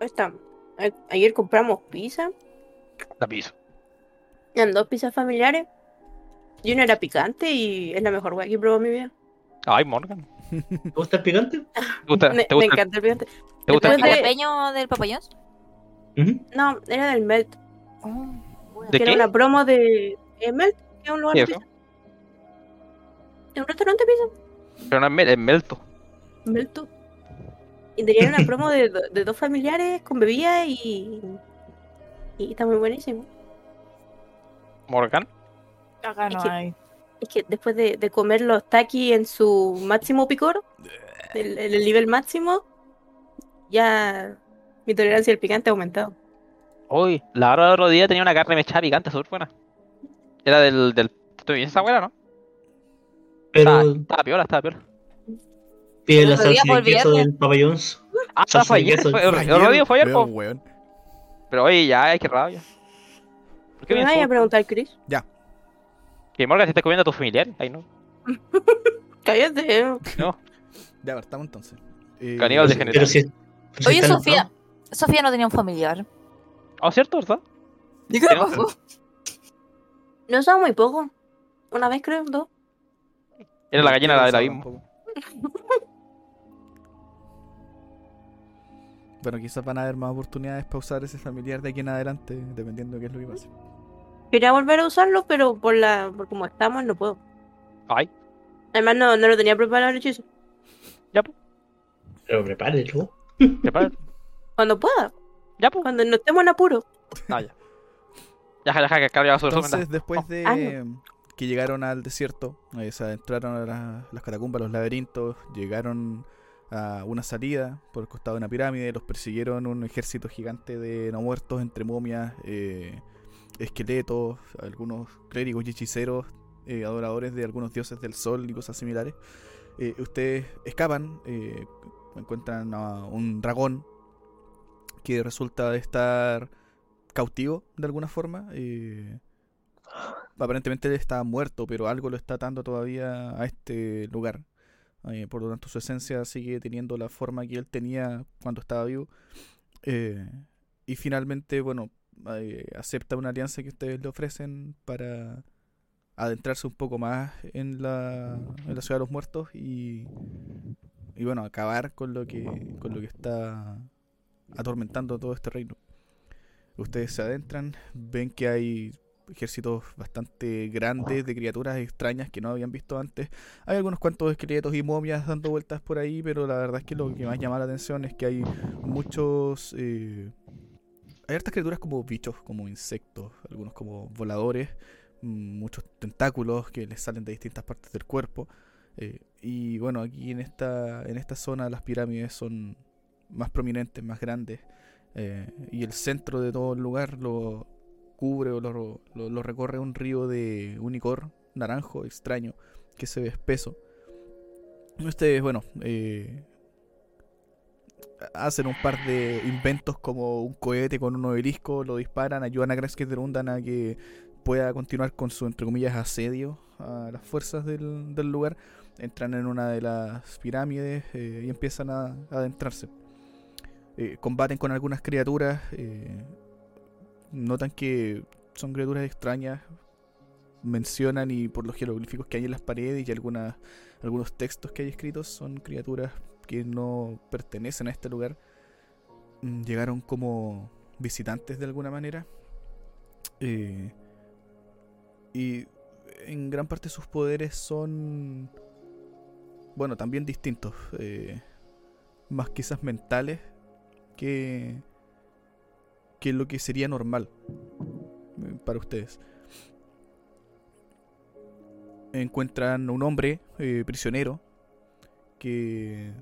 Está. a- Ayer compramos pizza. La piso. Eran dos pizzas familiares. Y una era picante y es la mejor weá que he probado en mi vida. Ay, Morgan. ¿Te gusta el picante? ¿Te gusta, Me, te me gusta, encanta el picante. te gusta el después de- ¿Jalapeño del Papayón? Ujú. No, era del Melt. ¿De que era qué? una promo de eh, Melt, que es un lugar ¿Qué de pizza. ¿Es un restaurante de pizza? Pero no es mel- es melto. Melto. Y tenían una promo de, de dos familiares con bebida y. Y está muy buenísimo. Morgan. Acá no hay. Es que después de, de comer los takis en su máximo picor, el, el nivel máximo, ya mi tolerancia al picante ha aumentado. Uy, la hora del otro día tenía una carne mechada picante súper buena. Era del. del ¿Tú esa abuela, no? Estaba, Pero estaba piola, estaba piola. Pide la salsa de queso del pabellones. Ah, Salsa fue ayer. Fue, ayer, po. Pero oye, ya, hay que rabia. ¿Por qué ¿Qué me vaya a preguntar, Chris? Que Morgan se está comiendo a tus familiares. Ay, no. Cállate. ¿eh? No. Ya, partamos entonces. Eh, Caníbal de si, si Oye, Sofía. enojado. Sofía no tenía un familiar. Ah, ¿cierto, verdad? ¿Y qué pasó? No somos muy poco. Una vez creo, dos. Era la gallina la del abismo. Bueno, quizás van a haber más oportunidades para usar ese familiar de aquí en adelante, dependiendo de qué es lo que pase. Quería volver a usarlo, pero por la por como estamos no puedo. Ay, Además no, no lo tenía preparado el hechizo. ya, pues. Pero prepárelo. Prepara- Cuando pueda, Ya, pues. cuando no estemos en apuro. Ah, ya. Ya, ya, ya. Entonces, después de Ah, que llegaron al desierto, eh, se adentraron a la- las catacumbas, los laberintos, llegaron a una salida por el costado de una pirámide, los persiguieron un ejército gigante de no muertos entre momias, eh, esqueletos, algunos clérigos y hechiceros, eh, adoradores de algunos dioses del sol y cosas similares. Eh, ustedes escapan, encuentran a un dragón que resulta estar cautivo de alguna forma. aparentemente él está muerto, pero algo lo está atando todavía a este lugar. Eh, por lo tanto, su esencia sigue teniendo la forma que él tenía cuando estaba vivo. Eh, y finalmente, bueno, eh, acepta una alianza que ustedes le ofrecen para adentrarse un poco más en la, en la ciudad de los muertos y, y bueno, acabar con lo que con lo que está atormentando todo este reino. Ustedes se adentran, ven que hay ejércitos bastante grandes de criaturas extrañas que no habían visto antes. Hay algunos cuantos esqueletos y momias dando vueltas por ahí, pero la verdad es que lo que más llama la atención es que hay muchos... eh, hay hartas criaturas como bichos, como insectos, algunos como voladores, muchos tentáculos que les salen de distintas partes del cuerpo. eh, y bueno, aquí en esta, en esta zona las pirámides son más prominentes, más grandes. eh, y el centro de todo el lugar lo cubre o lo, lo- recorre un río de unicor naranjo extraño que se ve espeso. Ustedes, bueno, eh, hacen un par de inventos como un cohete con un obelisco, lo disparan, ayudan a Greskederundan a que pueda continuar con su, entre comillas, asedio a las fuerzas del, lugar. Entran en una de las pirámides eh, y empiezan a, a adentrarse. Eh, combaten con algunas criaturas. Notan que son criaturas extrañas. Mencionan y por los jeroglíficos que hay en las paredes y algunos textos que hay escritos son criaturas que no pertenecen a este lugar. Mm, Llegaron como visitantes de alguna manera. Eh, y en gran parte sus poderes son, bueno, también distintos. eh, más quizás mentales que, que lo que sería normal eh, para ustedes. Encuentran un hombre eh, prisionero que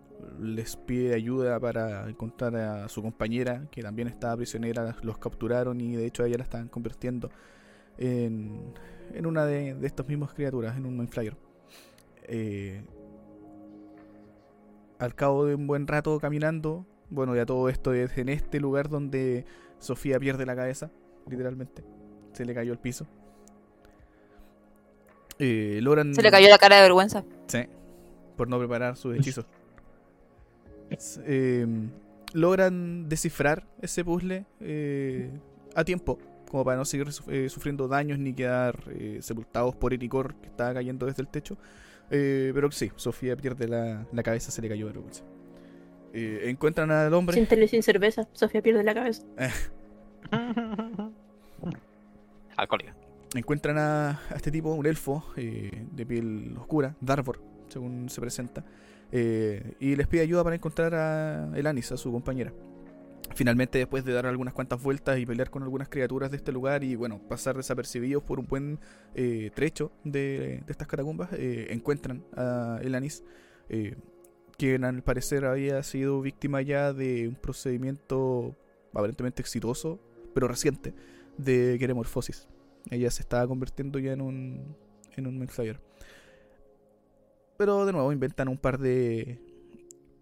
les pide ayuda para encontrar a su compañera, que también estaba prisionera, los capturaron y de hecho a ella la estaban convirtiendo en, en una de, estas mismas criaturas, en un Mindflyer. Eh, al cabo de un buen rato caminando, bueno, ya todo esto es en este lugar donde Sofía pierde la cabeza, literalmente. Se le cayó el piso. Eh, logran... Se le cayó la cara de vergüenza. Sí, por no preparar sus hechizos. Eh, logran descifrar ese puzzle eh, a tiempo, como para no seguir su- eh, sufriendo daños ni quedar eh, sepultados por el licor que estaba cayendo desde el techo. Eh, pero sí, Sofía pierde la, la cabeza, se le cayó de vergüenza. Eh, encuentran al hombre. Sin tele sin cerveza. Sofía pierde la cabeza. Alcohólica. encuentran a, a este tipo, un elfo eh, de piel oscura, Darvor, según se presenta, eh, y les pide ayuda para encontrar a Elanis, a su compañera. Finalmente, después de dar algunas cuantas vueltas y pelear con algunas criaturas de este lugar y bueno, pasar desapercibidos por un buen eh, trecho de, de estas catacumbas, eh, encuentran a Elanis, eh, quien al parecer había sido víctima ya de un procedimiento aparentemente exitoso, pero reciente, de queremorfosis. Ella se estaba convirtiendo ya en un, en un Mexfire. Pero de nuevo inventan un par de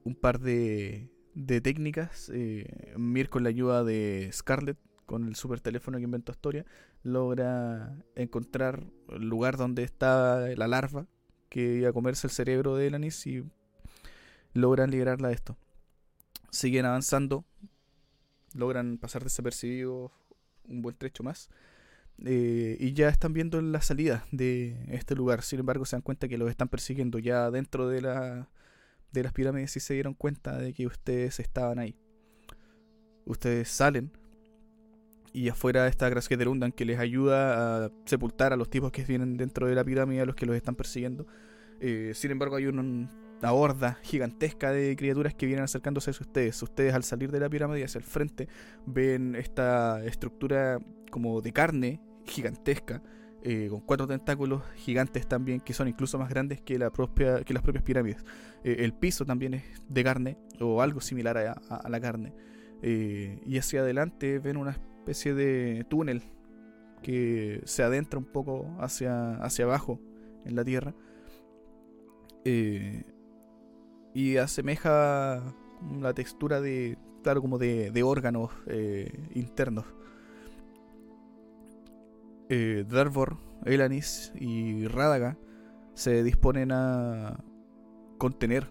un par de, de técnicas. Eh, Mir con la ayuda de Scarlett, con el super teléfono que inventó Astoria, logra encontrar el lugar donde está la larva que iba a comerse el cerebro de Elanis y logran liberarla de esto. Siguen avanzando, logran pasar desapercibidos un buen trecho más. eh, y ya están viendo la salida de este lugar. Sin embargo, se dan cuenta que los están persiguiendo ya dentro de, la, de las pirámides y se dieron cuenta de que ustedes estaban ahí. Ustedes salen y afuera está Grasketerundan que les ayuda a sepultar a los tipos que vienen dentro de la pirámide, a los que los están persiguiendo. Eh, sin embargo, hay un- una horda gigantesca de criaturas que vienen acercándose hacia ustedes. Ustedes al salir de la pirámide hacia el frente ven esta estructura como de carne gigantesca, eh, con cuatro tentáculos gigantes también, que son incluso más grandes que, la propia, que las propias pirámides. Eh, el piso también es de carne, o algo similar a, la carne. Eh, y hacia adelante ven una especie de túnel que se adentra un poco hacia, hacia abajo en la tierra. Y asemeja la textura de, claro, como de, de órganos eh, internos. Eh, Darvor, Elanis y Rádaga se disponen a contener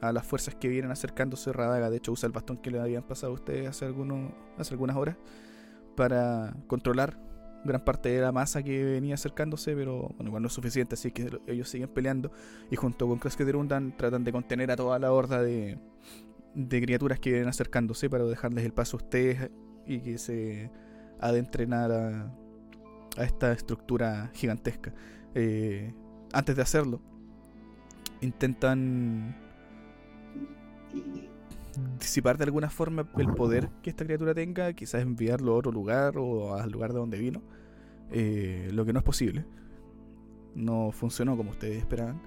a las fuerzas que vienen acercándose. Rádaga, de hecho, usa el bastón que le habían pasado a ustedes hace, algunos, hace algunas horas para controlar gran parte de la masa que venía acercándose, pero bueno, igual no es suficiente, así que ellos siguen peleando y junto con Krasketerundan tratan de contener a toda la horda de, de criaturas que vienen acercándose para dejarles el paso a ustedes y que se adentren a, la- a esta estructura gigantesca. Eh, antes de hacerlo, intentan disipar de alguna forma el poder que esta criatura tenga, quizás enviarlo a otro lugar o al lugar de donde vino, eh, lo que no es posible. No funcionó como ustedes esperaban.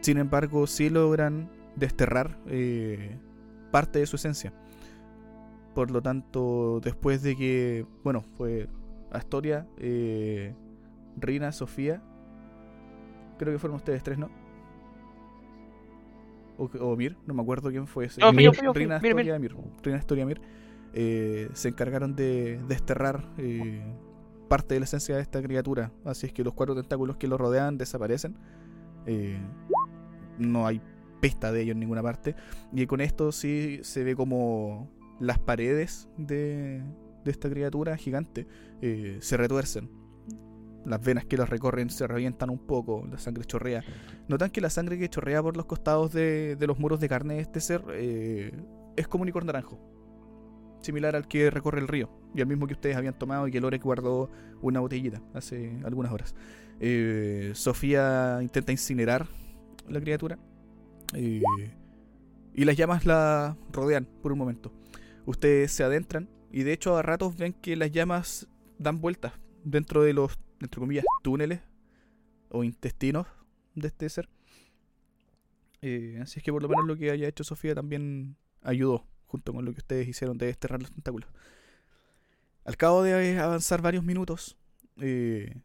Sin embargo, sí logran desterrar eh, parte de su esencia. Por lo tanto, después de que, bueno, fue Astoria, eh, Rina, Sofía, creo que fueron ustedes tres, ¿no? O, o Mir, no me acuerdo quién fue ese. Fui. Rina, Mir, Astoria, Mir. Rina, Astoria, Mir. eh, se encargaron de desterrar eh, parte de la esencia de esta criatura. Así es que los cuatro tentáculos que lo rodean desaparecen. Eh, no hay pesta de ellos en ninguna parte. Y con esto sí se ve como las paredes de, de esta criatura gigante se retuercen. Las venas que las recorren se revientan un poco, la sangre chorrea. Notan que la sangre que chorrea por los costados de, de los muros de carne de este ser eh, es como un licor naranjo. Similar al que recorre el río. Y al mismo que ustedes habían tomado y que Lore guardó una botellita hace algunas horas. Eh, Sofía intenta incinerar la criatura. eh, y las llamas la rodean por un momento. Ustedes se adentran y de hecho a ratos ven que las llamas dan vueltas dentro de los, entre comillas, túneles o intestinos de este ser. Eh, así es que por lo menos lo que haya hecho Sofía también ayudó, junto con lo que ustedes hicieron de desterrar los tentáculos. Al cabo de avanzar varios minutos, eh,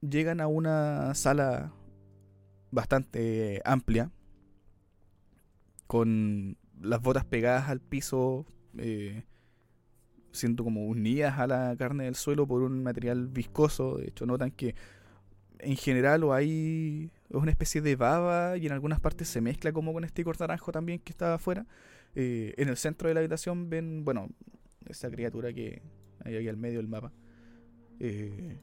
llegan a una sala bastante amplia, con las botas pegadas al piso, eh, siendo como unidas a la carne del suelo por un material viscoso. De hecho, notan que en general o hay una especie de baba y en algunas partes se mezcla como con este licor naranjo también que está afuera. Eh, en el centro de la habitación ven, bueno, esa criatura que hay ahí al medio del mapa. Eh,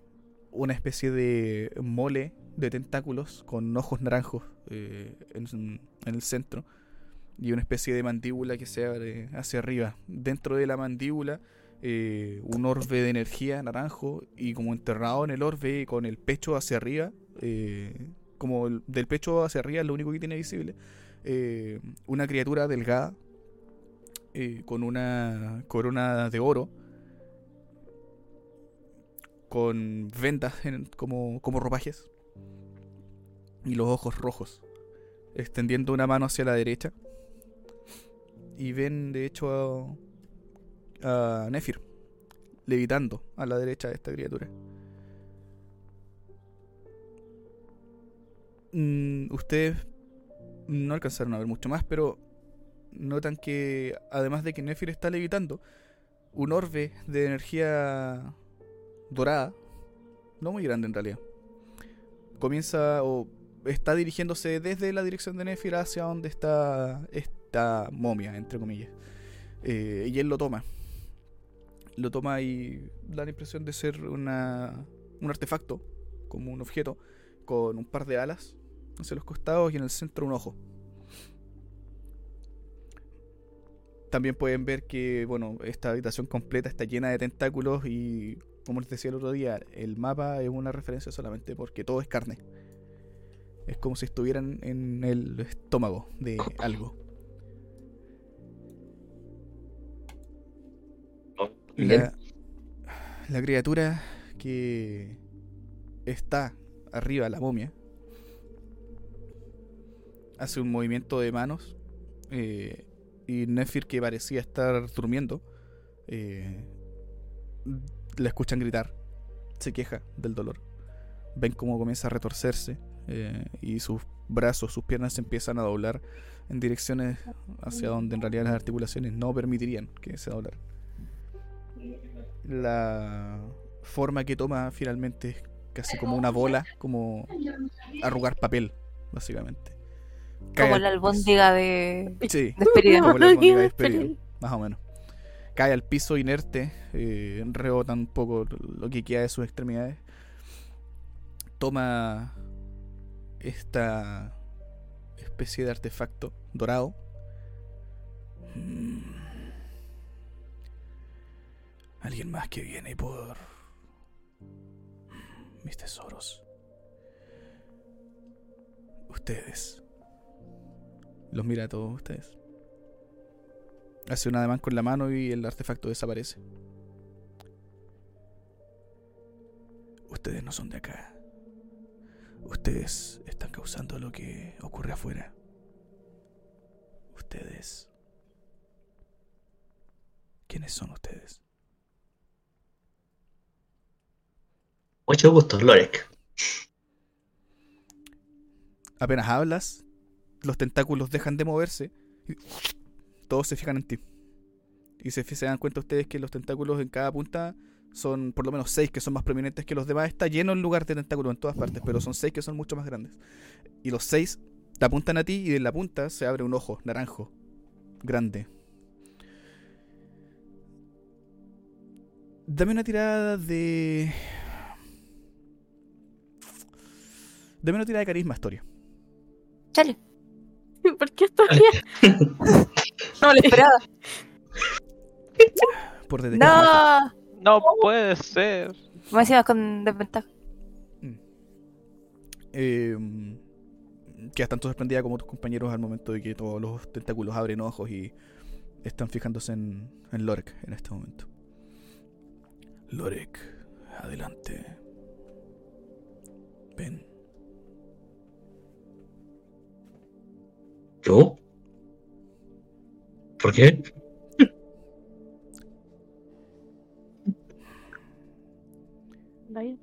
una especie de mole de tentáculos con ojos naranjos eh, en el centro y una especie de mandíbula que se abre hacia arriba. Dentro de la mandíbula, eh, un orbe de energía naranjo y como enterrado en el orbe con el pecho hacia arriba, eh, como el- del pecho hacia arriba es lo único que tiene visible, eh, una criatura delgada con una corona de oro. Con vendas en- como, como ropajes. Y los ojos rojos. Extendiendo una mano hacia la derecha y ven de hecho a Nefir levitando a la derecha de esta criatura. Mm, ustedes no alcanzaron a ver mucho más, pero notan que además de que Nefir está levitando, un orbe de energía dorada, no muy grande en realidad, comienza o está dirigiéndose desde la dirección de Nefir hacia donde está esta momia, entre comillas. Eh, y él lo toma. Lo toma y da la impresión de ser una, un artefacto, como un objeto, con un par de alas hacia los costados y en el centro un ojo. También pueden ver que, bueno, esta habitación completa está llena de tentáculos y, como les decía el otro día, el mapa es una referencia solamente porque todo es carne. Es como si estuvieran en el estómago de algo. La, la criatura que está arriba, la momia, hace un movimiento de manos eh, y Nefir, que parecía estar durmiendo, eh, la escuchan gritar, se queja del dolor. Ven cómo comienza a retorcerse eh, y sus brazos, sus piernas se empiezan a doblar en direcciones hacia donde en realidad las articulaciones no permitirían que se doblaran. La forma que toma finalmente es casi como una bola, como arrugar papel, básicamente. Cae Como al la albóndiga de Sí, despedida. como la albóndiga de Feliz. despedida, más o menos. Cae al piso inerte, eh, rebota un poco lo que queda de sus extremidades. Toma esta especie de artefacto dorado. Mm. Alguien más que viene por mis tesoros. Ustedes. Los mira a todos ustedes. Hace un ademán con la mano y el artefacto desaparece. Ustedes no son de acá. Ustedes están causando lo que ocurre afuera. Ustedes. ¿Quiénes son ustedes? Mucho gusto, Lorek. Apenas hablas, los tentáculos dejan de moverse y todos se fijan en ti. Y se, se dan cuenta ustedes que los tentáculos en cada punta son por lo menos seis que son más prominentes que los demás. Está lleno el lugar de tentáculos en todas partes, pero son seis que son mucho más grandes. Y los seis te apuntan a ti y en la punta se abre un ojo naranjo, grande. Dame una tirada de... Dame una tirada de carisma, historia. Chale. ¿Por qué todavía? No lo esperaba. Por detectar. No. No puede ser. Me decías con desventaja. Eh, quedas tanto sorprendida como tus compañeros al momento de que todos los tentáculos abren ojos y están fijándose en, en Lorek en este momento. Lorek, adelante. Ven. ¿Yo? ¿Por qué? Vaya.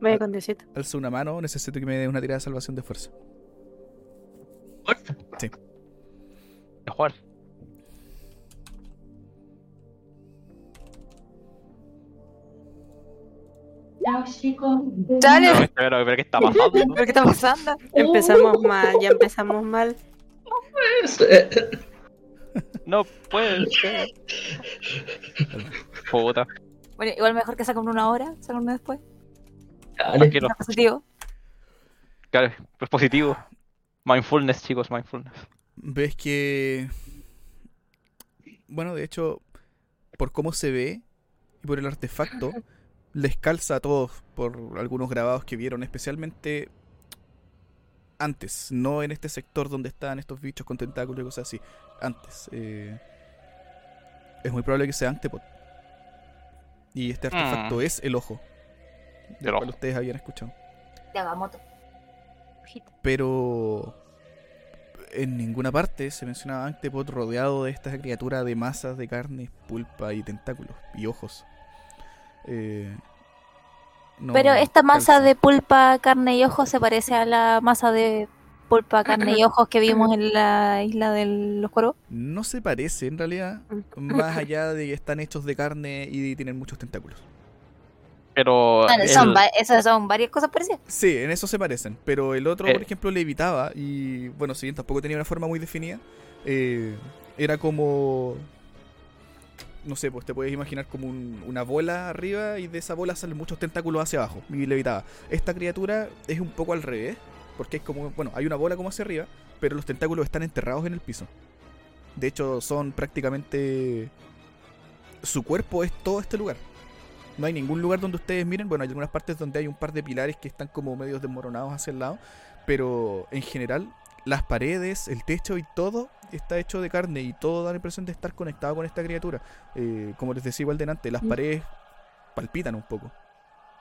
Vaya con Diosito. Alza una mano, necesito que me dé una tirada de salvación de fuerza. Fuerza. De jugar. Chale. Pero, pero, pero ¿qué está pasando? ¿Pero qué está pasando? Empezamos mal, ya empezamos mal. No puede ser. Puta. Bueno, igual mejor que sacan una hora, sacan una después. Dale. Está positivo. Claro, es positivo. Mindfulness, chicos, mindfulness. ves que. Bueno, de hecho, por cómo se ve y por el artefacto, les calza a todos por algunos grabados que vieron, especialmente antes, no en este sector donde están estos bichos con tentáculos y cosas así. Antes. eh, es muy probable que sea Antepot. Y este artefacto Mm. es el ojo. Del El cual ustedes habían escuchado. Yagamoto. pero en ninguna parte se mencionaba Antepot rodeado de esta criatura de masas de carne, pulpa y tentáculos y ojos. Eh, no Pero esta masa calza. de pulpa, carne y ojos se parece a la masa de pulpa, carne y ojos que vimos en la isla de los cuervos. no se parece en realidad, más allá de que están hechos de carne y tienen muchos tentáculos. Pero. Bueno, el- son, esas son varias cosas parecidas. Sí, en eso se parecen, pero el otro, Eh. por ejemplo, levitaba y, bueno, si bien tampoco tenía una forma muy definida, eh, era como... No sé, pues te puedes imaginar como un- una bola arriba y de esa bola salen muchos tentáculos hacia abajo y levitaba. Esta criatura es un poco al revés, porque es como, bueno, hay una bola como hacia arriba, pero los tentáculos están enterrados en el piso. De hecho, son prácticamente... Su cuerpo es todo este lugar. No hay ningún lugar donde ustedes miren. Bueno, hay algunas partes donde hay un par de pilares que están como medios desmoronados hacia el lado. Pero en general, las paredes, el techo y todo está hecho de carne. Y todo da la impresión de estar conectado con esta criatura. Eh, como les decía igual delante, las Mm. paredes palpitan un poco.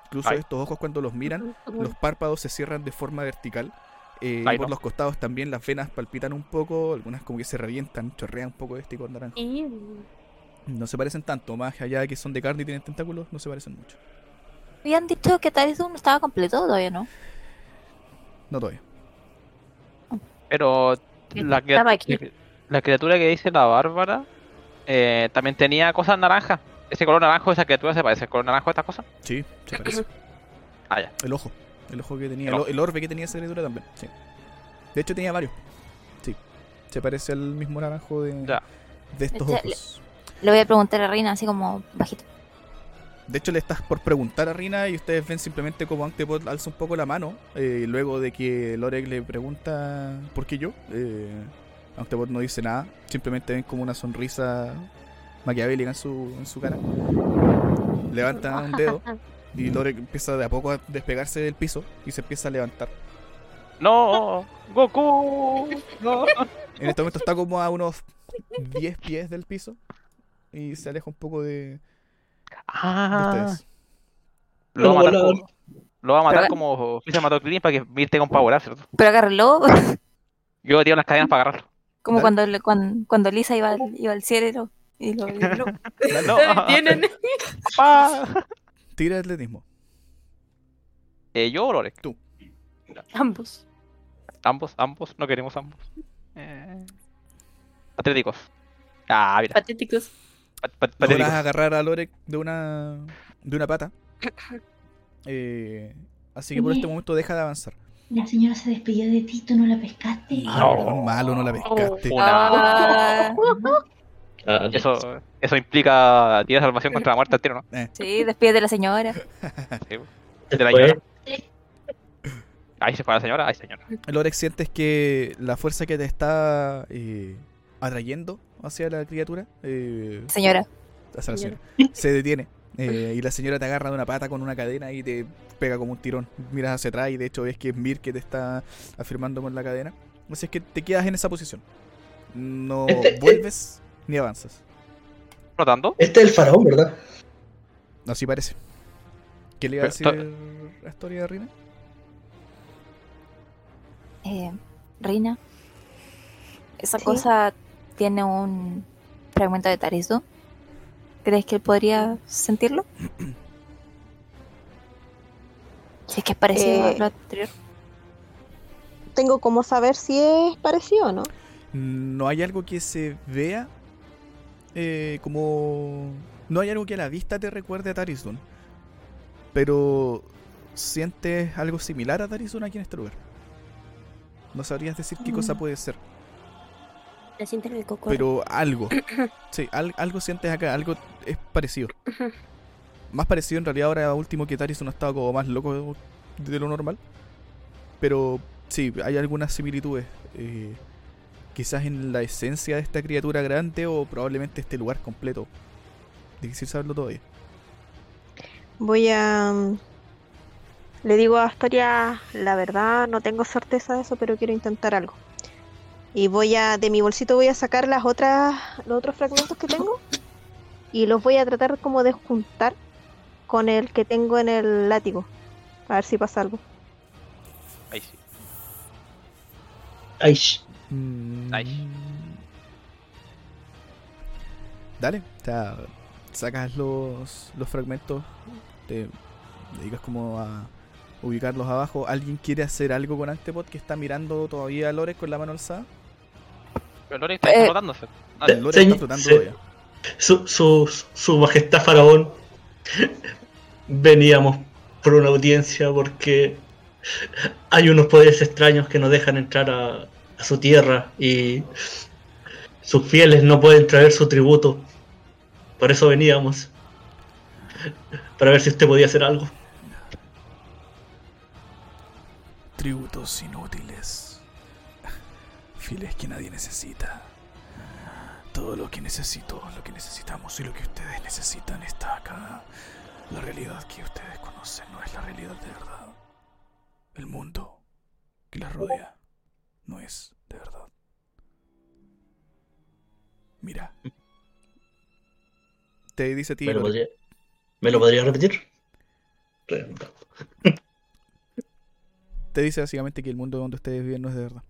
Incluso Ay. estos ojos cuando los miran, los párpados se cierran de forma vertical. Eh, Ay, por no. los costados también las venas palpitan un poco. Algunas como que se revientan, chorrean un poco de este color naranja. Y No se parecen tanto. Más allá de que son de carne y tienen tentáculos, no se parecen mucho. Habían dicho que no estaba completo todavía, ¿no? No todavía. Pero la, criatura que dice la Bárbara eh, también tenía cosas naranjas. Ese color naranjo de esa criatura se parece al color naranjo de estas cosas. Sí, se parece. Ah, ya. El ojo. El ojo que tenía. El El, ojo. el orbe que tenía esa criatura también. Sí. De hecho tenía varios. Sí. Se parece al mismo naranjo de, Ya. de estos ojos. Le voy a preguntar a Reina así como bajito. De hecho le estás por preguntar a Rina y ustedes ven simplemente como Antepot alza un poco la mano. eh, luego de que Lorek le pregunta ¿por qué yo? Eh, Antepot no dice nada. Simplemente ven como una sonrisa maquiavélica en su, en su cara. Levanta un dedo y Lorek empieza de a poco a despegarse del piso y se empieza a levantar. ¡No! ¡Goku! ¡No! En este momento está como a unos 10 pies del piso y se aleja un poco de Ah, lo va a matar, como, lo va a matar Pero- como Freezer mató a Krillin para que Mir tenga un power up, ¿cierto? Pero agárralo, Yo tiro las cadenas para agarrarlo. como cuando, cuando, cuando Lisa iba, al- iba al cielo y lo, y lo- No, tienen papá. Tira de atletismo. Eh, ¿Yo o Lorek? ambos. Ambos, ambos, no queremos ambos. Eh, Atléticos. Ah, mira. Patéticos. Pat- pat- Logras Patéticos. agarrar a Lorek de una, de una pata. Eh, así que por este momento deja de avanzar. La señora se despidió de ti, tú no la pescaste. No. weón, malo, no la pescaste. Ah, Ah, Eso, eso implica tirar salvación contra la muerte al tiro, ¿no? sí, despide de la señora. Sí. De la señora. Ahí se fue la señora, ahí señora. Lorek, sientes que la fuerza que te está eh, atrayendo hacia la criatura, eh, Señora. hacia la señora, se detiene. eh, y la señora te agarra de una pata con una cadena y te pega como un tirón. Miras hacia atrás y de hecho ves que es Mir que te está afirmando con la cadena. Así es que te quedas en esa posición. No Este- vuelves ni avanzas. ¿Notando? Este es el faraón, ¿verdad? Así parece. ¿Qué le iba a decir la historia de Rina? Eh, Reina. Esa Sí. cosa tiene un fragmento de Tarizdu. ¿Crees que él podría sentirlo? Si es que es parecido Eh, a lo anterior. Tengo como saber si es parecido o no. No hay algo que se vea eh, como... No hay algo que a la vista te recuerde a Tarisdun. Pero sientes algo similar a Tarisdun aquí en este lugar. No sabrías decir qué cosa Mm. puede ser. La sienten en el coco. pero algo. Sí, al- algo sientes acá, algo es parecido. Más parecido en realidad ahora último que Taris no estaba como más loco de lo normal. Pero sí, hay algunas similitudes. eh, quizás en la esencia de esta criatura grande o probablemente este lugar completo. Difícil saberlo todavía. Voy a... mm, Le digo a Astoria, la verdad, no tengo certeza de eso, pero quiero intentar algo. Y voy a, de mi bolsito voy a sacar las otras, los otros fragmentos que tengo y los voy a tratar como de juntar con el que tengo en el látigo. A ver si pasa algo. Ahí sí. Ay, sh- Mm, Ay. Dale, o sea, sacas los, los fragmentos, te dedicas como a ubicarlos abajo. ¿Alguien quiere hacer algo con Antepod que está mirando todavía a Lore con la mano alzada? Pero Lore está Eh. Dale. Lore está señ- flotando sí. todavía. Su, su, su majestad faraón. Veníamos por una audiencia porque hay unos poderes extraños que no dejan entrar a, a su tierra y sus fieles no pueden traer su tributo. Por eso veníamos. Para ver si usted podía hacer algo. Tributos inútiles. Files que nadie necesita. Todo lo que necesito, lo que necesitamos y lo que ustedes necesitan está acá. La realidad que ustedes conocen no es la realidad de verdad. El mundo que las rodea no es de verdad. Mira. Te dice a ti, ¿Me lo podría, ¿me lo podría repetir? Te dice básicamente que el mundo donde ustedes viven no es de verdad.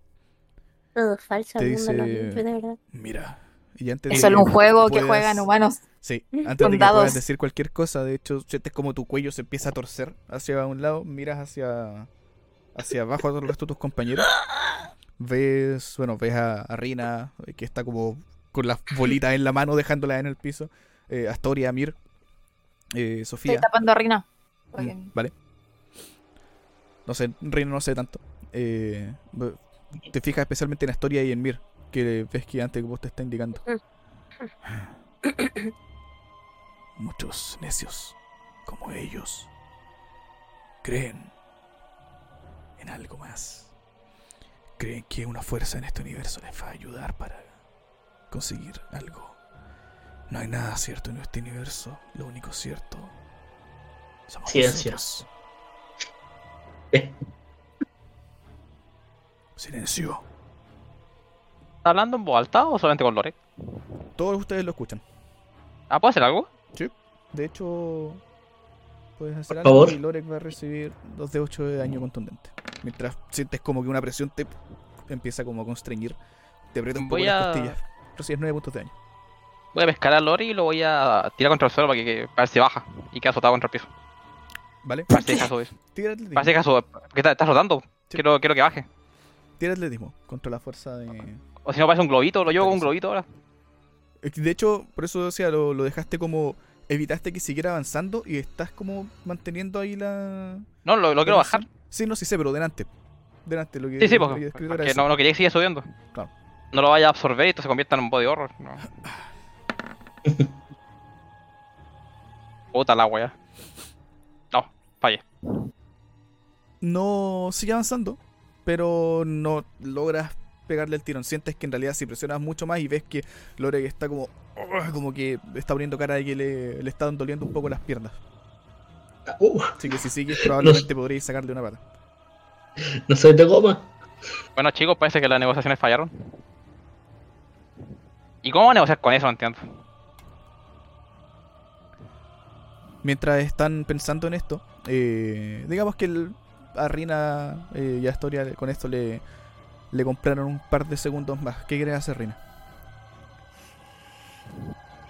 Todo es falso, Te el mundo no dice- vive de verdad. Mira. Y antes Es solo un juego que juegan humanos. Sí, antes Con de que puedas decir cualquier cosa, de hecho, sientes como tu cuello se empieza a torcer hacia un lado, miras hacia hacia abajo a todo el resto de tus compañeros. Ves, bueno, ves a, a Rina, eh, que está como con las bolitas en la mano, dejándolas en el piso. Eh, Astoria, Mir, eh, Estoy Sofía. tapando a Rina. Mm, Vale. No sé, Rina no sé tanto. Eh, te fijas especialmente en Astoria y en Mir, que ves que antes vos te está indicando. Muchos necios como ellos creen en algo más. Creen que una fuerza en este universo les va a ayudar para conseguir algo. No hay nada cierto en este universo. Lo único cierto somos Ciencia. Silencio. ¿Está hablando en voz alta o solamente con Lore? Todos ustedes lo escuchan. Ah, ¿puedo hacer algo? De hecho, puedes hacer Por algo favor. y Lorek va a recibir 2 de 8 de daño contundente. Mientras sientes como que una presión te empieza como a constreñir, te aprieta un poco Voy las a- costillas. Recibes 9 puntos de daño. Voy a pescar a Lore y lo voy a tirar contra el suelo para que, que- para ver si baja y queda azotado contra el piso. ¿Vale? Para si subir. Tira atletismo. Para si subir. Porque está, está rotando. Quiero, quiero que baje. Tira atletismo contra la fuerza de. O si no parece un globito, lo llevo con un globito ahora. Que, De hecho, por eso decía, lo, lo dejaste como. Evitaste que siguiera avanzando y estás como manteniendo ahí la. No, lo, lo quiero bajar. Sí, no, sí sé, pero delante. Delante, lo que. Sí, sí, lo que porque, porque eso. no, no quería que siga subiendo. Claro. No lo vaya a absorber y esto se convierta en un body horror. No. Puta la wea. No, fallé. no sigue avanzando, pero no logras pegarle el tirón. Sientes que en realidad si presionas mucho más y ves que Lore está como "Ugh", como que está poniendo cara de que le, le están doliendo un poco las piernas. Uh, Así que si sigues probablemente podríais sacarle una pata. no soy de goma. Bueno chicos, parece que las negociaciones fallaron. ¿Y cómo negociar con eso? No entiendo. Mientras están pensando en esto, eh, digamos que el, a Rina eh, y a Astoria con esto le, le compraron un par de segundos más. ¿Qué quieres hacer, Rina?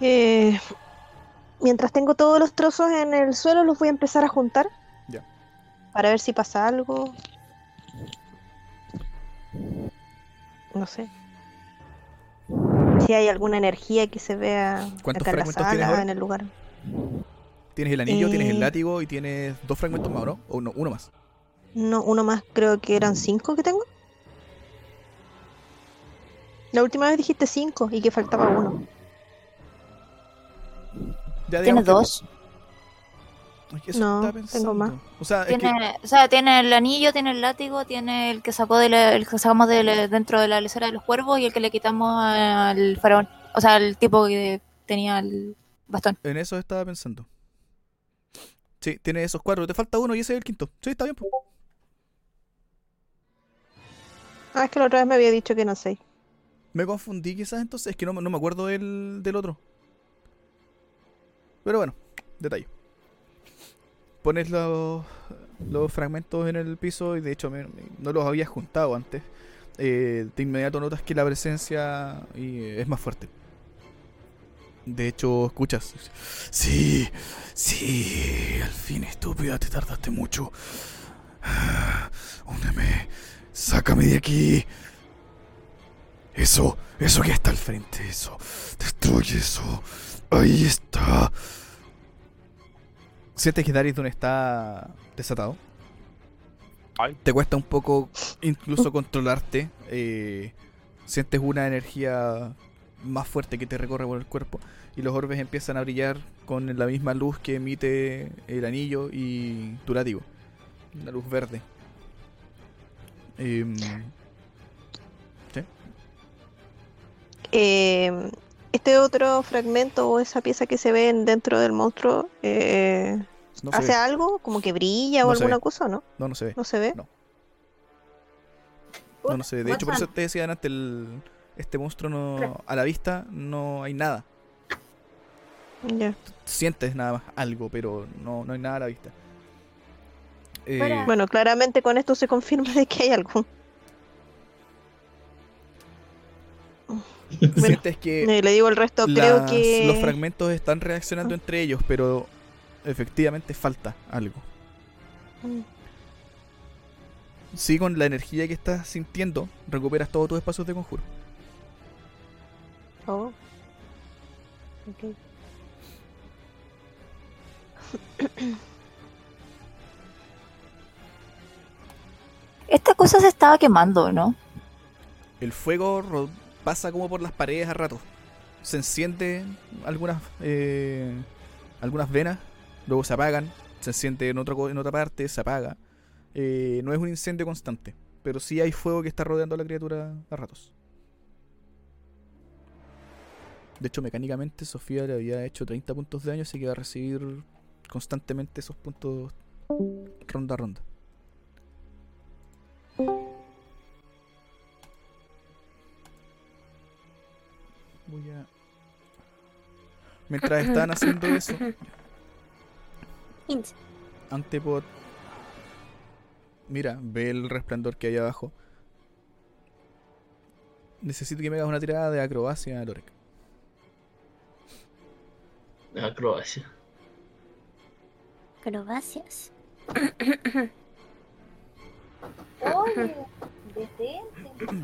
Eh, mientras tengo todos los trozos en el suelo, los voy a empezar a juntar. Ya. Para ver si pasa algo. No sé. Si hay alguna energía que se vea ¿Cuántos acá en la tienes sala, ahora? en el lugar. Tienes el anillo, tienes el Eh. látigo y tienes dos fragmentos más, ¿o ¿no? O no, uno más. No, uno más, creo que eran cinco que tengo. La última vez dijiste cinco y que faltaba uno. Ya Tiene dos. Eso No, tengo pensando. más. O sea, es que- Tiene, o sea, tiene el anillo, tiene el látigo, tiene el que sacó de la- el que sacamos de la- dentro de la lecera de los cuervos y el que le quitamos al faraón. O sea, el tipo que tenía el bastón. en eso estaba pensando. Sí, tiene esos cuatro. Te falta uno y ese es el quinto. Sí, está bien. Ah, es que la otra vez me había dicho que no sé. Me confundí quizás entonces. Es que no, no me acuerdo del, del otro. Pero bueno, detalle. Pones los, los fragmentos en el piso y de hecho no los había juntado antes. Eh, de inmediato notas que la presencia eh, es más fuerte. De hecho, escuchas. Sí, sí, al fin, estúpida, te tardaste mucho. Ah, Úneme, sácame de aquí. Eso, eso que está al frente, eso. Destruye eso. Ahí está. Sientes que Darisdon está desatado. Ay. Te cuesta un poco incluso controlarte. eh, sientes una energía más fuerte que te recorre por el cuerpo. Y los orbes empiezan a brillar con la misma luz que emite el anillo y tu látigo. La luz verde. Em, Eh, este otro fragmento o esa pieza que se ve en- dentro del monstruo eh, no hace algo, como que brilla o No alguna cosa, ¿o ¿no? No, no se ve. No se ve. No. No, no se ve. De hecho, por eso te decía antes, el, este monstruo no, a la vista no hay nada. Ya. Sientes nada más algo, pero no, no hay nada a la vista. Eh. Bueno, claramente con esto se confirma de que hay algo. Bueno, sientes que eh, le digo el resto, creo que... los fragmentos están reaccionando entre ellos, pero efectivamente falta algo. Sí, con la energía que estás sintiendo, recuperas todos tus espacios de conjuro. Oh. Ok. Esta cosa se estaba quemando, ¿no? El fuego pasa como por las paredes a ratos. Se enciende algunas eh, algunas venas, luego se apagan, se enciende en, otro, en otra parte, se apaga. Eh, no es un incendio constante, pero sí hay fuego que está rodeando a la criatura a ratos. De hecho, mecánicamente Sofía le había hecho 30 puntos de daño, así que va a recibir constantemente esos puntos ronda a ronda. Mientras están haciendo eso. Antepod mira, ve el resplandor que hay abajo. Necesito que me hagas una tirada de acrobacia, Lorek. Acrobacia. Acrobacias.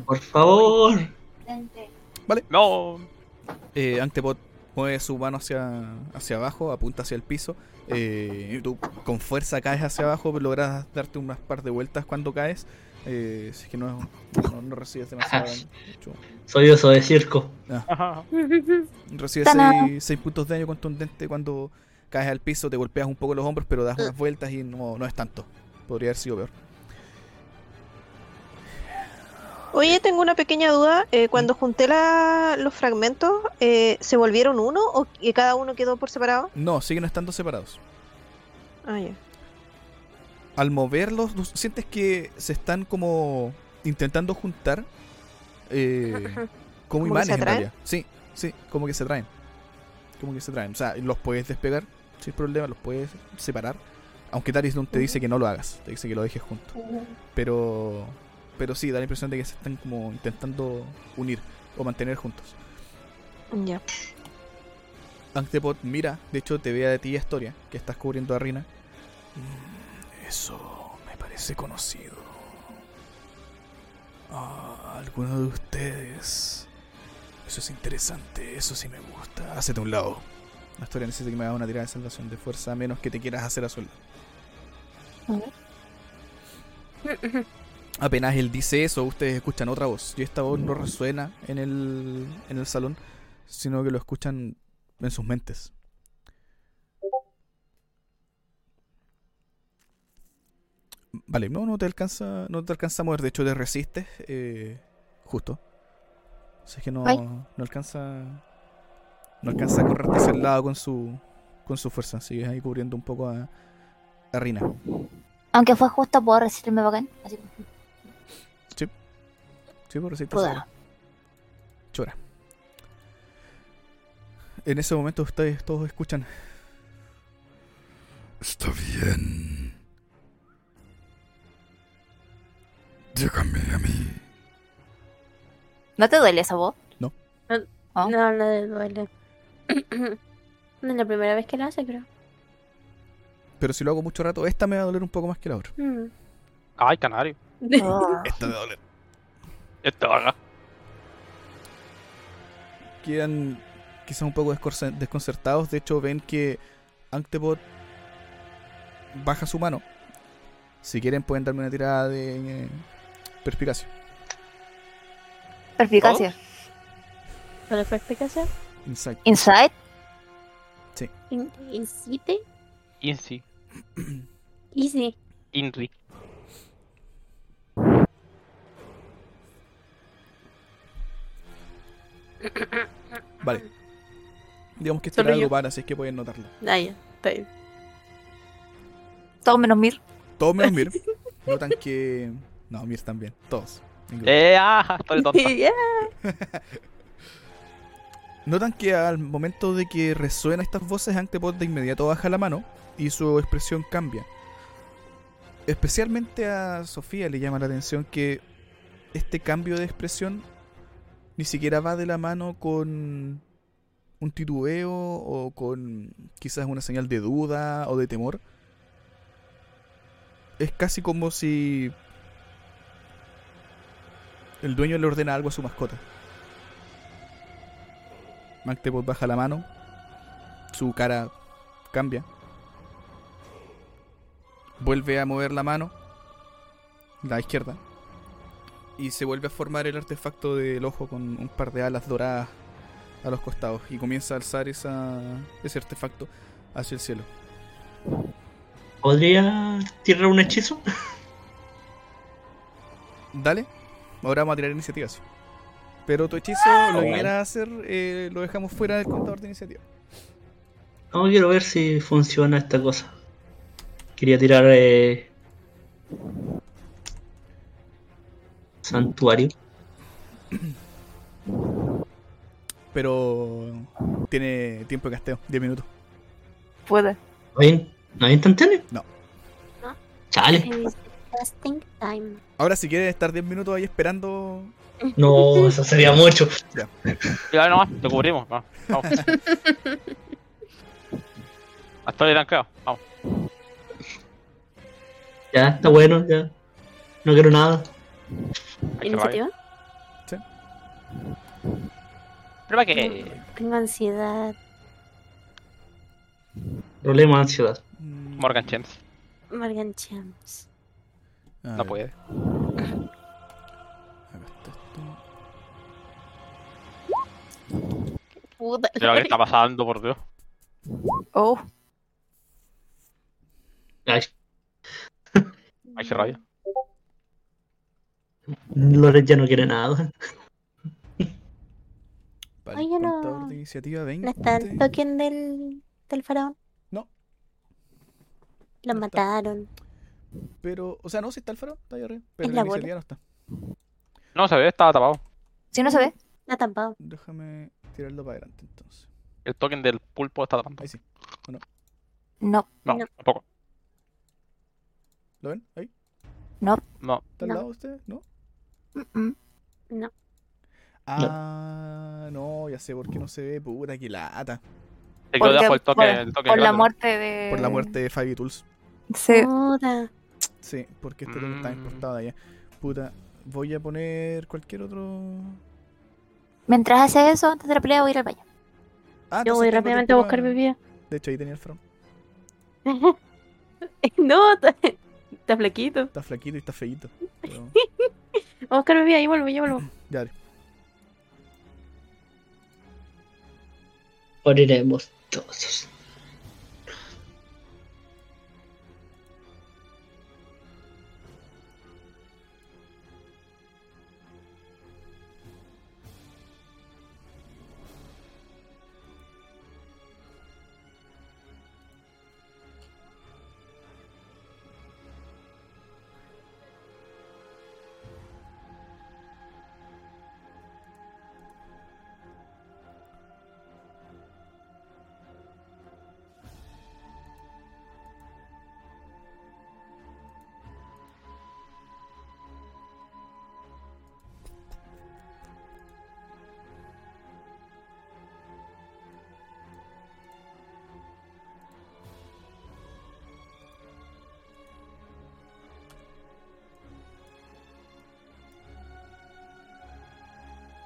Por favor. No. Eh, Antepod mueve su mano hacia, hacia abajo, apunta hacia el piso. eh, y tú con fuerza caes hacia abajo, pero logras darte unas par de vueltas cuando caes. Eh, si es que no, no, no recibes demasiado daño. Soy oso de circo. Recibes Tana. 6 puntos de daño contundente cuando caes al piso, te golpeas un poco los hombros, pero das unas vueltas y no, no es tanto. Podría haber sido peor. Oye, tengo una pequeña duda. eh, cuando junté la- los fragmentos, eh, ¿se volvieron uno o que cada uno quedó por separado? No, siguen estando separados. Ah, ya. Al moverlos, sientes que se están como intentando juntar eh, como ¿Como que imanes en realidad. Sí, sí, como que se traen. Como que se traen. O sea, los puedes despegar sin problema, los puedes separar. Aunque Darius te dice que no lo hagas, te dice que lo dejes junto. Pero pero sí, da la impresión de que se están como intentando unir o mantener juntos. Ya. Antepod mira, de hecho te ve a ti Historia, que estás cubriendo a Rina. Mm, Eso me parece conocido. Ah, alguno de ustedes. Eso es interesante, eso sí me gusta. Hacete a un lado. Astoria necesita que me haga una tirada de salvación de fuerza, a menos que te quieras hacer a sueldo. Apenas él dice eso, ustedes escuchan otra voz. Y esta voz no resuena en el, en el salón, sino que lo escuchan en sus mentes. Vale, no, no te alcanza, no te alcanza a mover, de hecho te resistes, eh, justo. Así que no, no alcanza, no alcanza a correrte hacia el lado con su, con su fuerza. Sigues ahí cubriendo un poco a, a Rina. Aunque fue justo, puedo resistirme bacán. Así como, Sí, por resistes. puta. Chora. En ese momento ustedes todos escuchan. Está bien. Déjame a mí. ¿No te duele esa voz? No. Oh. No, no le duele. no es la primera vez que lo hace, creo. Pero si lo hago mucho rato, esta me va a doler un poco más que la otra. Mm. Ay, canario. Oh. Esta me va a doler. Esto haga. Quedan quizás un poco desconcertados. De hecho, ven que Anctepot baja su mano. Si quieren, pueden darme una tirada de eh, perspicacia. Perspicacia. ¿Cuál fue explicación? Insight. Inside. In- ¿Incite? Insi. Easy. Inri. Vale. Digamos que este era algo para, así es que pueden notarlo. Ah, ya. Está bien. Todo menos Mir. Todos menos Mir. Notan que. No, Mir también. Todos. Eh, ah. Notan que al momento de que resuenan estas voces, Anctepot de inmediato baja la mano y su expresión cambia. Especialmente a Sofía le llama la atención que este cambio de expresión ni siquiera va de la mano con un titubeo o con quizás una señal de duda o de temor. Es casi como si el dueño le ordena algo a su mascota. Mactepot baja la mano. Su cara cambia. Vuelve a mover la mano. La izquierda. Y se vuelve a formar el artefacto del ojo con un par de alas doradas a los costados. Y comienza a alzar esa, ese artefacto hacia el cielo. ¿Podría tirar un hechizo? Dale. Ahora vamos a tirar iniciativas. Pero tu hechizo, lo que quieras hacer, eh, lo dejamos fuera del contador de iniciativa. No, quiero ver si funciona esta cosa. Quería tirar eh... Santuario. Pero tiene tiempo de casteo, 10 minutos. Puede. ¿No hay, ¿no hay instantáneo? No. No. Chale. Time. Ahora, si quieres estar 10 minutos ahí esperando. No, eso sería mucho. Ya nomás, lo cubrimos. va, Vamos. Hasta ahí trancado. Vamos. Ya, está bueno, ya. No quiero nada. ¿Iniciativa? Pero para qué. Tengo ansiedad. Problema de ansiedad. mm, Morgan Chance. Morgan Champs. a No ver, puede. esto. Puta. Pero ¿qué está pasando, por Dios? Oh. Ay, Ay, qué rabia. Loret ya no quiere nada. Vale, Oye, no- de iniciativa 20. ¿No está el token del, del faraón? No. Lo No está. mataron. Pero, o sea, no, si está el faro, está ahí arriba. Pero En la la bola. iniciativa no está. No se ve, estaba tapado. Si no se ve. Está tampado. Déjame tirarlo para adelante entonces. El token del pulpo está tapando. Ahí sí. No. No, No. tampoco. ¿Lo ven? Ahí. No. ¿Está al No. lado de ustedes? ¿No? No. Ah, no, ya sé por qué no se ve. Puta, que lata. Se quedó Porque- debajo el por, token. el token por la muerte de. Por la muerte de Fabi Tools. Sí. Puta. Sí, porque este token está Mm. importado allá. Puta, voy a poner cualquier otro. Mientras hace eso, antes de la pelea, voy a ir al baño. Ah, Yo voy rápidamente a buscar bebida. De hecho, ahí tenía el front. no, Está flaquito. Está flaquito y está feíto. Pero- Vamos a buscar bebida, ahí vuelvo, ya vuelvo. ya, dale. Moriremos todos.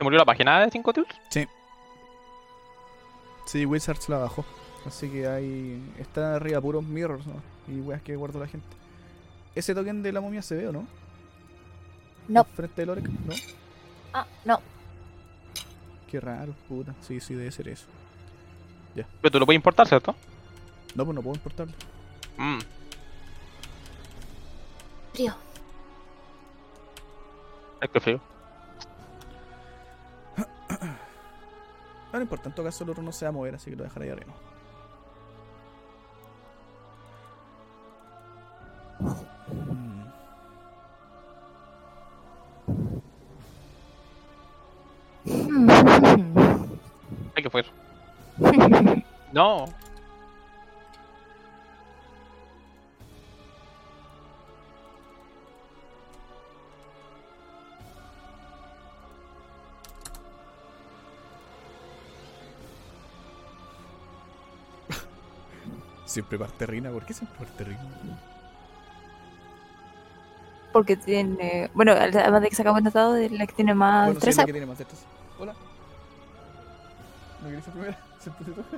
Murió la página de 5 Tools? Sí, Wizards la bajó. Así que ahí está arriba puros mirrors ¿no? y weas que guardó la gente. Ese token de la momia se ve o no? No. Frente del Orec, ¿no? Ah, no. Qué raro, puta. Sí, sí, debe ser eso. Pero tú lo puedes importar, ¿cierto? No, pues no puedo importarlo. Mm. Frío. Es que frío. No, no importa, en todo caso el otro no se va a mover, así que lo dejaré ahí arriba. Mm. Hay que fuera. No. Siempre parte Rina, ¿por qué siempre parte Rina? Porque tiene. Bueno, además de que sacamos notado de la que tiene más bueno, sí, es la que tiene más destreza. Hola. ¿No querés ser primera? Siempre te toca.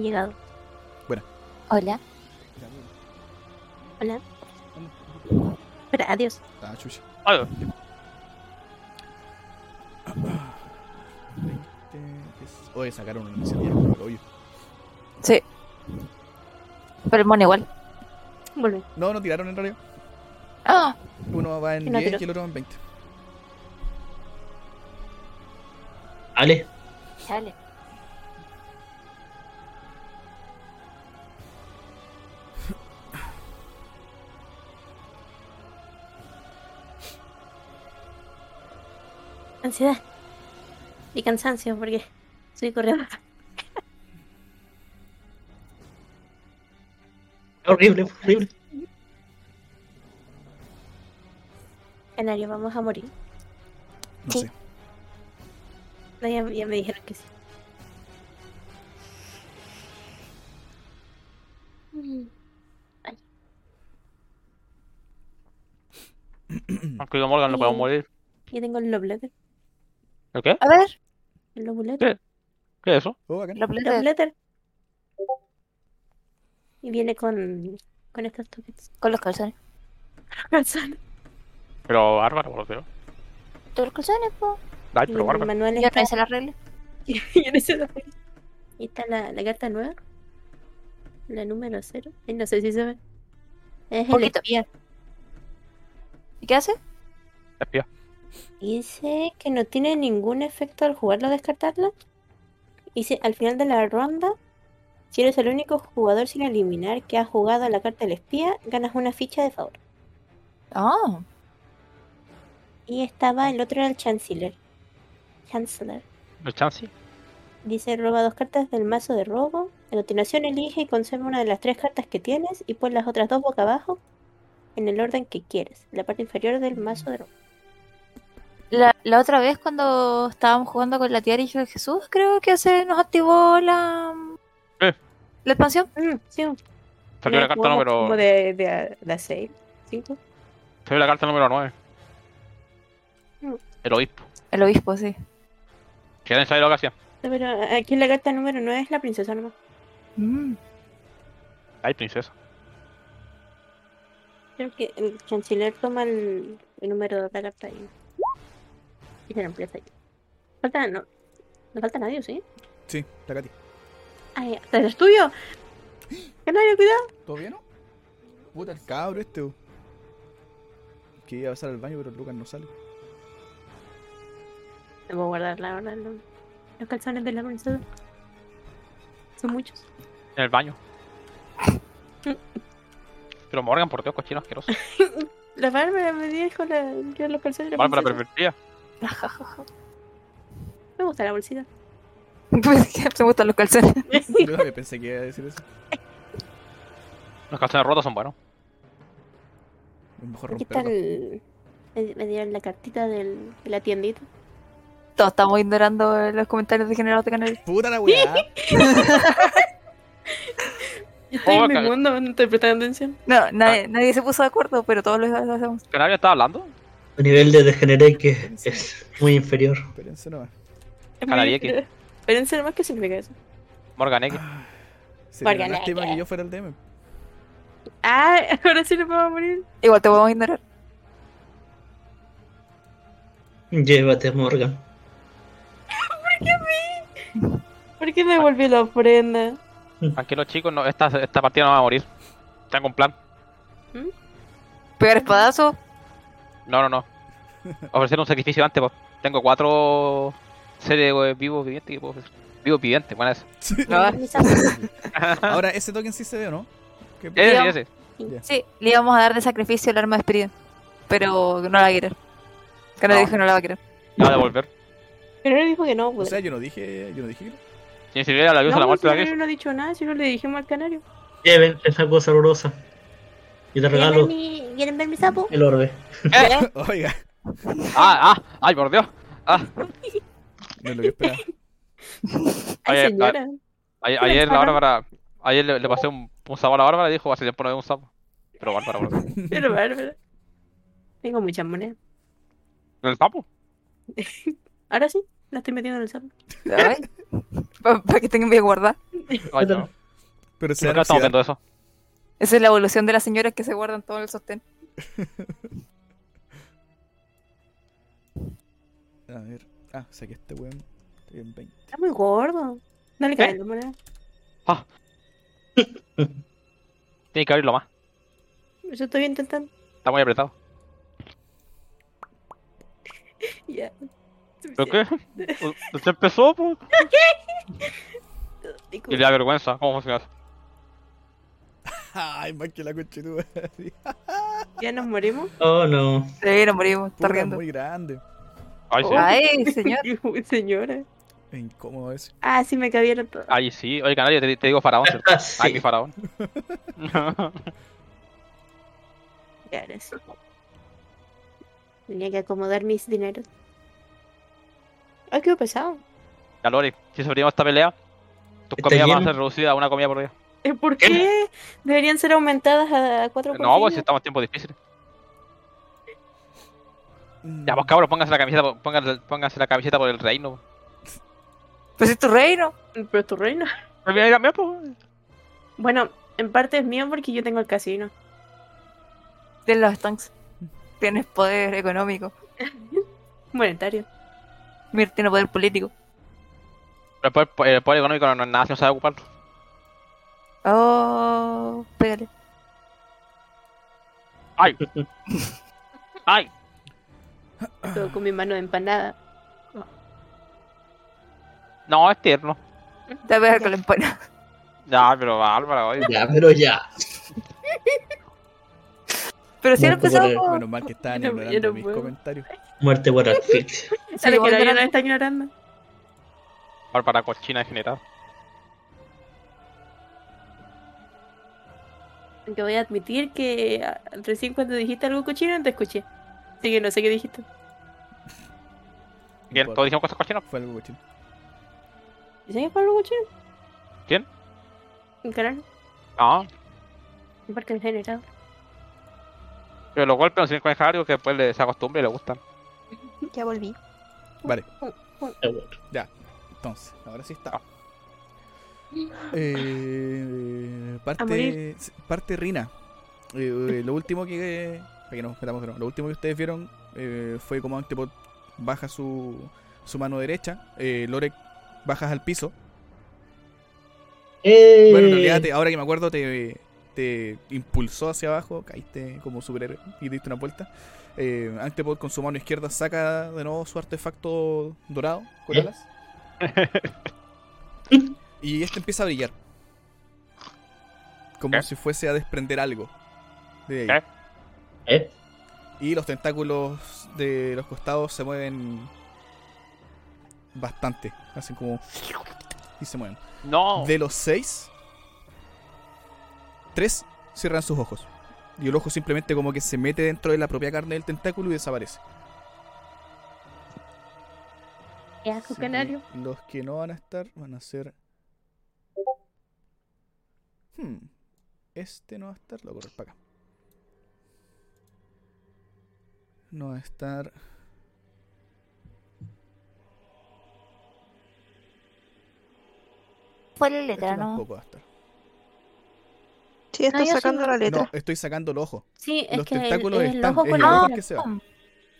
He llegado. Hola. Hola. Espera, adiós. Ah, chucha. Algo. 20 es- Oye, sacaron una iniciativa hoyo. Sí. Pero el mono igual. Vuelve. No, no tiraron en realidad. Ah, Uno va en ¿Quién no 10 tiró? y el otro va en 20. Vale. chale. Ansiedad. Y cansancio porque estoy corriendo. Horrible, horrible. Canario, vamos a morir. No Sí. sé. No, ya, ya me dijeron que sí. Mm, Aunque Morgan no puedo Sí. morir. Yo tengo el Love Letter. ¿El qué? A ver, El Love Letter. ¿Qué es eso? Oh, la Letter. Y viene con, con estos toques. con los calzones. Calzones. Pero bárbaro, por lo que ¿Todos los calzones, po? Ay, Y pero bárbaro. manual Yo no está... hice la regla. Yo no sé lo que- Ahí está la, la carta nueva. La número cero. Ay, no sé si se ve. Es el espía. ¿Y qué hace? Espía. Dice que no tiene ningún efecto al jugarlo o descartarlo. Dice, al final de la ronda, si eres el único jugador sin eliminar que ha jugado a la carta del espía, ganas una ficha de favor. Ah, Y estaba, el otro era el Chancellor. Chancellor. ¿El chance? Dice, roba dos cartas del mazo de robo. A continuación elige y conserva una de las tres cartas que tienes y pon las otras dos boca abajo en el orden que quieres. La parte inferior del mazo de robo. La, la otra vez cuando estábamos jugando con la tía y de Jesús, creo que se nos activó la. Eh. ¿La expansión? Mm, sí. Salió la carta número. Como de, de, de 6, 5. Salió la carta número 9. Mm. El obispo. El obispo, sí. Era necesario lo que hacía. Pero aquí en la carta número 9 es la princesa nomás. Mm. Ay, princesa. Creo que el canciller toma el, el número de la carta y, y se reemplaza ahí. Falta, no, no falta nadie, ¿sí? Sí, la Katy. Ay, hasta el estudio. Canario, cuidado. ¿Todo bien, no? Puta, el cabro este. bo. Que iba a pasar al baño, pero Lucas no sale. Debo guardar la verdad los, los calzones de la princesa. Son muchos. En el baño. Pero Morgan, por Dios, cochino asqueroso. La Bárbara me dijo la, que los calzones de la Bárbara princesa. pervertida. Me gusta la bolsita. Pues me gustan los calzones. Yo también pensé que iba a decir eso. Los calzones rotos son buenos. Mejor Aquí está romperlo. el... Me dieron la cartita del, de la tiendita. Todos estamos ignorando los comentarios de General de Canarias. Puta la weá. Yo estoy Oh, en mi mundo, no estoy prestando atención. No, nadie, nadie se puso de acuerdo, pero todos lo, lo hacemos. ¿Canario estaba hablando? El nivel de degenerate que es muy inferior. Espérense nomás. ¿qué? Espérense nomás, ¿qué significa eso? Morgan X. Sería lástima nada. que yo fuera el DM. Ah, ahora sí le podemos morir. Igual te podemos ignorar. Llévate, Morgan. ¿Por qué me devolvió la ofrenda? Tranquilos chicos, no, esta, esta partida no va a morir. Tengo un plan. Pegar espadazo. No, no, no. Ofrecer un sacrificio antes, pues. Tengo cuatro seres eh, vivos vivientes que puedo ofrecer. Vivos vivientes, buena esa. No, Ahora, ese token sí se ve, ¿o no? ¿Qué- Ese, Digamos- ese. sí, le íbamos a dar de sacrificio el arma de espíritu. Pero no la va a querer. Que no No. dijo que no la va a querer. La va a devolver. Pero él dijo que no, O pues. sea, yo no dije, yo no dije que no. Si ni siquiera la no, usa la pues, muerte de él no ha dicho nada, si no le dijimos al canario. Lleven esa cosa horrorosa. Y te regalo ¿Quieren ver mi sapo? el orbe. Oiga, Ah, ah, ay, por Dios. Ah, no es lo que esperaba. Ay, Oye, señora. ayer, ayer la Bárbara. Ayer le, le pasé un, un sapo a la Bárbara y dijo: Hace tiempo no veo un sapo. Pero Bárbara, Bárbara. Pero bárbaro. Tengo muchas monedas. ¿El sapo? Ahora sí, la estoy metiendo en el sapo. Para que tengan bien guardar. Ay, no. Pero ¿Y se por qué estamos viendo eso? Esa es la evolución de las señoras que se guardan todo en el sostén. A ver. Ah, saqué este weón. Estoy en 20. Está muy gordo. No le caen las monedas. Tiene que abrirlo más. Yo estoy intentando. Está muy apretado. Ya. ¿Pero qué? ¿Se empezó, pues? Y le da vergüenza. ¿Cómo funciona eso? Ay, más que la conchetuda. Ya nos morimos. Oh no. Sí, nos morimos, está riendo. muy grande. Ay, sí. Ay, señor. Señora. Es incómodo ese. Ah, sí, me cabieron todos. Ay, sí. Oye, canario, te, te digo faraón, ¿cierto? Ay, mi faraón. Ya, ahora sí. Tenía que acomodar mis dineros. Ay, qué pesado. ya, Lori, si sobrevivíamos esta pelea, tus ¿Está comidas van a ser reducidas a una comida por día. Eh, ¿Por qué? Deberían ser aumentadas a cuatro por No, pues si estamos en tiempos difíciles. Ya, pues cabros, pónganse la camiseta, por- pónganse, pónganse la camiseta por el reino. Pues es tu reino. Pero es tu reino. Pues pues. Bueno, en parte es mío porque yo tengo el casino. Tienes los stunks. Tienes poder económico. Monetario. Mir tiene poder político. Pero el poder, el poder económico no, no es nada si no sabe ocuparlo. Oh, pégale. ¡Ay! ¡Ay! Todo con mi mano de empanada. No, es tierno. Te voy a pegar con la empanada. Ya, pero Bárbara, oye. Ya, pero ya. Pero si No, ahora empezamos. como Menos mal que estaban no- ignorando no mis puedo. comentarios. Muerte por asfixia. Sale que la nos está ignorando. Bárbara cochina degenerada. Aunque voy a admitir que ah, recién cuando dijiste algo cochino no te escuché. Así que no sé qué dijiste. Bien, importa. todos dijimos cosas cochinas. Fue algo cochino. ¿Dices que fue algo cochino? ¿Quién? Claro, No, porque el generado. pero los golpes no sirven con algo que después le- se acostumbre y le gustan. Ya volví. Vale, Eh, bueno. ya. Entonces, ahora sí está. Ah. Eh, parte, parte Rina. Eh, eh, lo último que. Para que nos metamos de nuevo, Lo último que ustedes vieron eh, fue como Antipod baja su, su mano derecha. Eh, Lorek bajas al piso. Eh, Bueno, en realidad, te- ahora que me acuerdo, te, te impulsó hacia abajo, caíste como superhéroe y diste una vuelta. Eh, Antipod con su mano izquierda saca de nuevo su artefacto dorado con ¿Eh? alas. y este empieza a brillar. Como ¿Qué? si fuese a desprender algo de ahí. ¿Qué? ¿Eh? Y los tentáculos de los costados se mueven bastante. Hacen como. Y se mueven. No. De los seis, tres cierran sus ojos. Y el ojo simplemente como que se mete dentro de la propia carne del tentáculo y desaparece. Qué asco, canario. Los que no van a estar van a ser. Hmm. Este no va a estar, lo voy a correr para acá. No va a estar. Fue la Este letra, ¿no? tampoco va a estar. Sí, está No, sacando sí- la letra. No, estoy sacando el ojo. Sí, es Los que el, tentáculos el están- ojo es con el ojo otra. que se va.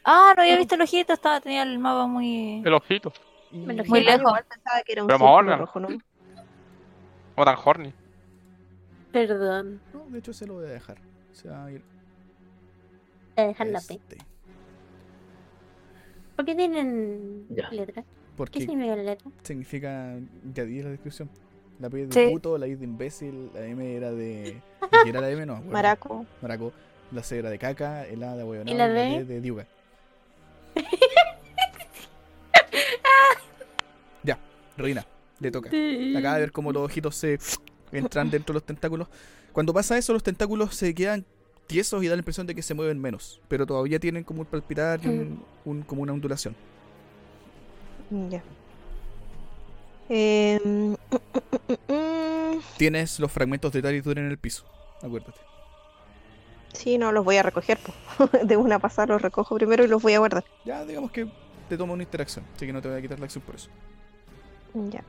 Ah, no había visto el ojito, estaba, tenía el mapa muy... El ojito. Muy lejos. Igual pensaba que era un Pero Morgan. rojo, ¿no? Como tan horny. Perdón. No, de hecho se lo voy a dejar. Se va a ir. Voy a dejar la P. ¿Por qué tienen Ya. letra? ¿Qué significa la letra? significa. Ya di la descripción. La P es de Sí. puto, la I es de imbécil, la M era de. ¿de qué era la M? No. Maraco. Maraco. La C era de caca, el A de huevonao ¿Y la? D de diuga. ya, Reina, le toca. Acaba de ver cómo los ojitos se entran dentro de los tentáculos. Cuando pasa eso, los tentáculos se quedan tiesos y da la impresión de que se mueven menos. Pero todavía tienen como un palpitar y un- un- como una ondulación. Ya. Em, Tienes los fragmentos de Taritur en el piso. Acuérdate. sí, no, los voy a recoger. De una pasada los recojo primero y los voy a guardar. Ya, digamos que te toma una interacción. Así que no te voy a quitar la acción por eso. Ya.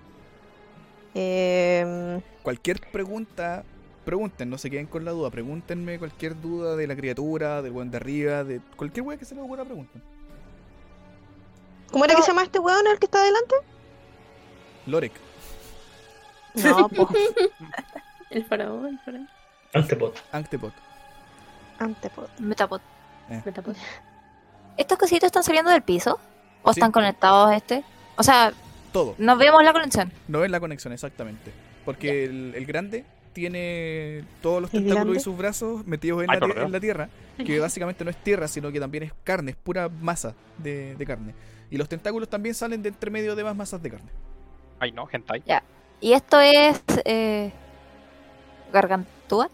Em, Cualquier pregunta, pregunten, no se queden con la duda. Pregúntenme cualquier duda de la criatura, del buen de arriba, de cualquier wea que se les ocurra, pregunten. ¿Cómo era que se llama este weón el que está adelante? Lorek, No, po. El faraón, el faraón. Antepot. Anctepot. Antepod. Metapod. Me tapó. ¿Estos cositos están saliendo del piso? ¿O Sí. están conectados a este? O sea, Todo. no vemos la conexión. No es la conexión, exactamente. Porque el, el grande tiene todos los ¿El tentáculos y sus brazos metidos en, Ay, la, en la tierra. Que básicamente no es tierra, sino que también es carne, es pura masa de, de carne. Y los tentáculos también salen de entre medio de más masas de carne. Ay, no, hentai. Y esto es... Eh, gargantúa,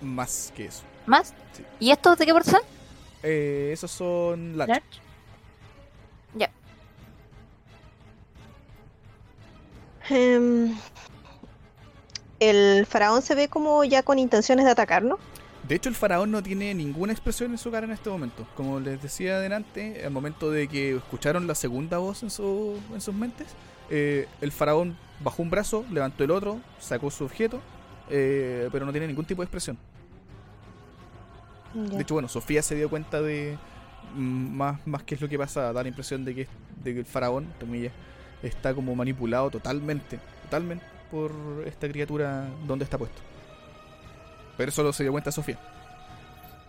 Más que eso. más. Sí. ¿Y estos de qué parte son? Eh, esos son large. Large. Em, el faraón se ve como ya con intenciones de atacarnos. De hecho, el faraón no tiene ninguna expresión en su cara en este momento. Como les decía adelante, al momento de que escucharon la segunda voz en, su- en sus mentes, eh, el faraón bajó un brazo, levantó el otro, sacó su objeto, eh, pero no tiene ningún tipo de expresión. De hecho, bueno, Sofía se dio cuenta de más, más qué es lo que pasa, da la impresión de que, de que el faraón, comillas, está como manipulado totalmente, totalmente por esta criatura donde está puesto. Pero eso lo se dio cuenta Sofía.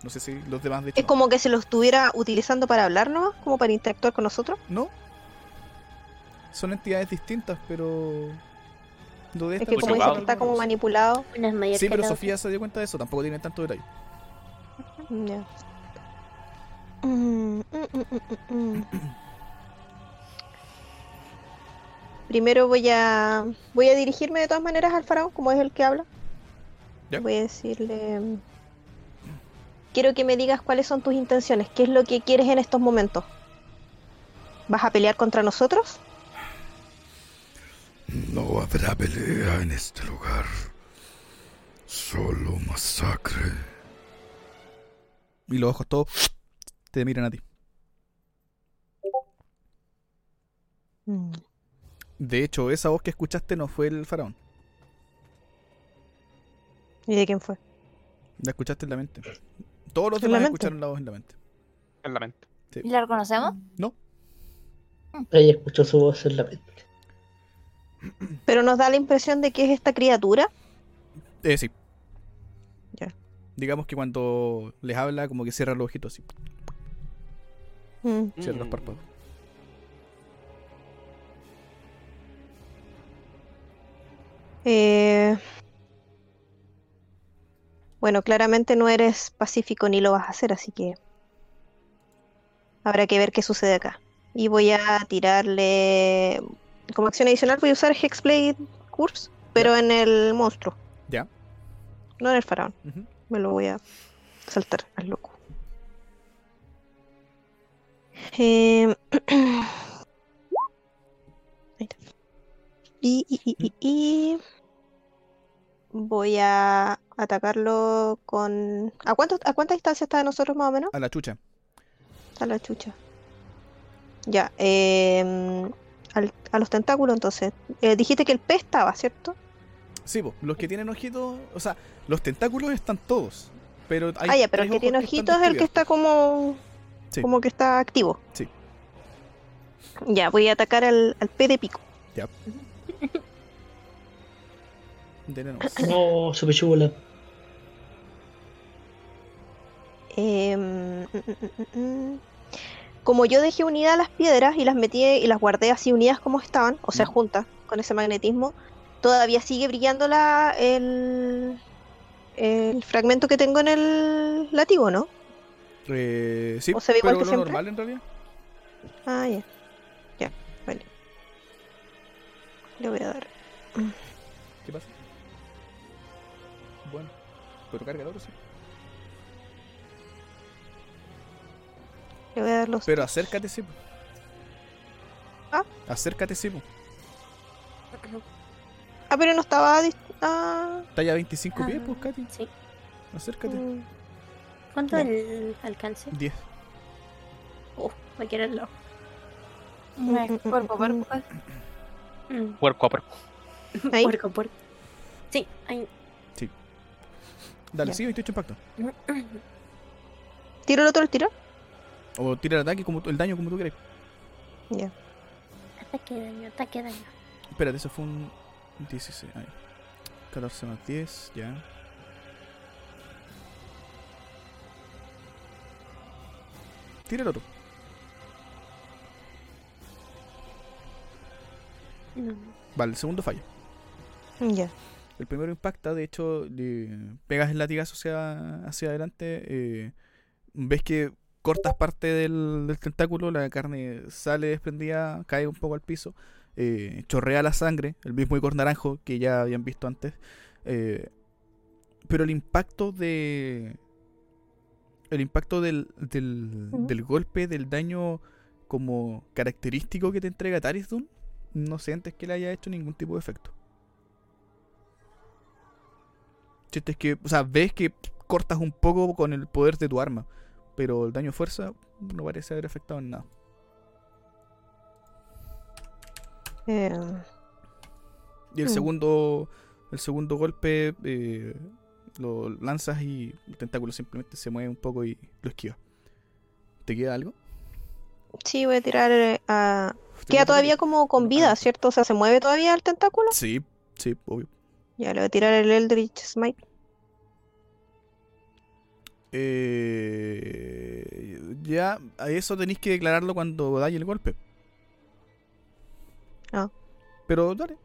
No sé si los demás de hecho Es como que se lo estuviera utilizando para hablarnos, como para interactuar con nosotros. no. Son entidades distintas, pero lo de Es que como dice que está como manipulado. Sí, pero Sofía se dio cuenta de eso, tampoco tiene tanto detalle. Ya. Mm, mm, mm, Primero voy a voy a dirigirme de todas maneras al faraón, como es el que habla. Ya. Voy a decirle Quiero que me digas cuáles son tus intenciones, qué es lo que quieres en estos momentos. ¿Vas a pelear contra nosotros? No habrá pelea en este lugar. Solo masacre. Y los ojos todos te miran a ti. Mm. De hecho, esa voz que escuchaste no fue el faraón. ¿Y de quién fue? La escuchaste en la mente. Todos los ¿En la demás mente? escucharon la voz en la mente. En la mente. ¿Y la reconocemos? ¿No? Ella escuchó su voz en la mente. Pero nos da la impresión de que es esta criatura. Eh, sí. Ya. Digamos que cuando les habla, como que cierra los ojitos así. Mm. Cierra los párpados. Eh, Bueno, claramente no eres pacífico ni lo vas a hacer, así que habrá que ver qué sucede acá. Y voy a tirarle como acción adicional voy a usar Hexblade Curse, pero en el monstruo, Ya. no en el faraón. Me lo voy a saltar al loco. Eh, Y, y, y, y, y voy a atacarlo con... ¿A, cuánto, ¿A cuánta distancia está de nosotros más o menos? A la chucha. A la chucha. Ya, em, al- a los tentáculos entonces. Eh, dijiste que el pez estaba, ¿cierto? Sí, po, los que tienen ojitos. O sea, los tentáculos están todos. Pero hay ah, ya, pero el que tiene ojitos es el que está como... Sí. Como que está activo. Sí. Ya, voy a atacar al, al pez de pico. descubiertos. No, mm, mm, mm, mm. Como yo dejé unidas las piedras y las metí y las guardé así unidas como estaban, o sea, Mm. juntas con ese magnetismo, todavía sigue brillando la, el, el fragmento que tengo en el látigo, ¿no? Eh, sí, ¿O se ve igual pero que lo siempre? normal en realidad. Ah, ya. Ya, vale. Le voy a dar. Pero carga el otro, sí. Le voy a dar los. Pero acércate, sí. ¿Ah? Acércate, sí. Ah, pero no estaba. Ah, Está ya a 25 pies, Ah, pues, Katy. Sí. Acércate. mm, ¿Cuánto Ya. el alcance? 10. Oh, me quiero al lado. mm, mm, Cuerpo, mm, cuerpo. Puerco a puerco. Puerco, puerco. Sí, ahí. Dale, sí, 28 impacto. ¿Tiro el otro el tiro? O tira el ataque, como tú- el daño como tú quieras. Ya. Ataque daño, ataque daño. Espérate, eso fue un 16. Ahí. 14 más 10, ya. Tira el otro. No. Vale, el segundo falla. Ya. El primero impacta, de hecho, le pegas el latigazo hacia, hacia adelante. eh, ves que cortas parte del, del tentáculo, la carne sale desprendida, cae un poco al piso, eh, chorrea la sangre, el mismo icor naranjo que ya habían visto antes. eh, pero el impacto de. El impacto del, del golpe, del daño como característico que te entrega Tarisdun, no sientes que le haya hecho ningún tipo de efecto. Sientes que, o sea, ves que cortas un poco con el poder de tu arma, pero el daño fuerza no parece haber afectado en nada. Eh, Y el Mm. segundo, el segundo golpe eh, lo lanzas y el tentáculo simplemente se mueve un poco y lo esquiva. ¿Te queda algo? sí, voy a tirar eh, a. ¿Te Queda todavía como con Ah, vida. ¿cierto? O sea, ¿se mueve todavía el tentáculo? Sí, sí, obvio. Ya, le voy a tirar el Eldritch Smite. Eh, ya, a eso tenéis que declararlo cuando dais el golpe. Ah. Pero dale.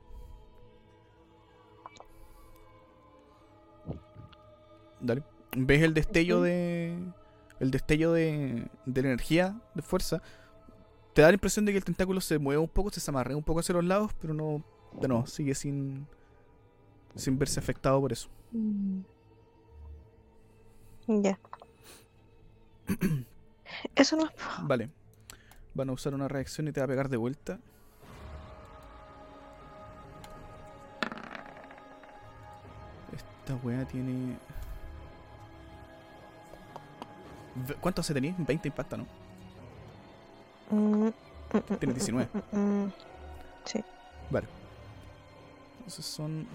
Dale. ¿Ves el destello de. El destello de, de la energía, de fuerza? Te da la impresión de que el tentáculo se mueve un poco, se zamarrea un poco hacia los lados, pero no. De nuevo, sigue sin. Sin verse afectado por eso. Mm. Ya. Eso no es. Vale. Van a usar una reacción y te va a pegar de vuelta. Esta weá tiene. ¿Cuánto se tenía? 20 impacta, ¿no? Mm, mm, mm, Tiene mm, 19. mm, mm, mm. Vale. Entonces son.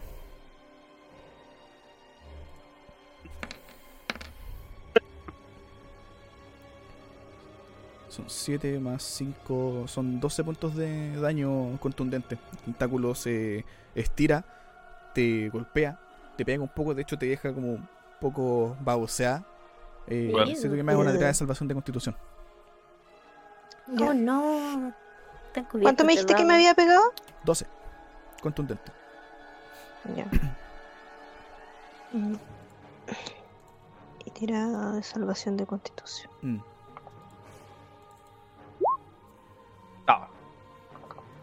Son 7 más 5. Son 12 puntos de daño contundente. El tentáculo se estira, te golpea, te pega un poco. De hecho, te deja como un poco baboseada. Eh, Bueno. siento que me hago una tirada de salvación de constitución. Oh no. ¿Cuánto me dijiste que me había pegado? 12. Contundente. Ya. Y tirada de salvación de constitución. Mm.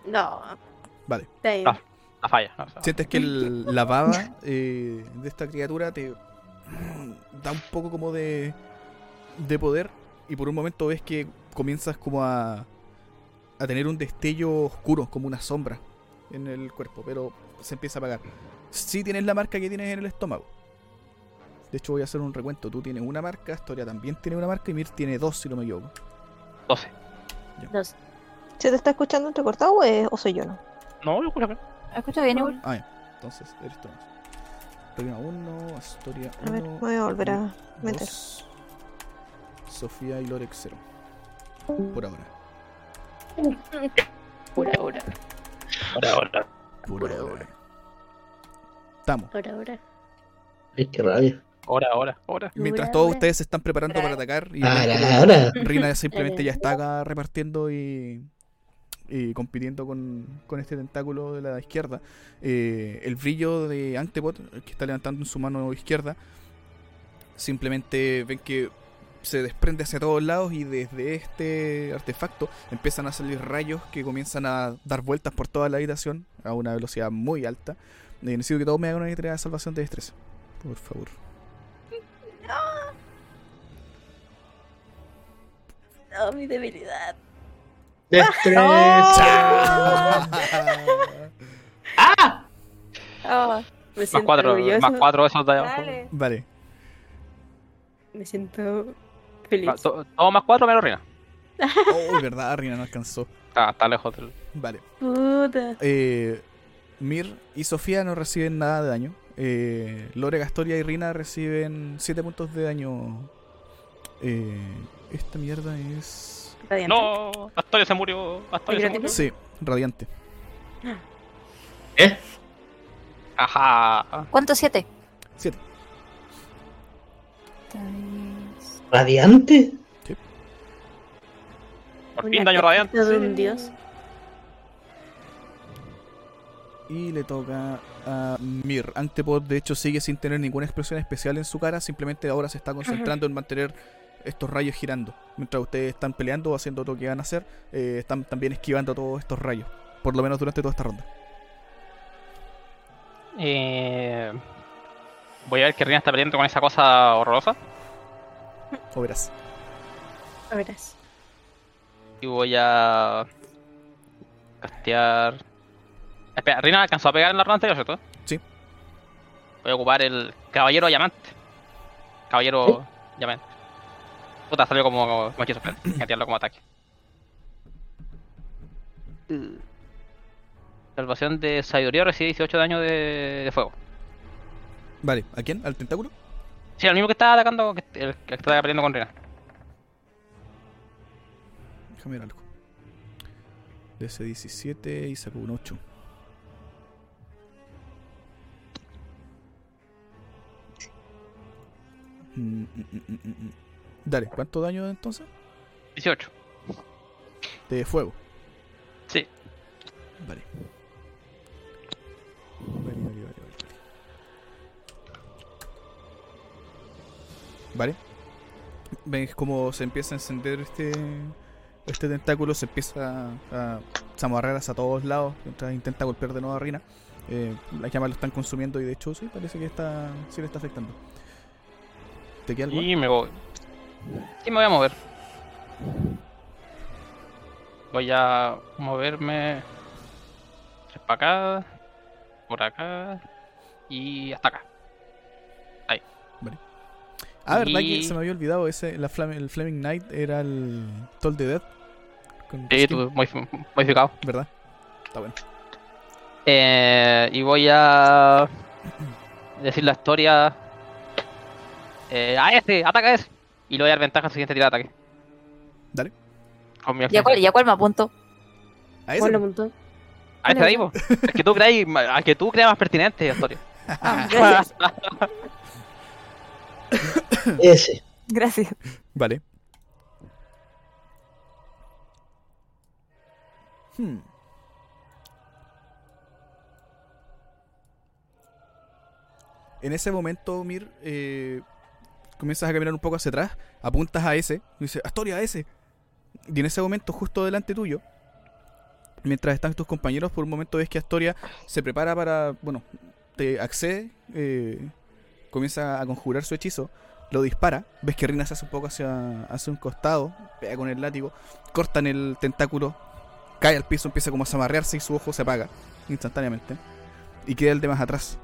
No. Vale. Ah. la falla. no, o sea, Sientes que el- la baba eh, de esta criatura te da un poco como de, de poder y por un momento ves que comienzas como a, a tener un destello oscuro, como una sombra en el cuerpo, pero se empieza a apagar. Sí tienes la marca que tienes en el estómago. De hecho voy a hacer un recuento. Tú tienes una marca, Astoria también tiene una marca y Mir tiene dos, si no me equivoco. 12. Dos. ¿Se te está escuchando entrecortado o, es- o soy yo no? No, yo creo que. Escucha bien igual. Ah, ya. Entonces eres tú. Reina 1, Astoria A ver, 1. voy a volver a meter. Dos. Sofía y Lorex 0. Por ahora. Por ahora. Ahora, ahora. Por, Por ahora. ahora. Estamos. Por ahora. Ay, qué rabia. Ahora, ahora, ahora. Mientras todos ustedes se están preparando para atacar y. Rina simplemente ya está acá repartiendo y, y compitiendo con, con este tentáculo de la izquierda. eh, el brillo de Antepot, que está levantando en su mano izquierda, simplemente ven que se desprende hacia todos lados y desde este artefacto empiezan a salir rayos que comienzan a dar vueltas por toda la habitación a una velocidad muy alta. Eh, necesito que todos me hagan una tirada de salvación de destreza. Por favor. No, mi debilidad. Destreza. Oh, me Más siento 4, orgulloso. más 4 esos de allá abajo. Vale. Me siento feliz. Ah, to- Todo más 4 menos Rina. Oh, verdad, Rina no alcanzó. Está, está lejos del. Vale. Puta. Eh, Mir y Sofía no reciben nada de daño. Eh, Lore, Gastoria y Rina reciben 7 puntos de daño. Eh, esta mierda es. Radiante. No, Astoria se murió. Astoria se murió. Sí, radiante. ¿Eh? Ajá. ¿Cuánto? ¿Siete? 7. Tres. ¿Radiante? Por Una fin daño radiante. de un dios. Y le toca a Mir. Antepod, de hecho, sigue sin tener ninguna expresión especial en su cara. Simplemente ahora se está concentrando en mantener estos rayos girando. Mientras ustedes están peleando o haciendo lo que van a hacer, eh, están también esquivando todos estos rayos. Por lo menos durante toda esta ronda. Eh, voy a ver que Rina está peleando con esa cosa horrorosa. O verás. A verás. Y voy a. Castear. Espera, Rina alcanzó a pegar en la ronda anterior, ¿cierto? Sí. Voy a ocupar el Caballero Llamante. Caballero Llamante. Puta, salió como, como tirarlo como ataque. Salvación de sabiduría recibe 18 de daño de, de fuego. Vale, ¿a quién? ¿Al tentáculo? Sí, el mismo que estaba atacando, que, el que estaba peleando con Rina. Déjame ver algo. DC 17 y sacó un 8. Mm, mm, mm, mm, mm. Dale, ¿cuánto daño entonces? 18. De fuego. Sí. Vale. Vale, vale, vale, vale. Ves cómo se empieza a encender este este tentáculo, se empieza a zamarrar hacia todos lados mientras intenta golpear de nuevo a Rina. Eh, las llamas lo están consumiendo y de hecho sí, parece que está sí le está afectando. ¿Te queda algo? Y me voy. Y me voy a mover. Voy a moverme. Para acá. Por acá. Y hasta acá. Ah, ¿verdad que se me había olvidado? ese la Flam- El Flaming Knight era el Toll the Dead. Con Sí, modif- modificado. ¿Verdad? Está bueno. Eh, y voy a decir la historia. Eh, a ese, ataca a ese. Y le voy a dar ventaja al siguiente tiro de ataque. Dale. Con mi ¿Y a cuál, y a cuál me apunto? A ese. ¿Cuál lo apuntó? A este de ahí, po. El que tú creas, al que tú creas más pertinente, historia. Ah, gracias. Ese. gracias. Vale. Hmm. En ese momento, Mir, eh, comienzas a caminar un poco hacia atrás, apuntas a ese, y dices, Astoria, a ese. Y en ese momento, justo delante tuyo, mientras están tus compañeros, por un momento ves que Astoria se prepara para, bueno, te accede, eh, comienza a conjurar su hechizo, lo dispara, ves que Rina se hace un poco hacia, hacia un costado, pega con el látigo, cortan el tentáculo, cae al piso, empieza como a zamarrearse y su ojo se apaga instantáneamente. Y queda el de más atrás.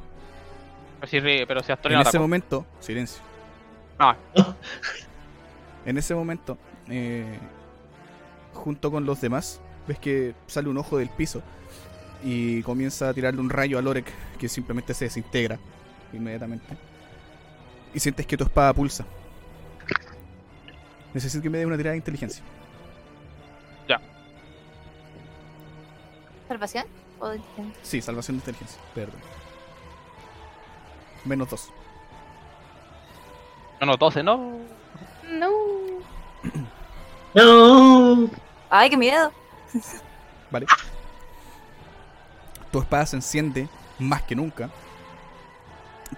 Pero si, pero si Astoria En no ese momento, silencio. Ah. En ese momento, eh, junto con los demás, ves que sale un ojo del piso y comienza a tirarle un rayo a Lorek que simplemente se desintegra inmediatamente. Y sientes que tu espada pulsa. Necesito que me dé una tirada de inteligencia. ¿Salvación? ¿O de inteligencia? Sí, salvación de inteligencia. Perdón. Menos dos. No, no, 12, ¿no? No. No. Ay, qué miedo. ¿Vale? Tu espada se enciende más que nunca.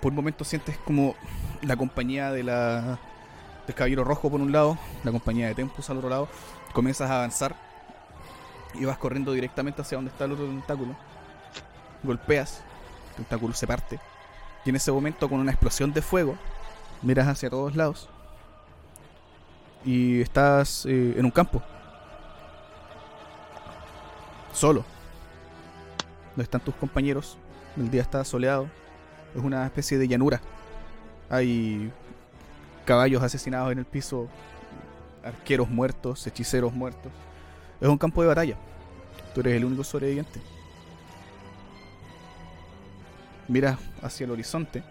Por un momento sientes como la compañía de la del Caballero Rojo por un lado, la compañía de Tempus al otro lado. Comienzas a avanzar y vas corriendo directamente hacia donde está el otro tentáculo. Golpeas, el tentáculo se parte. Y en ese momento, con una explosión de fuego, miras hacia todos lados. Y estás eh, en un campo. Solo. Donde están tus compañeros. El día está soleado. Es una especie de llanura. Hay caballos asesinados en el piso. Arqueros muertos, hechiceros muertos. Es un campo de batalla. Tú eres el único sobreviviente. Miras hacia el horizonte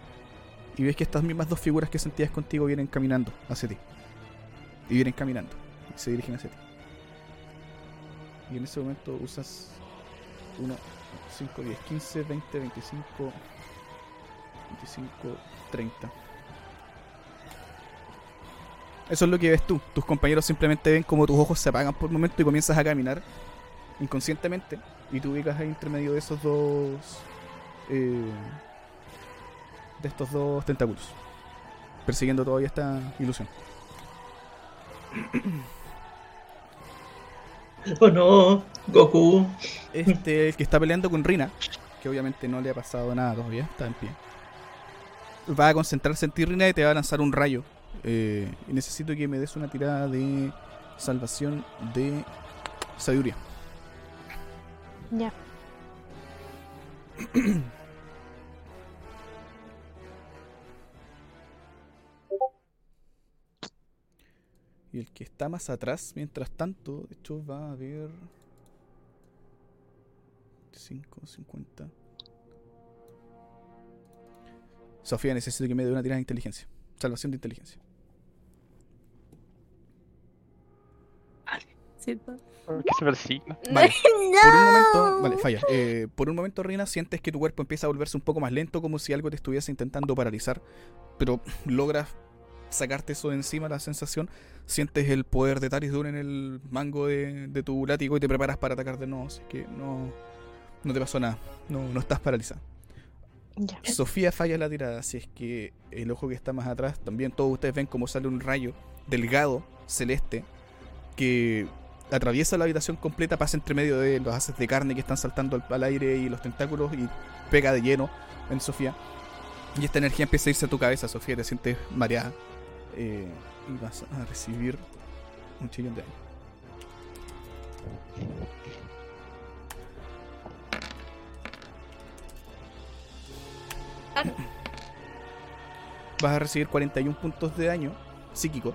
y ves que estas mismas dos figuras que sentías contigo vienen caminando hacia ti. Y vienen caminando. Y se dirigen hacia ti. Y en ese momento usas 1, 5, 10, 15, 20, 25, 25, 30. Eso es lo que ves tú. Tus compañeros simplemente ven como tus ojos se apagan por un momento y comienzas a caminar inconscientemente. Y tú ubicas ahí entre medio de esos dos. eh, de estos dos tentáculos. Persiguiendo todavía esta ilusión. Oh no. Goku. Este, el que está peleando con Rina, que obviamente no le ha pasado nada todavía, está en pie. Va a concentrarse en ti, Rina, y te va a lanzar un rayo. Eh, y necesito que me des una tirada de salvación de sabiduría. Ya. Y el que está más atrás, mientras tanto, de hecho va a haber 5, 50. Sofía, necesito que me dé una tirada de inteligencia. Salvación de inteligencia. Vale. Por un momento, vale, falla. Eh, por un momento, Rina, sientes que tu cuerpo empieza a volverse un poco más lento, como si algo te estuviese intentando paralizar, pero logras sacarte eso de encima, la sensación. Sientes el poder de Taris en el mango de, de tu látigo y te preparas para atacar de nuevo. Así que no, no te pasó nada. No, no estás paralizada. Sofía falla la tirada, así es que el ojo que está más atrás, también todos ustedes ven como sale un rayo delgado, celeste, que atraviesa la habitación completa, pasa entre medio de los haces de carne que están saltando al, al aire y los tentáculos y pega de lleno en Sofía. Y esta energía empieza a irse a tu cabeza, Sofía, te sientes mareada. Eh, y vas a recibir un chillón de daño. vas a recibir 41 puntos de daño psíquico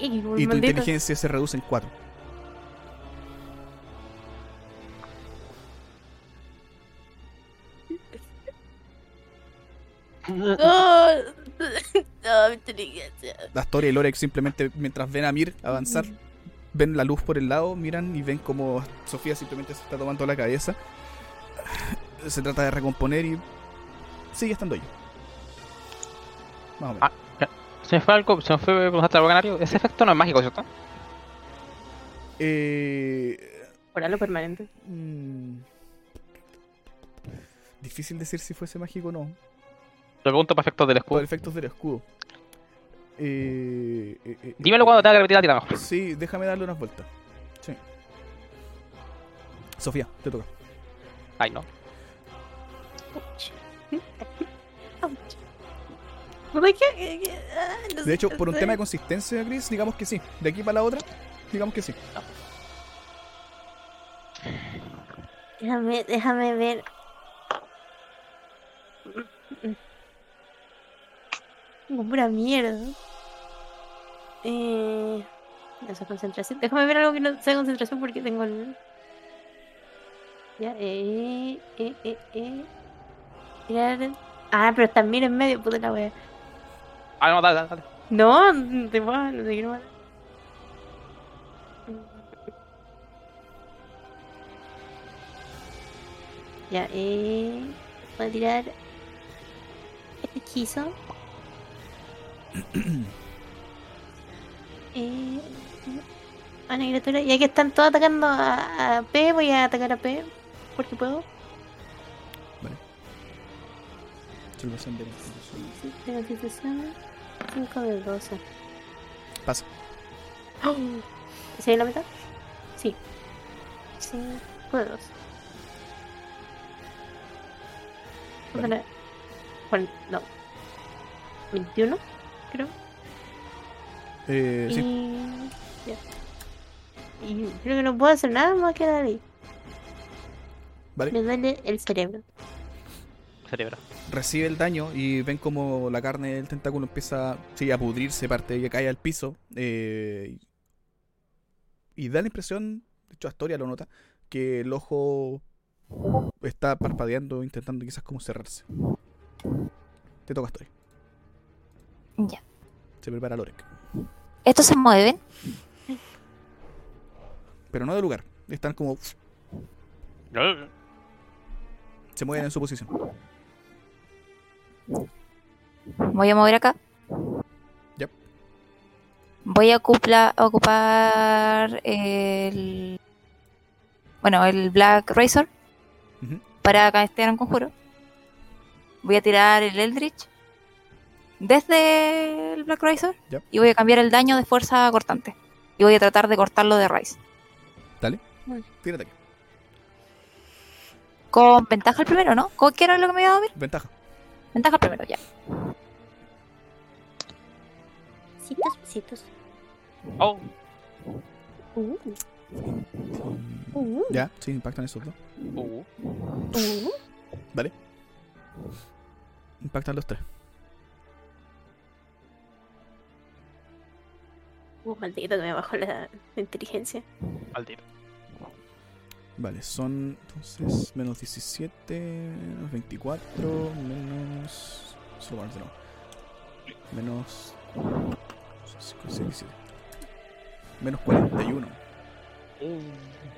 Y, y tu inteligencia se reduce en 4. No. Astoria y Lorek simplemente mientras ven a Mir avanzar, ven la luz por el lado, miran y ven como Sofía simplemente se está tomando la cabeza. Se trata de recomponer y sigue estando ahí. Más o menos. Ah. Se me fue algo, se me fue algo canario. Ese efecto no es mágico, ¿cierto? Eh, Por algo permanente. mm, difícil decir si fuese mágico o no. Te pregunto para efectos del escudo. efectos del escudo. Eh, eh, eh, Dímelo cuando tenga que repetir la tirada. Sí, déjame darle unas vueltas. Sí. Sofía, te toca. Ay, no. De hecho, por un tema de consistencia, Chris, digamos que sí. De aquí para la otra, digamos que sí. Déjame, déjame ver. Tengo pura mierda. Eh, esa concentración. Déjame ver algo que no sea concentración porque tengo el. Ya, eh, eh, eh, eh. Tirar. Ah, pero también en medio, puta la wea. Ah, no, dale, dale. dale. No, no te puedo, no te quiero matar. Ya, eh. Voy a tirar. Este hechizo. eh. A una criatura. Ya que están todos atacando a, a P, voy a atacar a P. Porque puedo. Salvación de de constitución. 5 de 12. Pasa. ¿Se ve la mitad? Sí. 5 de 12. Vale. Juan- no. 21, creo. Eh, sí, Y. Ya. Y creo que no puedo hacer nada más que dar ahí. vale. Me duele el cerebro. Cerebro. Recibe el daño y ven como la carne del tentáculo empieza sí, a pudrirse, parte de que cae al piso. eh, y da la impresión, de hecho Astoria lo nota, que el ojo está parpadeando, intentando quizás como cerrarse. Te toca Astoria. Ya. Se prepara Lorek. ¿Estos se mueven? Pero no de lugar. Están como... Se mueven en su posición. Voy a mover acá. Yep. Voy a ocupla- ocupar el. Bueno, el Black Razor Ujú. para castear un conjuro. Voy a tirar el Eldritch desde el Black Razor Yep. y voy a cambiar el daño de fuerza cortante. Y voy a tratar de cortarlo de raíz. Dale. Tírate aquí. Con ventaja el primero, ¿no? ¿Con qué era lo que me iba a dar? Ventaja. Ventaja el primero, ya. Besitos, besitos. Oh, Uh, uh, Ya, sí, impactan esos dos. uh. uh. Vale. Impactan los tres. Uh, maldito que me bajó la, la inteligencia. Maldito. Vale, son entonces menos 17, menos 24, menos. Nuevo. Menos. 5, 6, 17. Menos 41.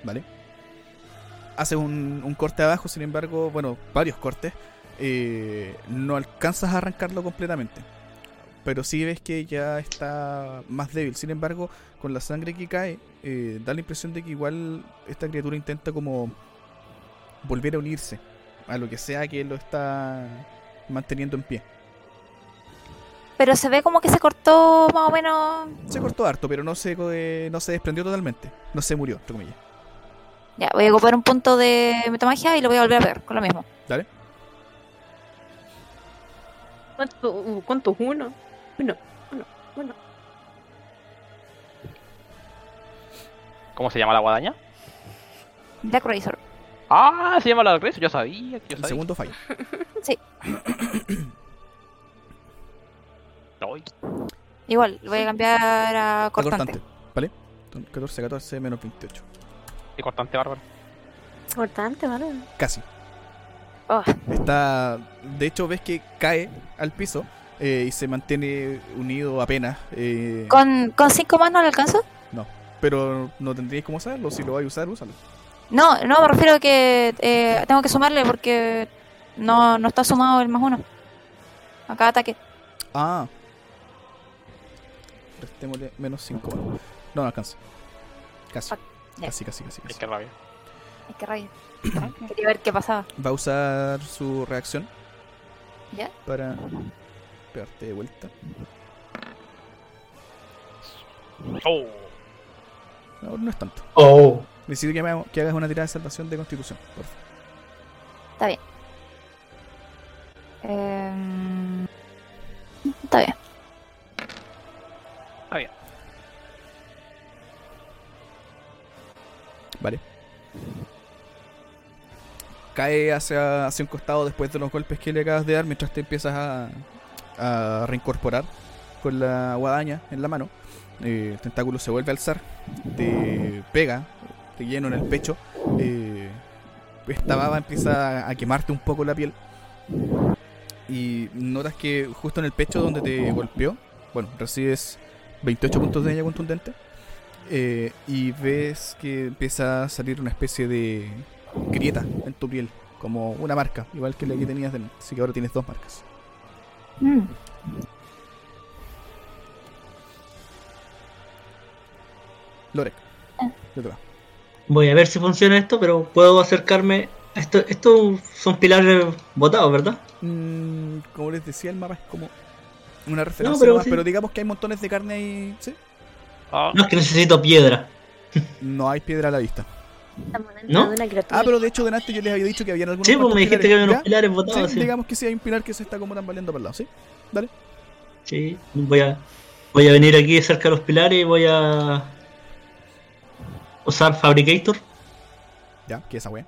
Vale. Haces un, un corte abajo, sin embargo, bueno, varios cortes. eh, no alcanzas a arrancarlo completamente. Pero sí ves que ya está más débil. Sin embargo, con la sangre que cae, eh, da la impresión de que igual esta criatura intenta como volver a unirse a lo que sea que lo está manteniendo en pie. Pero se ve como que se cortó más o menos. Se cortó harto, pero no se, eh, no se desprendió totalmente. No se murió, entre comillas. Ya, voy a ocupar un punto de metamagia y lo voy a volver a ver con lo mismo. Dale. ¿Cuánto, uh, ¿Cuántos? Uno. Uno, uno, uno. ¿Cómo se llama la guadaña? Black Razor. Ah, se llama la Grace. Yo sabía, yo El sabía. segundo falla. Ay, Igual, lo voy a cambiar a cortante. cortante. ¿Vale? Son 14, 14 menos 28. qué cortante bárbaro. Importante, ¿vale? Casi. Oh, Está. De hecho, ves que cae al piso eh, y se mantiene unido apenas. eh, ¿Con, ¿Con cinco más no le alcanzo? Pero no tendríais cómo saberlo. Si lo vais a usar, úsalo. No, no, me refiero a que eh, tengo que sumarle porque no, no está sumado el más uno. A cada ataque. Ah. Restémosle menos 5. No, no alcanza. Casi. Fuck. Ya. Casi, casi, casi. Ay, casi. qué rabia. Ay, qué rabia. Quería ver qué pasaba. Va a usar su reacción ¿Ya? para pegarte de vuelta. Oh, No, no es tanto. Oh, Necesito que, me- que hagas una tirada de salvación de constitución. Por favor. Está bien. Em, está bien. está bien. Vale. Cae hacia, hacia un costado después de los golpes que le acabas de dar mientras te empiezas a, a reincorporar con la guadaña en la mano. Eh, el tentáculo se vuelve a alzar, te pega de lleno en el pecho. eh, esta baba empieza a quemarte un poco la piel. Y notas que justo en el pecho donde te golpeó, bueno, recibes 28 puntos de daño contundente. Eh, y ves que empieza a salir una especie de grieta en tu piel, como una marca, igual que la que tenías delante. Así que ahora tienes dos marcas. Mm. Lorek, Ah. te voy a ver si funciona esto, pero puedo acercarme. Esto, estos son pilares botados, ¿verdad? Mm, como les decía, el mapa es como una referencia, pero nomás, sí. pero digamos que hay montones de carne ahí. ¿sí? Ah, No es que necesito piedra. No hay piedra a la vista. ¿No? de. Ah, pero de hecho, delante yo les había dicho que habían algunos Sí, pues me dijiste que había unos ¿Ya? pilares botados. Sí, Sí, digamos que sí hay un pilar que se está como tambaleando para el lado, ¿sí? Dale. Sí, voy a, voy a venir aquí cerca de los pilares y voy a usar Fabricator. Ya, que esa wea.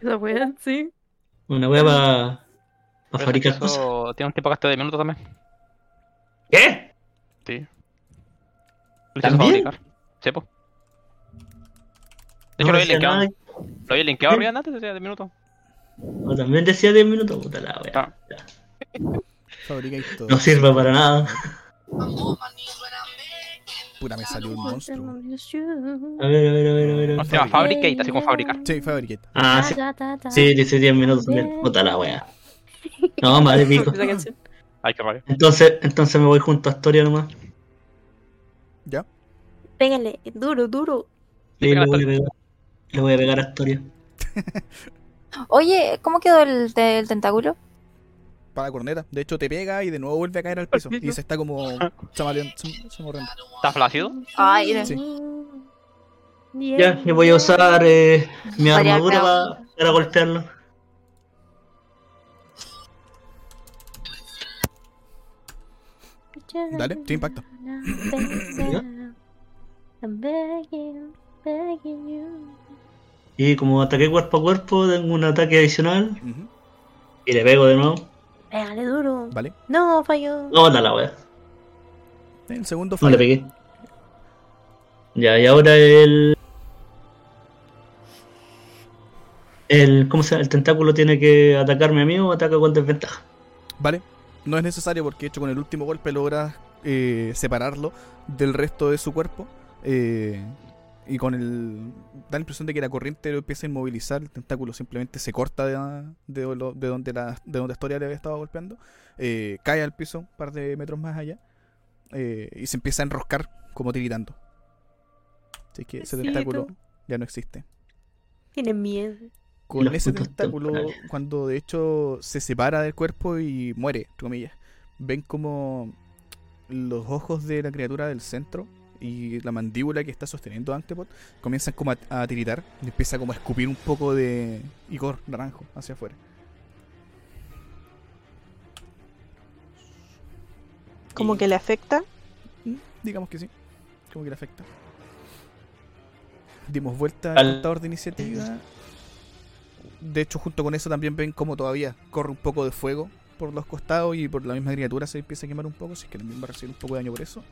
Esa wea, sí. Una wea para pero fabricar eso cosas. tiene un tiempo gasto de minutos también. ¿Qué? Sí. ¿También? fabricar. Sí. De hecho, No lo había linkeado. nada. Lo había linkeado Sí. arriba antes, decía de minutos. O también decía 10 minutos. Puta la wea. Ah. No sirve para nada. Puta, me salió un monstruo. A ver, a ver, a ver, a ver. No, se llama Fabricate, así como fabricar. Sí, Fabricate. Ah, sí. Sí, dice 10 minutos también. Puta la wea. No, madre pico. Ay, qué rabia. Entonces, entonces me voy junto a Astoria nomás. ¿Ya? Pégale, duro, duro. Y le voy a pegar. Le voy a pegar a Astoria. Oye, ¿cómo quedó el, te- el tentáculo? Para corneta. De hecho, te pega y de nuevo vuelve a caer al piso. Y se está como chamaleando. cham- chamorreando. ¿Estás flácido? Ay, Sí. Ya, yo voy a usar eh, mi armadura cada pa- para golpearlo. Dale, sí, impacto. I'm begging, begging you. Y como ataqué cuerpo a cuerpo, tengo un ataque adicional. Y le pego de nuevo. Pégale duro. Vale. No, falló. No, la wea. El segundo No le pegué. Ya, y ahora el. El. ¿Cómo se llama? El tentáculo tiene que atacarme a mí o ataca con desventaja. Vale. No es necesario porque de hecho con el último golpe logras eh, separarlo del resto de su cuerpo. eh, y con el. Da la impresión de que la corriente lo empieza a inmovilizar. El tentáculo simplemente se corta de, de donde la de donde Astoria le había estado golpeando. eh, cae al piso un par de metros más allá. eh, y se empieza a enroscar como tiritando. Así que ese tentáculo ya no existe. Tiene miedo. con los ese tentáculo, temporales. cuando de hecho se separa del cuerpo y muere, entre comillas, ven como los ojos de la criatura del centro y la mandíbula que está sosteniendo a Anklepot comienzan como a, a tiritar y empieza como a escupir un poco de icor naranjo hacia afuera. Como Y- que le afecta. Mm, Digamos que sí, como que le afecta. Dimos vuelta al Al- contador de iniciativa. De hecho, junto con eso también ven como todavía corre un poco de fuego por los costados y por la misma criatura se empieza a quemar un poco, si es que también va a recibir un poco de daño por eso.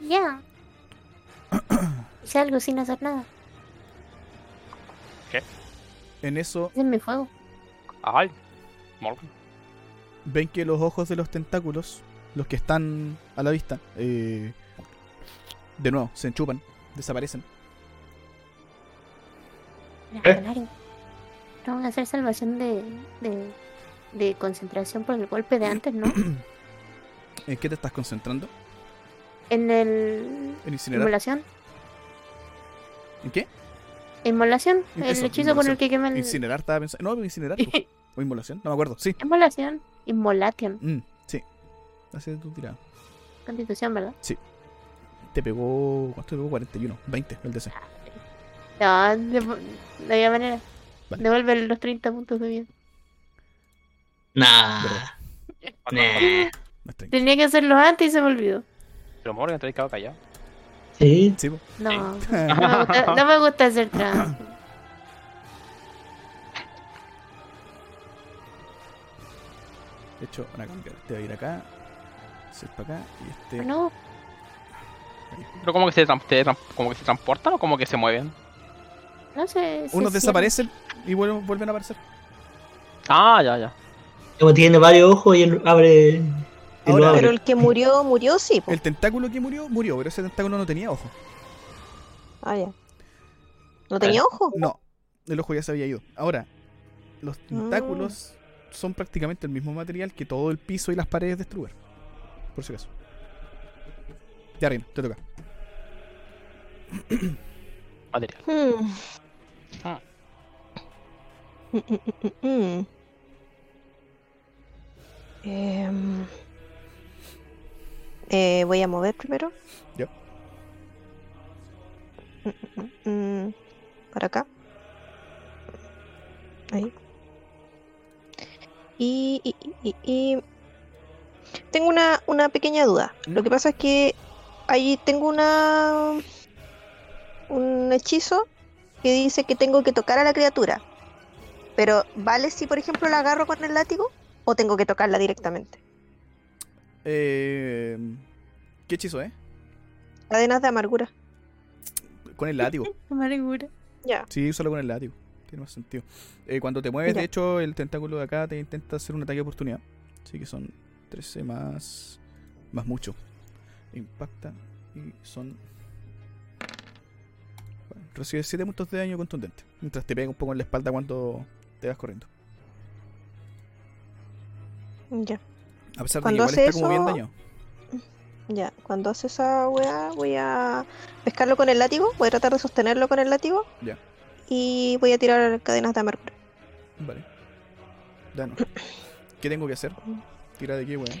Ya. Hice algo sin hacer nada. En eso es mi fuego. Ay, Morgan. ven que los ojos de los tentáculos, los que están a la vista, eh, de nuevo, se enchupan, desaparecen. ¿Eh? No van a hacer salvación de, de, de concentración por el golpe de antes, ¿no? ¿En qué te estás concentrando? En el. ¿En incinerar? Inmolación. ¿En qué? Inmolación. El Eso, hechizo con el que quema el. Incinerar estaba pensando. No, incinerar. po. o inmolación, no me acuerdo. Sí. Inmolación. Inmolation. Mm, sí. Así tu tirada. Constitución, ¿verdad? Te pegó. ¿Cuánto te pegó? 41. 20 el DC. No, de, de alguna manera. Vale. Devuelve los 30 puntos de vida. Nah. Verdad. Nah. Más 30. Tenía que hacerlo antes y se me olvidó. Pero Morgan, te has quedado callado. Sí. Sí. No, no me gusta, no me gusta hacer trampa. De hecho, van a cambiar. Este va a ir acá. Este para acá. Y este. No, Pero como que se, te como que se transportan o como que se mueven. no sé. Unos desaparecen y vuelven, vuelven a aparecer. Ah, ya, ya. Como tiene varios ojos y él abre. Ahora. Pero el que murió, murió, sí. po. El tentáculo que murió, murió, pero ese tentáculo no tenía ojo. Ah, ya. ¿No tenía ojo? No, el ojo ya se había ido. Ahora, los tentáculos son prácticamente el mismo material que todo el piso y las paredes de Struber. Por si acaso. Ya, Reina, te toca. Material. Hmm. Ah. Mm, mm, mm, mm, mm. Em, eh, voy a mover primero. Ya. Mm, mm, mm. Para acá. Ahí. Y, y, y- y- tengo una, una pequeña duda. Lo que pasa es que ahí tengo una un hechizo que dice que tengo que tocar a la criatura. Pero ¿vale si por ejemplo la agarro con el látigo? ¿O tengo que tocarla directamente? Eh, ¿Qué hechizo, eh? Cadenas de amargura. Con el látigo. Amargura. Ya. Sí, solo con el látigo. Tiene más sentido. Eh, cuando te mueves, de hecho, el tentáculo de acá te intenta hacer un ataque de oportunidad. Así que son 13 más. más mucho. Impacta y son. Bueno, recibes 7 puntos de daño contundente. Mientras te pega un poco en la espalda cuando te vas corriendo. Ya. A pesar de que Cuando igual hace está como bien dañado. Ya. Cuando hace esa weá, voy a pescarlo con el látigo. Voy a tratar de sostenerlo con el látigo. Ya. Y voy a tirar cadenas de amargura. Vale. Danos. ¿Qué tengo que hacer? Tira de qué, weón.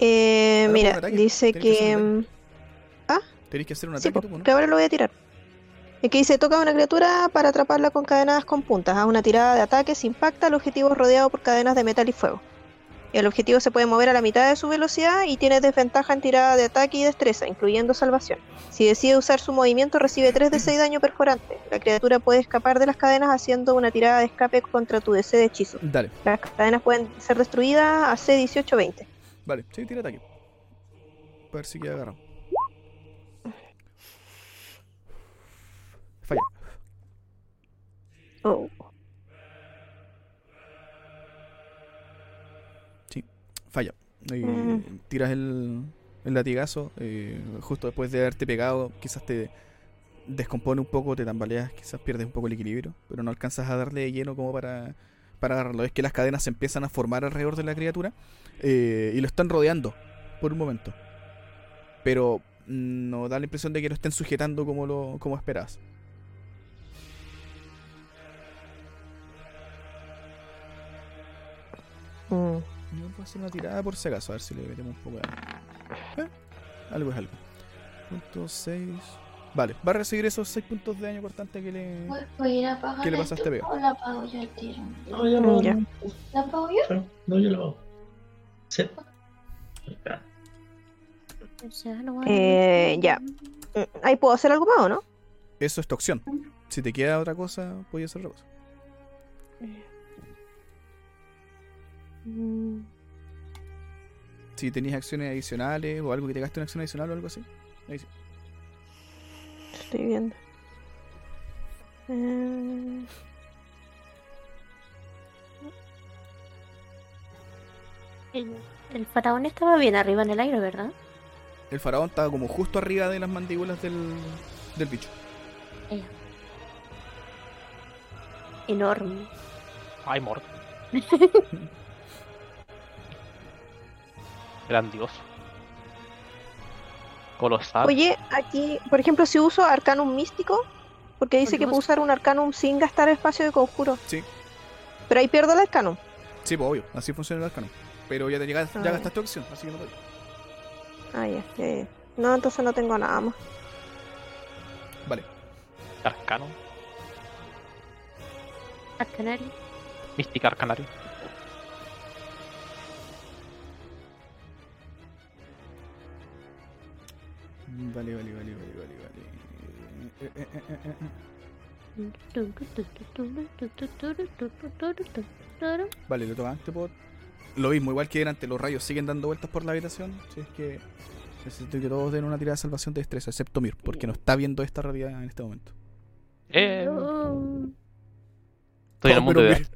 Eh, mira, dice que mm, Tenéis que hacer un Sí, ataque po, tú, ¿no? que ahora lo voy a tirar. Es que dice, toca a una criatura para atraparla con cadenas con puntas. Haz una tirada de ataque, se impacta, el objetivo rodeado por cadenas de metal y fuego. El objetivo se puede mover a la mitad de su velocidad y tiene desventaja en tirada de ataque y destreza, incluyendo salvación. Si decide usar su movimiento, recibe 3 de 6 daño perforante. La criatura puede escapar de las cadenas haciendo una tirada de escape contra tu DC de hechizo. Dale, Las cadenas pueden ser destruidas a C18-20. vale. Sí, tira ataque. Para ver si queda agarrado. Falla. Oh. Falla. Y Mm. tiras el, el latigazo. eh, justo después de haberte pegado, quizás te descompone un poco, te tambaleas, quizás pierdes un poco el equilibrio, pero no alcanzas a darle lleno como para, para agarrarlo. Es que las cadenas se empiezan a formar alrededor de la criatura eh, y lo están rodeando por un momento. Pero no da la impresión de que lo estén sujetando como, lo, como esperabas. Mm. Yo voy a hacer una tirada por si acaso, a ver si le metemos un poco de daño. Eh, Algo es algo. Punto 6. Vale, va a recibir esos 6 puntos de daño cortante que le. A ir a apagar ¿Qué le pasaste, Vega? ¿O la apago yo al tiro? No, yo lo Ya. ¿La apago yo? No, yo lo hago. Sí. No Eh, ya. Ahí puedo hacer algo más, ¿o no? Eso es tu opción. Si te queda otra cosa, puedes hacer otra cosa. Mm. Si tenías acciones adicionales o algo que te gaste una acción adicional o algo así. Ahí sí. Estoy viendo. Eh, El, el faraón estaba bien arriba en el aire, ¿verdad? El faraón estaba como justo arriba de las mandíbulas del, del bicho. Enorme. Ay, mor. Grandioso. Colosal. Oye, aquí, por ejemplo, si uso Arcanum místico, porque dice que puedo usar un Arcanum sin gastar espacio de conjuro. Sí. Pero ahí pierdo el Arcanum. Sí, pues obvio, así funciona el arcano. Pero ya te llegas, Ah, ya ya. gastaste opción, así que no te Ah, ya, ya, ya. No, entonces no tengo nada más. Vale. Arcano. Arcanario. Mística Arcanario. Vale, vale, vale, vale, vale, vale. Eh, eh, eh. Vale, le toca a Antepod. Lo mismo, igual que delante, los rayos siguen dando vueltas por la habitación. Si es que necesito que todos den una tirada de salvación de destreza, excepto Mir, porque no está viendo esta realidad en este momento. Eh, No. estoy en el Oh, mundo. Mir-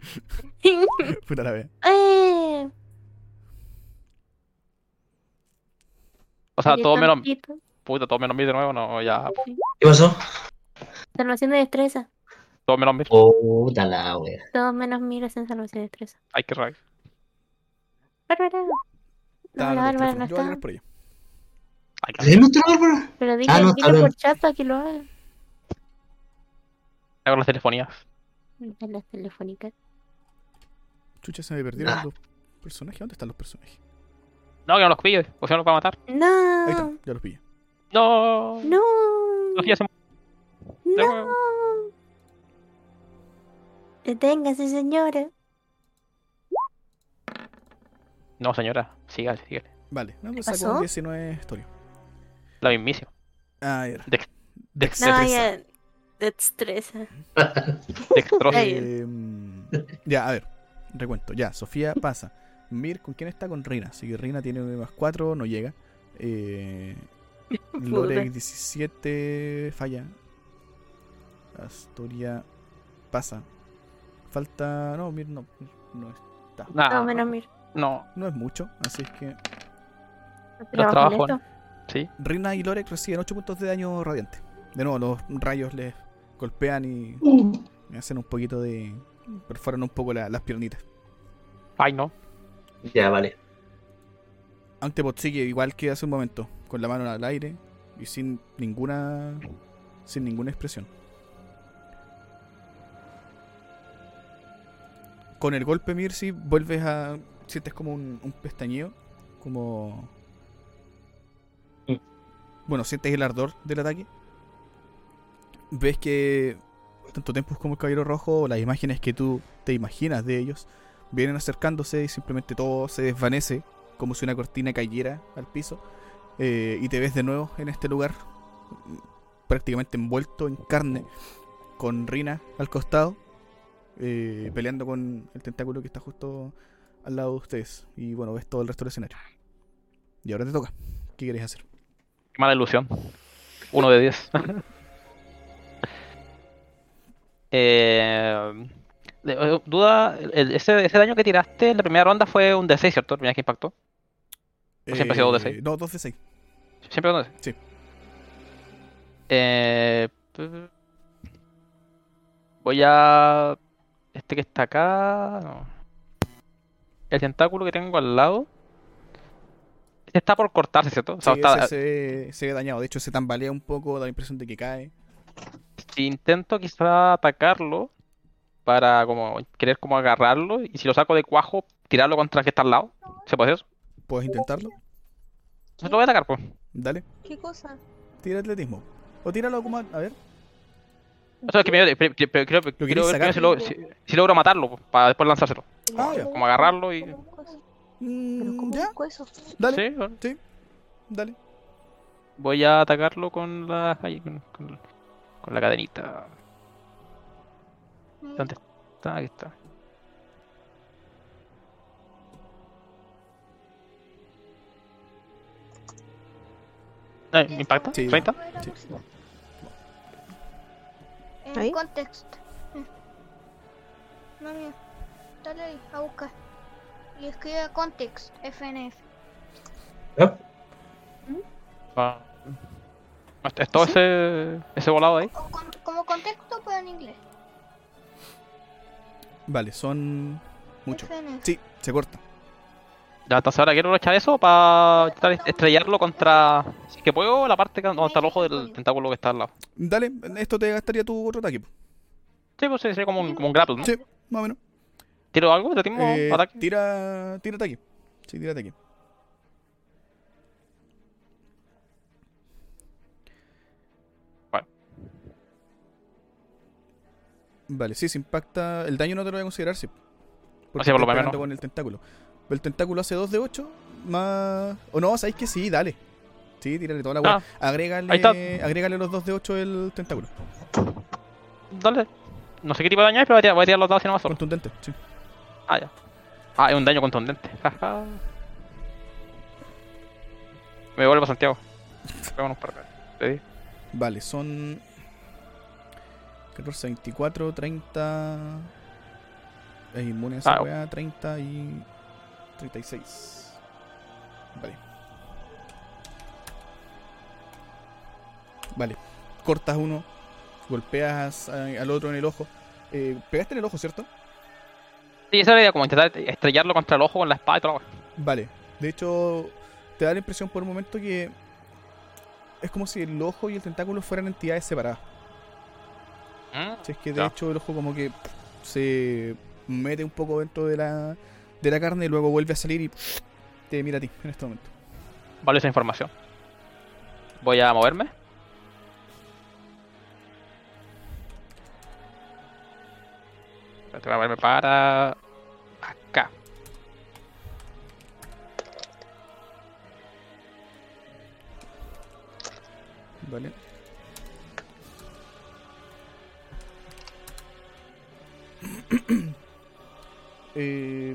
Puta la vea. Eh, O sea, todo menos. Puta, todo menos mí de nuevo, no, ya. ¿Qué pasó? Salvación de destreza. Todo menos mí. Puta la wea. Todos menos miras en salvación de destreza. Ay, qué rabia. Bárbara. No, Está la Bárbara no Yo voy a está. por ella. Ay, qué ¿Es nuestra Bárbara? Pero dile, Ah, no, dile está por chat para que lo haga. Hago las telefonías. Las telefónicas. Chucha, se me perdieron Ah. los personajes. ¿Dónde están los personajes? No, que no los pille, o sea, nos va a matar. Ahí No. están, ya los pillé. No. No. Sofía se de No. Deténgase, señora. No, señora, sígale, sígale. Vale, no, pues pasó? sacó 19 historia. La mismísima. Ah, era. Dex- Dex- No, destreza. ya. Destreza. Dextrosa. Ay. Em, ya, a ver, recuento. Ya, Sofía pasa. Mir, ¿con quién está? Con Rina. Así que Rina tiene más 4, no llega. Eh, Lorek 17, falla. Astoria pasa. Falta. No, Mir no, no está. Nah, No, menos mira. no, No es mucho, así es que. Trabajo trabajo en en- esto. sí. Rina y Lorek reciben 8 puntos de daño radiante. De nuevo, los rayos les golpean y me hacen un poquito de. perforan un poco la- las piernitas. Ay, no. Ya, vale. Antepot sigue igual que hace un momento, con la mano al aire y sin ninguna. sin ninguna expresión. Con el golpe Mirsi vuelves a. sientes como un, un pestañeo, como. Mm. Bueno, sientes el ardor del ataque. Ves que tanto Tempus como el Caballero Rojo, las imágenes que tú te imaginas de ellos, vienen acercándose y simplemente todo se desvanece como si una cortina cayera al piso. eh, y te ves de nuevo en este lugar, prácticamente envuelto en carne, con Rina al costado, eh, peleando con el tentáculo que está justo al lado de ustedes. Y bueno, ves todo el resto del escenario. Y ahora te toca. ¿Qué quieres hacer? Qué mala ilusión. Uno de diez. eh, de- eh, duda, el- ese, ese daño que tiraste en la primera ronda fue un D6, ¿cierto? Vez que impactó. ¿O siempre ha sido dos de seis? No, 2 de 6. Siempre un D6. Sí. Eh, voy a... Este que está acá... no. El tentáculo que tengo al lado... Este está por cortarse, ¿cierto? O sea, Sí, está- se, se ve dañado. De hecho, se tambalea un poco, da la impresión de que cae. si intento quizá atacarlo para como querer como agarrarlo y si lo saco de cuajo tirarlo contra el que está al lado ¿se puede hacer? ¿Puedes intentarlo? Entonces lo voy a atacar pues Dale, ¿Qué cosa? tira atletismo. O tíralo como. A a ver. o sea, es que me, pero- pero- pero quiero ver primero si, logro- si- si logro matarlo pues, para después lanzárselo Ah, ya. como agarrarlo y ¿Pero Mm, cómo ya, busco eso? dale, sí bueno. dale. voy a atacarlo con la ahí, con, con- con la cadenita Mm. ¿Dónde está? Aquí está. Eh, ¿Me impacta? Sí, ¿30? Sí. En contexto. Mm. No, mira. Dale ahí, a buscar. Y escribe context, FNF. ¿Eh? Ah. ¿Es todo ¿Sí? ese, ese volado ahí? Como contexto, pero en inglés. Vale, son muchos. Sí, se corta. Ya, entonces ahora quiero echar eso para estrellarlo contra. Si es que puedo, la parte que- donde está el ojo del tentáculo que está al lado. Dale, esto te gastaría tu otro ataque. Sí, pues sería como un, como un grapple, ¿no? Sí, más o menos. ¿Tiro algo? ¿Te timo Eh, ataque? tira, tira ataque. Sí, tira ataque. Vale, sí, se impacta. El daño no te lo voy a considerar, sí. Porque Así por lo menos. con el tentáculo. El tentáculo hace 2 de 8 más. O no, sabéis que sí, dale. Sí, tírale toda la weá. Ah, agrégale, agrégale los 2 de 8 el tentáculo. dale. No sé qué tipo de daño es, pero voy a tirar, voy a tirar los dados y no más solo. Contundente, sí. Ah, ya. Ah, es un daño contundente. Me vuelvo a Santiago. Pegamos un par de- de- Vale, son 14, 24, 30. Es inmune a esa Ah, weá, 30 y 36. Vale. Vale, cortas uno, golpeas a- al otro en el ojo. Eh, pegaste en el ojo, ¿cierto? Sí, esa era la idea, como intentar estrellarlo contra el ojo con la espada y todo. Vale, de hecho, te da la impresión por un momento que es como si el ojo y el tentáculo fueran entidades separadas. ¿Mm? Si es que de hecho el ojo como que se mete un poco dentro de la, de la carne y luego vuelve a salir y te mira a ti en este momento. Vale esa información. Voy a moverme. Voy a moverme para acá. Vale. eh,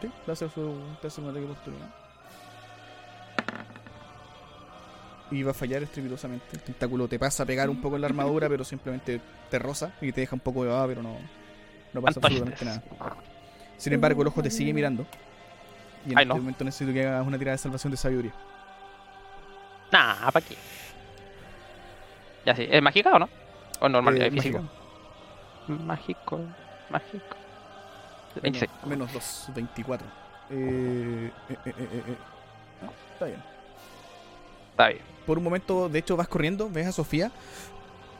sí, te hace un ataque de oportunidad. Y va a fallar estrepitosamente. El tentáculo te pasa a pegar un poco en la armadura, pero simplemente te roza y te deja un poco de baba, pero no, no pasa absolutamente nada. Sin embargo, el ojo te sigue mirando. Y en Ay, este no. momento necesito que hagas una tirada de salvación de sabiduría. Nah, ¿para qué? Ya sí. ¿Es mágica o no? ¿O normal? Eh, ¿Es físico? mágica. Mágico. Mágico. Menos, 26. menos 2, 24. Eh, eh, eh, eh, eh, eh. Ah, está bien. Está bien. Por un momento, de hecho, vas corriendo, ves a Sofía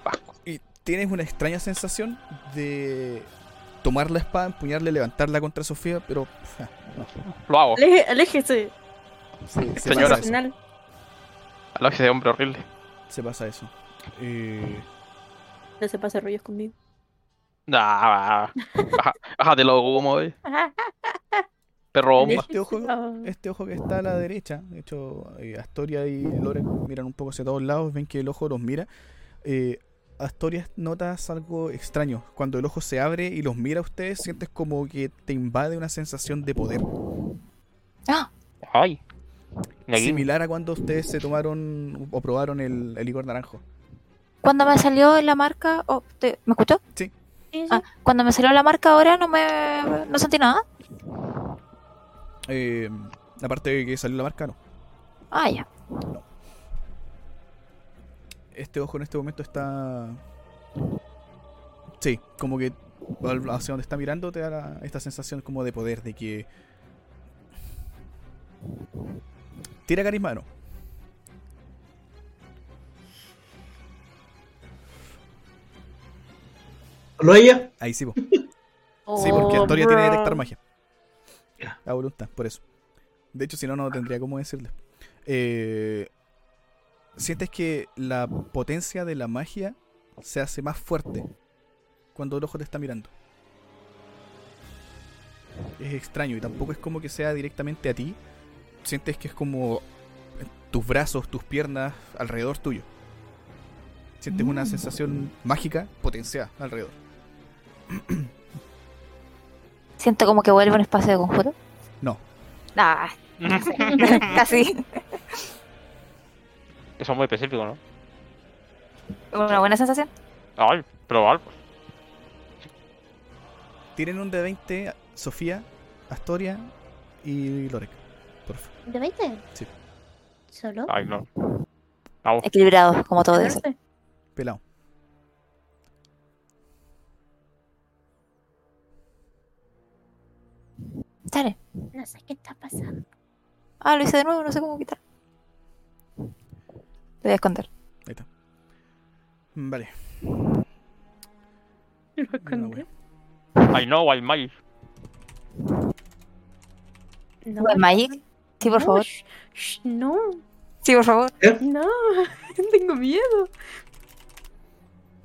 Vasco. y tienes una extraña sensación de tomar la espada, empuñarla, levantarla contra Sofía, pero ja, no. Lo hago. Aleje- aléjese. Se, se Señora. pasa eso. Final. Al lado ese hombre horrible. Se pasa eso. Eh, No se pase rollos conmigo. Nah, baja, bájate los humos, eh. Perro bomba. este, ojo, este ojo que está a la derecha, de hecho, eh, Astoria y Loren miran un poco hacia todos lados, ven que el ojo los mira. Eh, Astoria notas algo extraño. Cuando el ojo se abre y los mira a ustedes, sientes como que te invade una sensación de poder. Ah, Ay. Similar a cuando ustedes se tomaron o probaron el, el licor naranjo. cuando me salió la marca. oh, te- ¿Me escuchó? Sí, sí. Ah, cuando me salió la marca ahora no me no sentí nada. Eh, aparte de que salió la marca, no. Ah, ya. Este ojo en este momento está. Sí, como que al- hacia donde está mirando te da la- esta sensación como de poder, de que. Tira carisma, no. ¿Lo ella? Ahí sí, po. Sí, porque Oh, Astoria tiene bro. detectar magia. Ya. A voluntad, por eso. De hecho, si no, no tendría cómo decirle. Eh, Sientes que la potencia de la magia se hace más fuerte cuando el ojo te está mirando. Es extraño y tampoco es como que sea directamente a ti. Sientes que es como tus brazos, tus piernas alrededor tuyo. Sientes una sensación mágica potenciada alrededor. Siento como que vuelve un espacio de conjuro. No. Ah, casi. Eso es muy específico, ¿no? Una buena sensación. Ay, probar. Tienen un de 20 Sofía, Astoria y Lorek. Por favor. ¿De 20? Sí. ¿Solo? Ay, no. Vamos. Equilibrado, como todo eso. Pelado. No sé qué está pasando. Ah, lo hice de nuevo, no sé cómo quitar. Te voy a esconder. Ahí está. Vale. Lo escondí. I know, I might. No, ¿Jugar Magic? Sí, por no, favor. sh- sh- no, Sí, por favor. no, tengo miedo.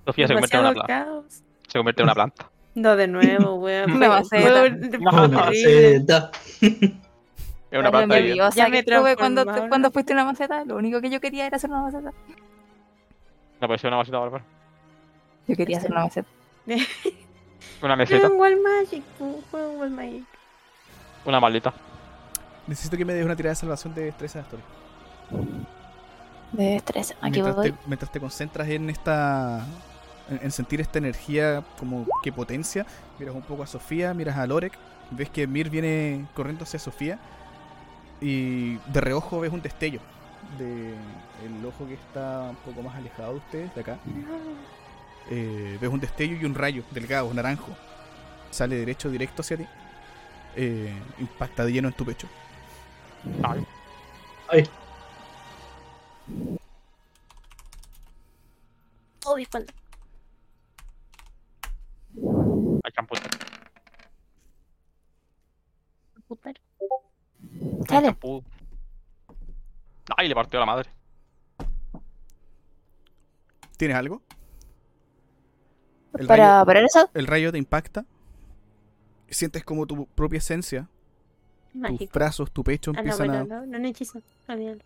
Sofía se convierte en una planta. Se convierte en una planta. No, de nuevo, weón. Maceta. un- No, horrible. maceta. Es una y nerviosa Ya me que estuve cuando, cuando fuiste una maceta. Lo único que yo quería era hacer una maceta. No puede ser una masita bárbara. Yo quería hacer una maceta. Una meseta. en Wild Magic, en Wild Magic. Una maldita. Necesito que me des una tirada de salvación de destreza de Astoria. De destreza. Aquí mientras, voy. te, mientras te concentras en esta. En, en sentir esta energía como que potencia, miras un poco a Sofía, miras a Lorek, ves que Mir viene corriendo hacia Sofía y de reojo ves un destello de el ojo que está un poco más alejado de ustedes, de acá. Eh, ves un destello y un rayo delgado, naranjo. Sale derecho, directo hacia ti. Eh, impacta de lleno en tu pecho. Ay, Ay, Oh, mi espalda. Ay, champú. Puta. Ay, Dale. champú. Ay, le partió la madre. ¿Tienes algo? El rayo, Para parar eso, el rayo te impacta. Sientes como tu propia esencia, tus Mágico. brazos, tu pecho Ah, no, empiezan bueno, a. no, no, no hechizo. Olvídalo.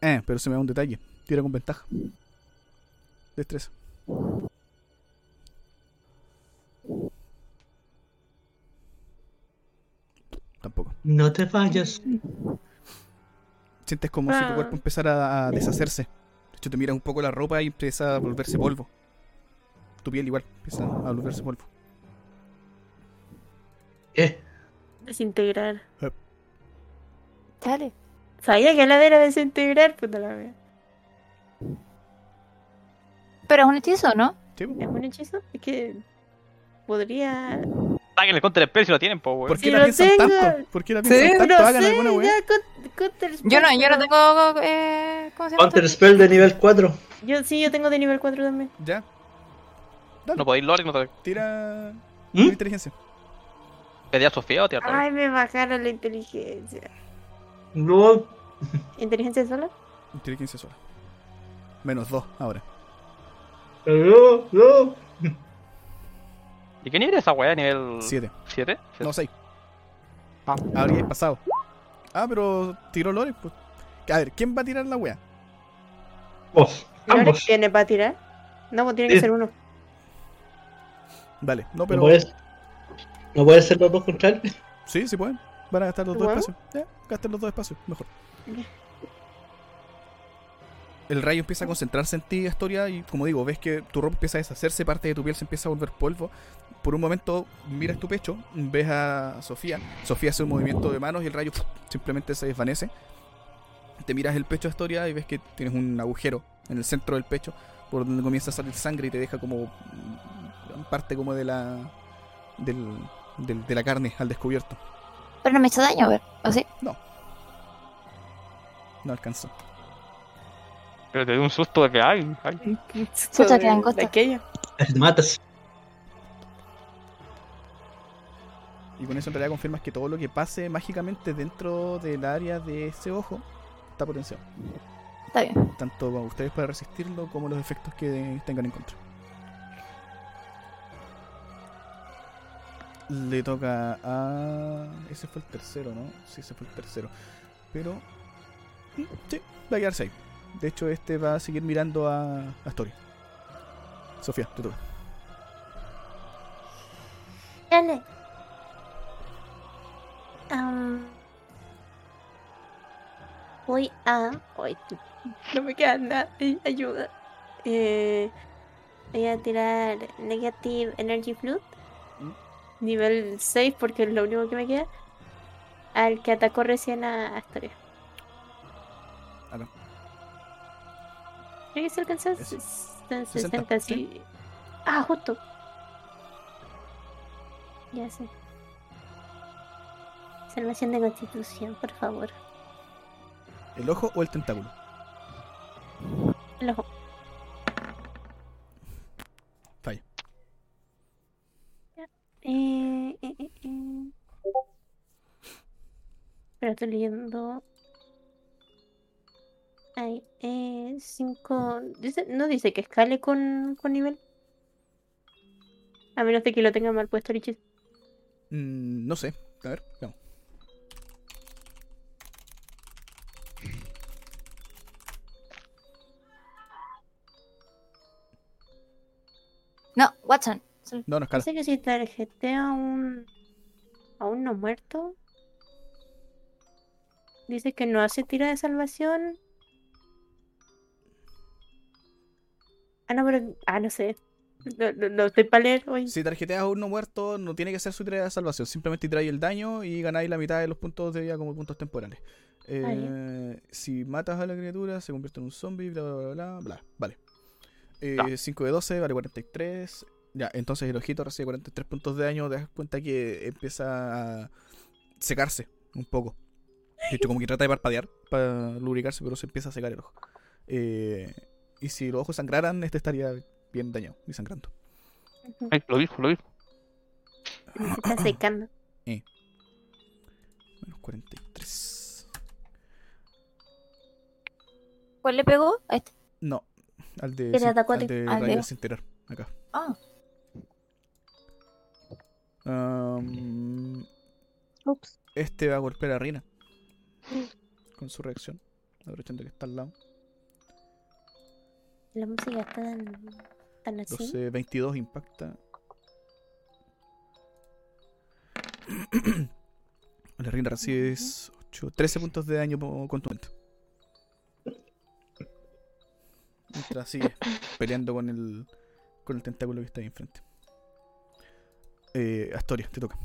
Eh, pero se me da un detalle. Tira con ventaja. Destreza. Tampoco. no te vayas. Sientes como si tu Ah. cuerpo empezara a deshacerse. De hecho, te miras un poco la ropa y empieza a volverse polvo. Tu piel igual empieza a volverse polvo. Eh, Desintegrar. dale. Sabía que la era desintegrar, puta la wea. Pero es un hechizo, ¿no? Sí. ¿Es un hechizo? Es que podría. Saquen el counter spell si lo tienen, po, weón. ¿Por qué Si la lo piensan tengo. tanto? ¿Por qué la piensan Sí, tanto? no Hagan sé, alguna spell, Yo no, yo no tengo. Eh, ¿Cómo se llama? Counter? Spell de nivel 4. Yo sí, yo tengo de nivel 4 también. Ya. No podéis lore, no te Tira. ¿Mm? tira inteligencia. pedí a Sofía o te Ay, me bajaron la inteligencia. No, ¿Inteligencia sola? Inteligencia sola. Menos 2 ahora. no, no. ¿Y qué nivel es esa weá? ¿Nivel 7. 7? No, 6. Ah. Habría pasado. Ah, pero tiró Lore. Pues. A ver, ¿quién va a tirar la wea? Vos, ¿Y ahora ambos. tiene para tirar? No, pues tiene que Sí. ser uno. Vale, no, ¿No pero. puedes, ¿No puedes ser los dos contra? Sí, sí pueden. Van a gastar los dos espacios. Ya, gasten los dos espacios, mejor. El rayo empieza a concentrarse en ti, Astoria, y como digo, ves que tu ropa empieza a deshacerse, parte de tu piel se empieza a volver polvo. Por un momento miras tu pecho, ves a Sofía. Sofía hace un movimiento de manos y el rayo simplemente se desvanece. Te miras el pecho, Astoria, y ves que tienes un agujero en el centro del pecho, por donde comienza a salir sangre y te deja como parte como de la del, del- de la carne al descubierto. Pero no me hizo daño, a ver. ¿O sí? No alcanzó. Pero te dio un susto de que hay. ay. Pucha, quedan costas. De aquello. Te matas. Y con eso en realidad confirmas que todo lo que pase mágicamente dentro del área de ese ojo está potenciado. Está bien. Tanto para ustedes para resistirlo como los efectos que tengan en contra. Le toca a... Ese fue el tercero, ¿no? Sí, ese fue el tercero. Pero... mm, Sí, va a quedarse ahí. De hecho, este va a seguir mirando a Astoria. Sofía, te toca. Dale. Am. Voy a. Ay, no me queda nada. ay, Ayuda. Eh, voy a tirar Negative Energy Flood. Nivel 6 porque es lo único que me queda. Al que atacó recién a Astoria. Acá. Creo que se alcanza a Eso. 60, 60, sí. Ah, justo. Ya sé. Salvación de constitución, por favor. ¿El ojo o el tentáculo? El ojo. Falla. Eh, eh, eh, eh. Pero estoy leyendo. Ay, eh, cinco. Dice, no dice que escale con, con nivel. A menos de que lo tenga mal puesto hechizo. Mm, no sé. A ver, veamos. No, Watson. No, no escala. Dice que si tarjetea a un. a un no muerto. Dice que no hace tira de salvación. Ah, no, pero. Ah, no sé. No, no, no estoy para leer hoy. Si tarjeteas a uno muerto, no tiene que ser su tirada de salvación. Simplemente tiráis el daño y ganáis la mitad de los puntos de vida como puntos temporales. Eh, si matas a la criatura, se convierte en un zombie, bla, bla, bla, bla, bla. Vale. Eh, 5 de 12, vale 43. Ya, entonces el ojito recibe 43 puntos de daño. Te das cuenta que empieza a secarse un poco. De hecho, como que trata de parpadear para lubricarse, pero se empieza a secar el ojo. Eh, y si los ojos sangraran, este estaría bien dañado y sangrando. Ay, lo vi, lo vi. Se está secando. Menos 43. ¿Cuál le pegó? A este. No, al de, ¿Qué al de Al de- sin tirar. Acá. Ah, Ups. este va a golpear a Rina. Con su reacción. Aprovechando que está al lado. La música está tan, tan así. 12, 22 impacta. La Rina recibe 8, 13 puntos de daño contundente. Mientras sigue peleando con el, con el tentáculo que está ahí enfrente. Eh, Astoria, te toca.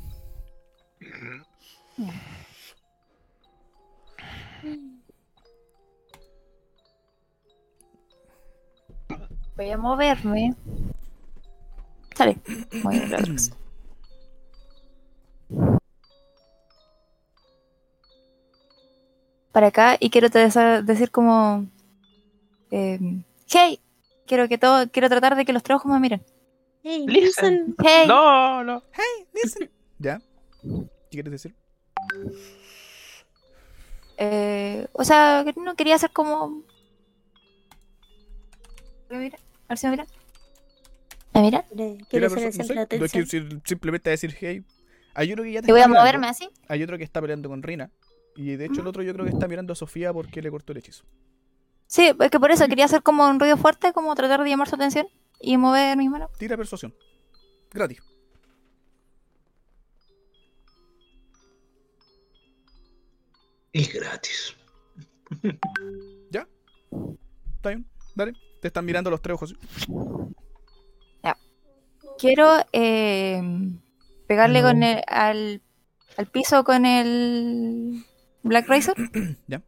voy a moverme. Sale. Muy relax. Para acá y quiero te decir como... eh, hey, quiero que todo, quiero tratar de que los tres ojos me miren. Hey, Listen. listen. Hey, No, no. ¿Ya? ¿Qué quieres decir? Eh, o sea, no quería hacer como. ¿Me mira? A ver si me mira. ¿Me mira? Quiere, ¿Qué quiere la ser el centro de sé, no es que atención. si- simplemente decir hey. Hay uno que ya te Y voy a mirando, moverme así. Hay otro que está peleando con Rina. Y de hecho el otro yo creo que está mirando a Sofía porque le cortó el hechizo. Sí, es que por eso quería hacer como un ruido fuerte, como tratar de llamar su atención y mover mis manos. Tira persuasión. Gratis. Y gratis. Está bien. Dale. Te están mirando los tres ojos. Quiero eh, pegarle No. con el, al, al piso con el Black Razor. Ya.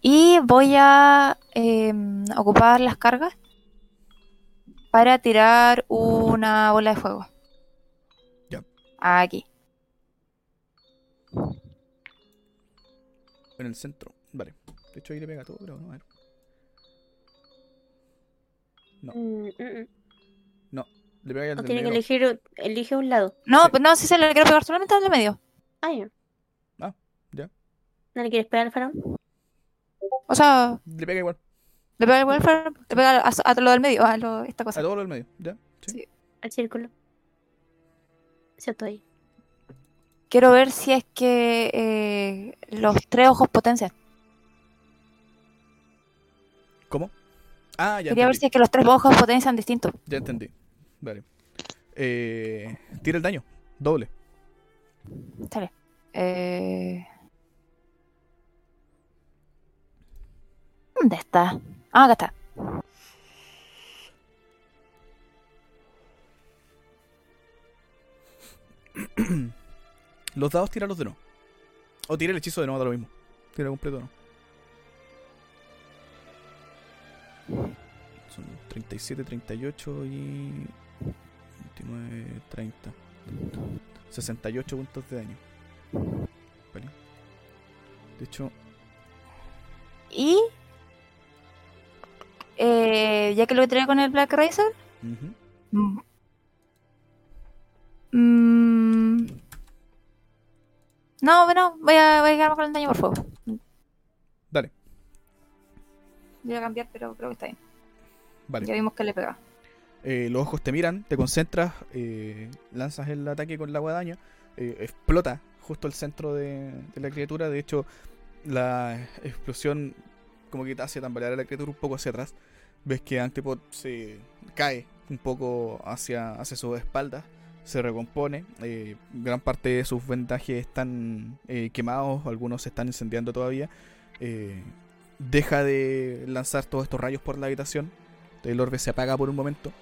Y voy a eh, ocupar las cargas para tirar una bola de fuego. Ya. Aquí. En el centro. Vale. De hecho ahí le pega todo, pero no, a ver. No. Mm, mm, mm. Le pega al O del tiene que elegir, elige un lado. No, Sí. pues no, si se le quiero pegar solamente al de medio. Ah, ya. Ah, ya. ¿No le quieres pegar al faraón? O sea, Le pega igual. le pega igual, le pega a, a lo del medio, a lo, esta cosa. A todo lo del medio. ¿Ya? Sí. Sí. Al círculo. Cierto ahí. Quiero ver si es que eh, los tres ojos potencian. ¿Cómo? Ah, ya Quería ver si es que los tres ojos potencian distinto. Ya entendí. Vale. Eh, tira el daño. Doble. Sale. Eh... ¿Dónde está? Ah, acá está. Los dados tíralos de nuevo. O tira el hechizo de nuevo, da lo mismo. Tira completo, ¿no? Son 37, 38 y. 29, 30. 68 puntos de daño. Vale. De hecho, Y. eh, ya que lo tiré con el Black Racer. mm, mm, no, bueno, voy a, voy a quedarme con el daño por fuego. dale. Voy a cambiar, pero creo que está bien. Vale. Ya vimos que le pega. Eh, los ojos te miran, te concentras, eh, lanzas el ataque con la guadaña, eh, explota justo el centro de, de la criatura. De hecho, la explosión como que te hace tambalear a la criatura un poco hacia atrás. Ves que Antipod se cae un poco hacia, hacia sus espaldas, se recompone. eh, gran parte de sus vendajes están eh, quemados, algunos se están incendiando todavía. eh, deja de lanzar todos estos rayos por la habitación. El orbe se apaga por un momento.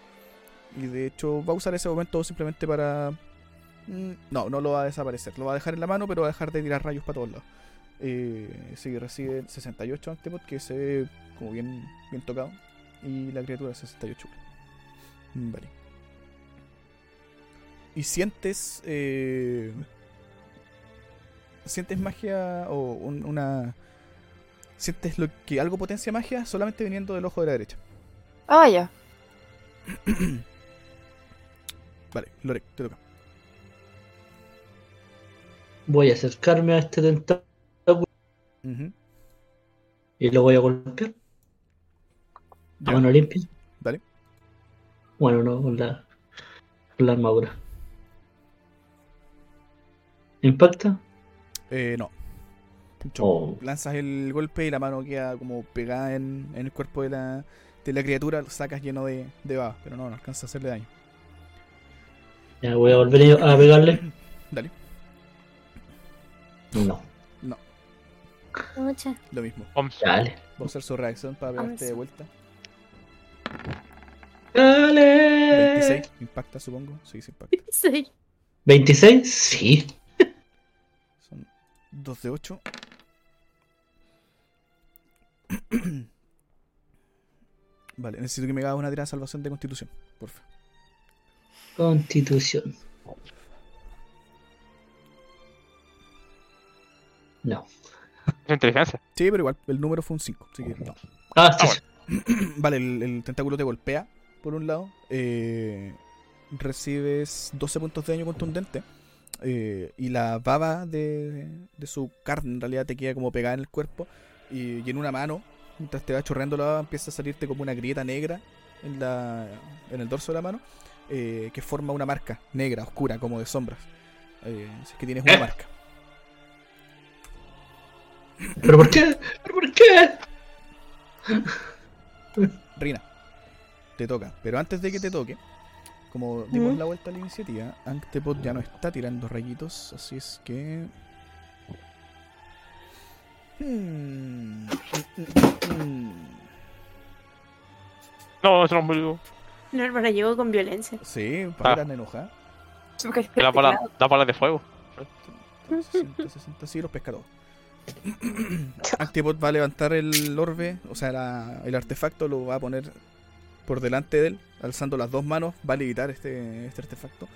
Y de hecho va a usar ese momento simplemente para... mm, No, no lo va a desaparecer. Lo va a dejar en la mano, pero va a dejar de tirar rayos para todos lados. Eh, sí, recibe 68 Antipod, que se ve como bien, bien tocado. Y la criatura 68. Mm, Vale. Y sientes... eh, sientes magia o un- una... Sientes lo que algo potencia magia solamente viniendo del ojo de la derecha. Ah, ya. Vale, Lorek, te toca. Voy a acercarme a este tentáculo Ujú. y lo voy a golpear. A mano limpia. Dale. Bueno, no, con la, con la armadura. ¿Impacta? Eh, no. Oh. Lanzas el golpe y la mano queda como pegada en, en el cuerpo de la, de la criatura, lo sacas lleno de, de baba, pero no, no alcanza a hacerle daño. Ya voy a volver a pegarle. Dale, No. Mucha. lo mismo. Dale. Voy a usar su reacción para pegarte de Vamos. vuelta. Dale. 26, impacta supongo. Sí, sí impacta. Sí. ¿26? Sí. Son 2 de 8. vale, necesito que me hagas una tirada de salvación de constitución, porfa. Constitución. No. Es inteligencia. Sí, pero igual, el número fue un 5, así que no. Ah, sí. Ah, sí. Vale, el, el tentáculo te golpea, por un lado. eh, recibes 12 puntos de daño contundente. eh, y la baba de, de su carne en realidad te queda como pegada en el cuerpo. Y, y en una mano, mientras te va chorreando la baba, empieza a salirte como una grieta negra en, la, en el dorso de la mano. eh, que forma una marca negra, oscura, como de sombras. Eh, si es que tienes una ¿Eh? marca. ¿Pero por qué? ¿Pero por qué? Rina, te toca. Pero antes de que te toque, como dimos ¿Mm? la vuelta a la iniciativa, Antepod ya no está tirando rayitos, así es que. Hmm. Mm, mm, mm. No, eso no murió. No, hermana, llegó con violencia. Sí, Ah. para enojar. Que la da bolas de fuego. 60, 60, sí, los pescados. Antipod va a levantar el orbe, o sea, la- el artefacto lo va a poner por delante de él, alzando las dos manos, va a levitar este, este artefacto.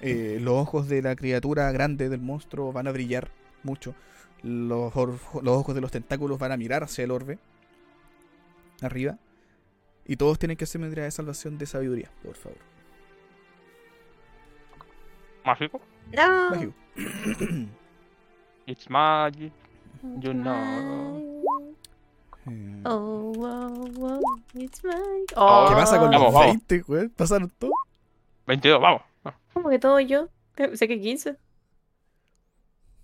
Eh, los ojos de la criatura grande del monstruo van a brillar mucho. Los, ojos de los tentáculos van a mirar hacia el orbe, arriba. Y todos tienen que hacer tirada de salvación de sabiduría, por favor. Mágico. No. Mágico. It's magic. You know. Eh, Oh, wow, wow, it's my... ¿Qué Oh, pasa con los Vamos, vamos. 20, güey? ¿Pasaron todo? 22, vamos. ¿Cómo que todo yo? Sé que 15.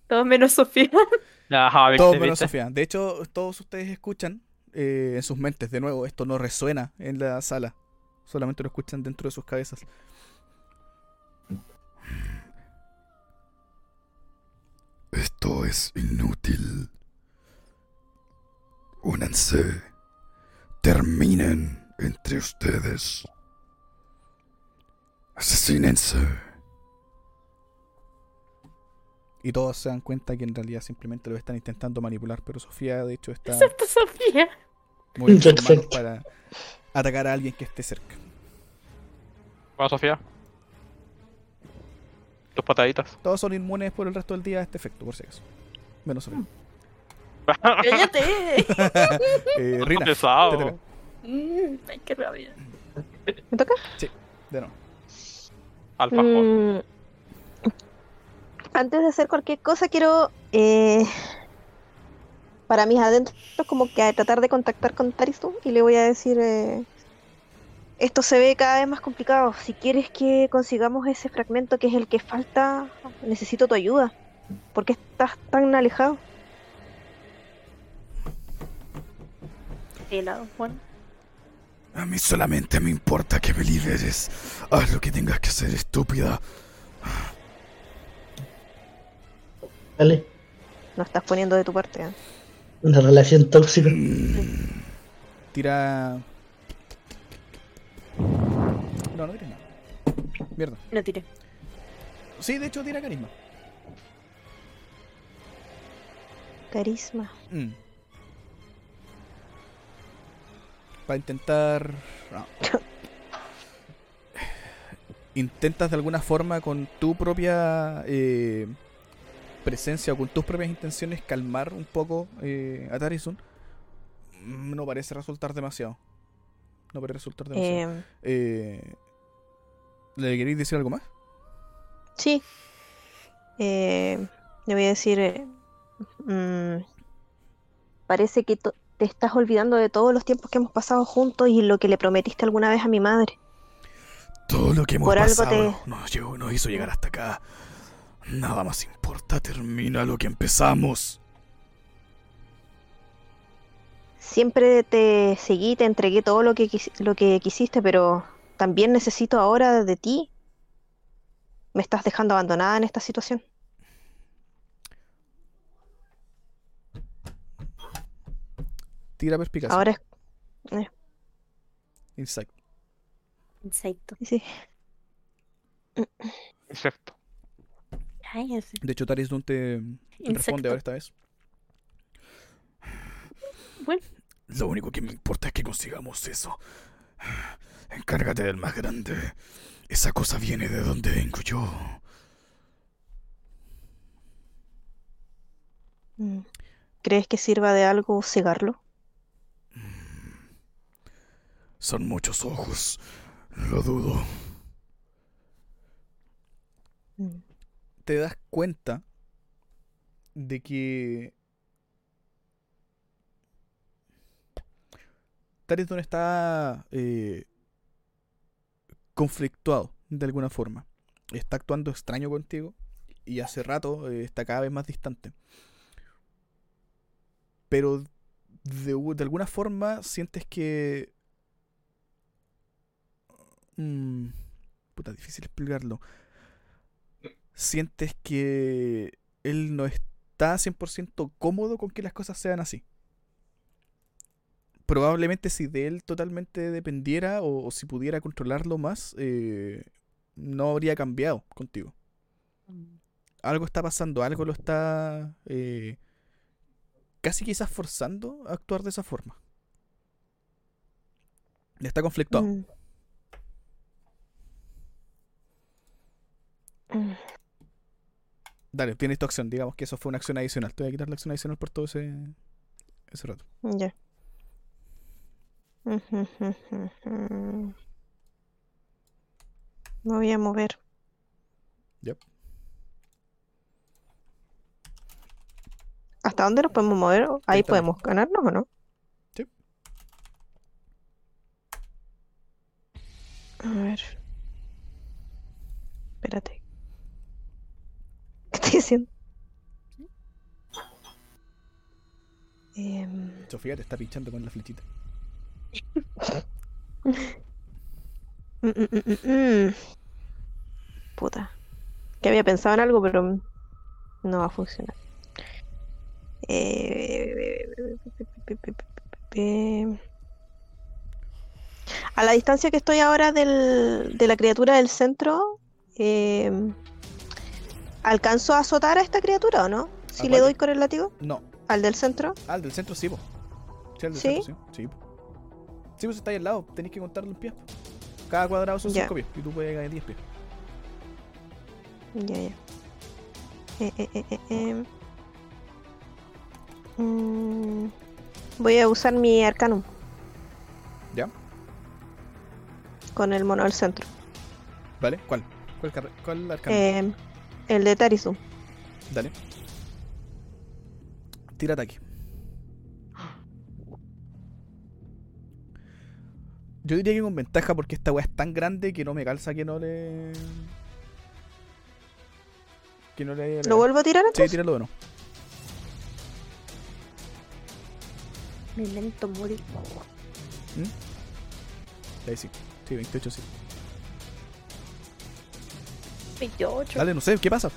Todo menos Sofía. Ajá, Todos menos. Sofía. De hecho, todos ustedes escuchan eh, en sus mentes, de nuevo, esto no resuena en la sala. Solamente lo escuchan dentro de sus cabezas. Esto es inútil. Únanse Terminen entre ustedes. Asesínense. Y todos se dan cuenta que en realidad simplemente lo están intentando manipular, pero Sofía de hecho está Excepto Sofía. manos Perfecto. para atacar a alguien que esté cerca. Bueno, Sofía. Tus pataditas. Todos son inmunes por el resto del día a este efecto, por si acaso. Menos Sofía. ¡Cállate! Eh, Rina, pesado. Mm, Ay, qué rabia. ¿Me toca? De nuevo. Alfajor. Mm, Antes de hacer cualquier cosa, quiero. eh, para mis adentros, como que a tratar de contactar con Taristu y le voy a decir. eh, esto se ve cada vez más complicado. Si quieres que consigamos ese fragmento que es el que falta, necesito tu ayuda. ¿Por qué estás tan alejado? Helado, Juan. A mí solamente me importa que me liberes. Haz lo que tengas que hacer, estúpida. Dale. No estás poniendo de tu parte. ¿eh? Una relación tóxica. Tira. No, no tires nada. Mierda. No tiré. Sí, de hecho tira carisma. Carisma. Mm. Para intentar. no. Intentas de alguna forma con tu propia eh, presencia o con tus propias intenciones calmar un poco eh, a Tarizun. Mm, No parece resultar demasiado. No parece resultar demasiado. Eh, Eh, ¿Le queréis decir algo más? Sí. Eh, le voy a decir. eh, mm, parece que te estás olvidando de todos los tiempos que hemos pasado juntos y lo que le prometiste alguna vez a mi madre. Todo lo que hemos Por algo pasado te- nos, llegó- nos hizo llegar hasta acá. Nada más importa, termina lo que empezamos. Siempre te seguí, te entregué todo lo que, quis- lo que quisiste, pero también necesito ahora de ti. Me estás dejando abandonada en esta situación. Tira perspicacia. Ahora es. Insight. Insecto. Sí. De hecho, Tarizun te responde ahora esta vez. Bueno, Lo único que me importa es que consigamos eso. Encárgate del más grande. Esa cosa viene de donde vengo yo. Mm. ¿Crees que sirva de algo cegarlo? Son muchos ojos. Lo dudo. Mm. te das cuenta de que Tarizun está eh, conflictuado de alguna forma. Está actuando extraño contigo y hace rato eh, está cada vez más distante. Pero de alguna forma sientes que... Mm, puta, difícil explicarlo sientes que él no está 100% cómodo con que las cosas sean así. Probablemente si de él totalmente dependiera o, o si pudiera controlarlo más, eh, no habría cambiado contigo. Algo está pasando, algo lo está eh, casi quizás forzando a actuar de esa forma. Está conflictuado. Mm. Mm. Dale, tienes tu acción. Digamos que eso fue una acción adicional. Te voy a quitar la acción adicional por todo ese, ese rato. Ya. Me voy a mover. Yep. ¿Hasta dónde nos podemos mover? Ahí 30 podemos ganarnos o no? Sí. A ver. Espérate. ¿Qué estoy haciendo? Em, Sofía te está pinchando con la flechita. Mm, mm, mm. Puta. Que había pensado en algo, pero no va a funcionar. Eh, A la distancia que estoy ahora del- de la criatura del centro, eh, ¿alcanzo a azotar a esta criatura o no? Si ¿A le doy con el látigo No. al del centro. El del centro sí, el del ¿Sí? centro sí. Sí. Sí, pues está ahí al lado. Tenéis que contarlo en pies. Cada cuadrado son Ya. 5 pies. Y tú puedes llegar a 10 pies. Ya, ya. Eh, eh, eh, eh, eh. Mm, voy a usar mi arcanum ¿Ya? con el mono del centro. ¿Vale? ¿Cuál? ¿Cuál, cuál arcano? Eh, el de Tarizum. Dale. Tira ataque. Yo diría que con ventaja porque esta weá es tan grande que no me calza que no le. Que no le. ¿Lo vuelvo a tirar Sí, entonces? tíralo de nuevo. Me lento morir. Ahí sí. Sí, 28 sí. 28. Dale, no sé, ¿qué pasa?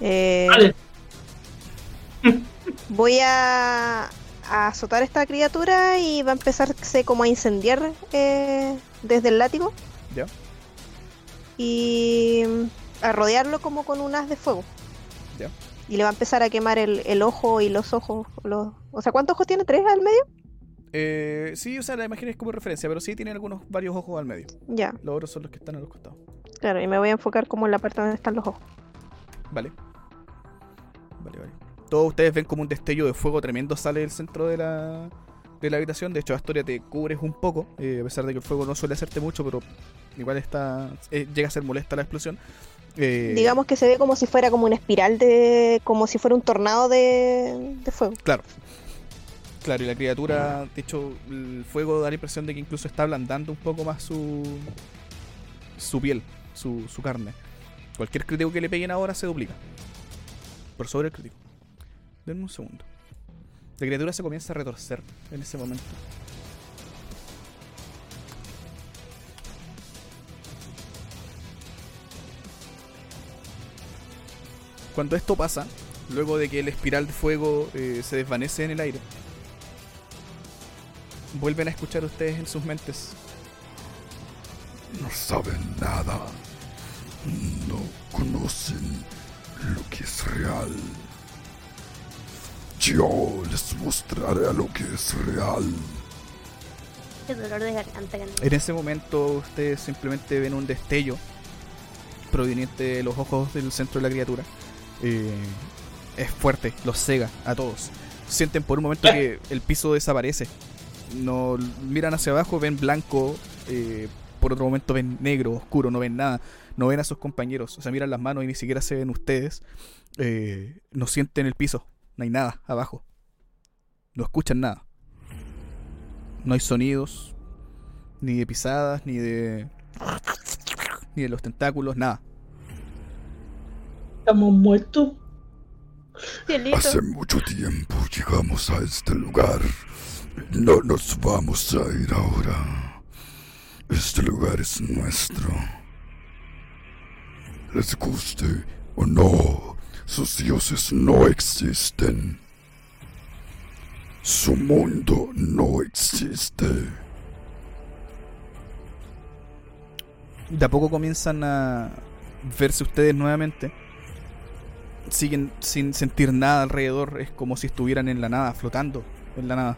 Eh, Vale. voy a, a azotar a esta criatura y va a empezarse como a incendiar eh, desde el látigo ¿Ya? y mm, a rodearlo como con un haz de fuego. ¿Ya? Y le va a empezar a quemar el, el ojo y los ojos. Los... O sea, ¿cuántos ojos tiene? ¿Tres al medio? Eh, sí, o sea, la imagen es como referencia, pero sí tiene algunos, varios ojos al medio. Ya, Los otros son los que están a los costados. claro, y me voy a enfocar como en la parte donde están los ojos. Vale. Vale, vale. Todos ustedes ven como un destello de fuego tremendo sale del centro de la, de la habitación. De hecho, Astoria te cubres un poco, eh, a pesar de que el fuego no suele hacerte mucho, pero igual está eh, llega a ser molesta la explosión. Eh, Digamos que se ve como si fuera como una espiral de. como si fuera un tornado de, de fuego. Claro. Claro, y la criatura, de hecho, el fuego da la impresión de que incluso está ablandando un poco más su, su piel, su, su carne. Cualquier crítico que le peguen ahora se duplica. Por sobre el crítico. Denme un segundo. La criatura se comienza a retorcer en ese momento. Cuando esto pasa, luego de que el espiral de fuego eh, se desvanece en el aire, vuelven a escuchar ustedes en sus mentes. No saben nada. No conocen lo que es real. Yo les mostraré lo que es real. Qué dolor de garganta. En ese momento ustedes simplemente ven un destello proveniente de los ojos del centro de la criatura. Eh, es fuerte, los cega a todos. Sienten por un momento que el piso desaparece. No miran hacia abajo, ven blanco. eh, por otro momento ven negro, oscuro, no ven nada. No ven a sus compañeros. O sea, miran las manos y ni siquiera se ven ustedes. Eh, no sienten el piso. No hay nada abajo. No escuchan nada. No hay sonidos, ni de pisadas, ni de. ni de los tentáculos, nada. Estamos muertos. Cielito. Hace mucho tiempo llegamos a este lugar. No nos vamos a ir ahora. Este lugar es nuestro. Les guste o no, sus dioses no existen. Su mundo no existe. De a poco comienzan a verse ustedes nuevamente. Siguen sin sentir nada alrededor. Es como si estuvieran en la nada, flotando en la nada.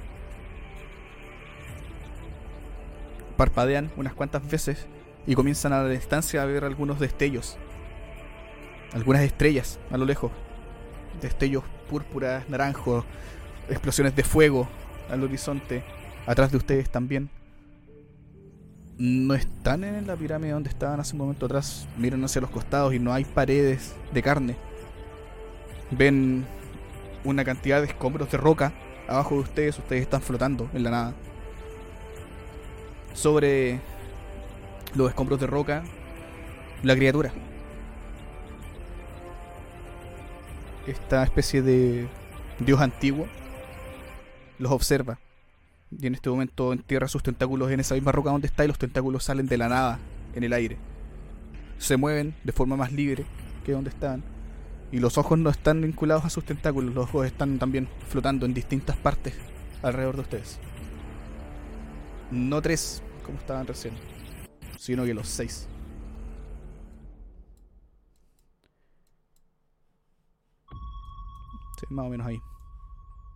Parpadean unas cuantas veces y comienzan a la distancia a ver algunos destellos. Algunas estrellas a lo lejos. Destellos púrpuras, naranjos, explosiones de fuego al horizonte. Atrás de ustedes también. No están en la pirámide donde estaban hace un momento atrás. Miran hacia los costados y no hay paredes de carne. Ven una cantidad de escombros de roca abajo de ustedes. Ustedes están flotando en la nada. Sobre los escombros de roca, la criatura. Esta especie de dios antiguo los observa. Y en este momento entierra sus tentáculos en esa misma roca donde está y los tentáculos salen de la nada en el aire. Se mueven de forma más libre que donde estaban. Y los ojos no están vinculados a sus tentáculos, los ojos están también flotando en distintas partes alrededor de ustedes. No tres, como estaban recién, sino que los seis. Sí, más o menos ahí.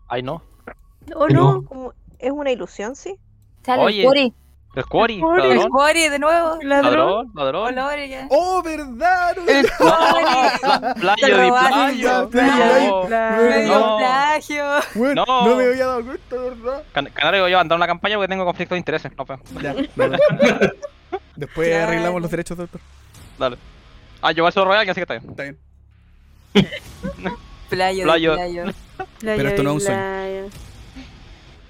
Ay, no. Oh No. no, como- es una ilusión, sí. Sale Oye. el Cory. El Quarry, El ladrón, de nuevo. ladrón, ladrón. Ya. ¡Oh, verdad! El pla- Te playo de robaste, playo, No. No. plagio. Bueno, No. no. me había dado cuenta, ¿verdad? Can- Canario yo a andar una campaña porque tengo conflicto de intereses. No, pues, Ya. Después Claro. arreglamos los derechos de autor. dale. Ah, yo voy a ser royal, así que está bien. Está bien. Playo, Playo. playo. Pero esto no es un sueño.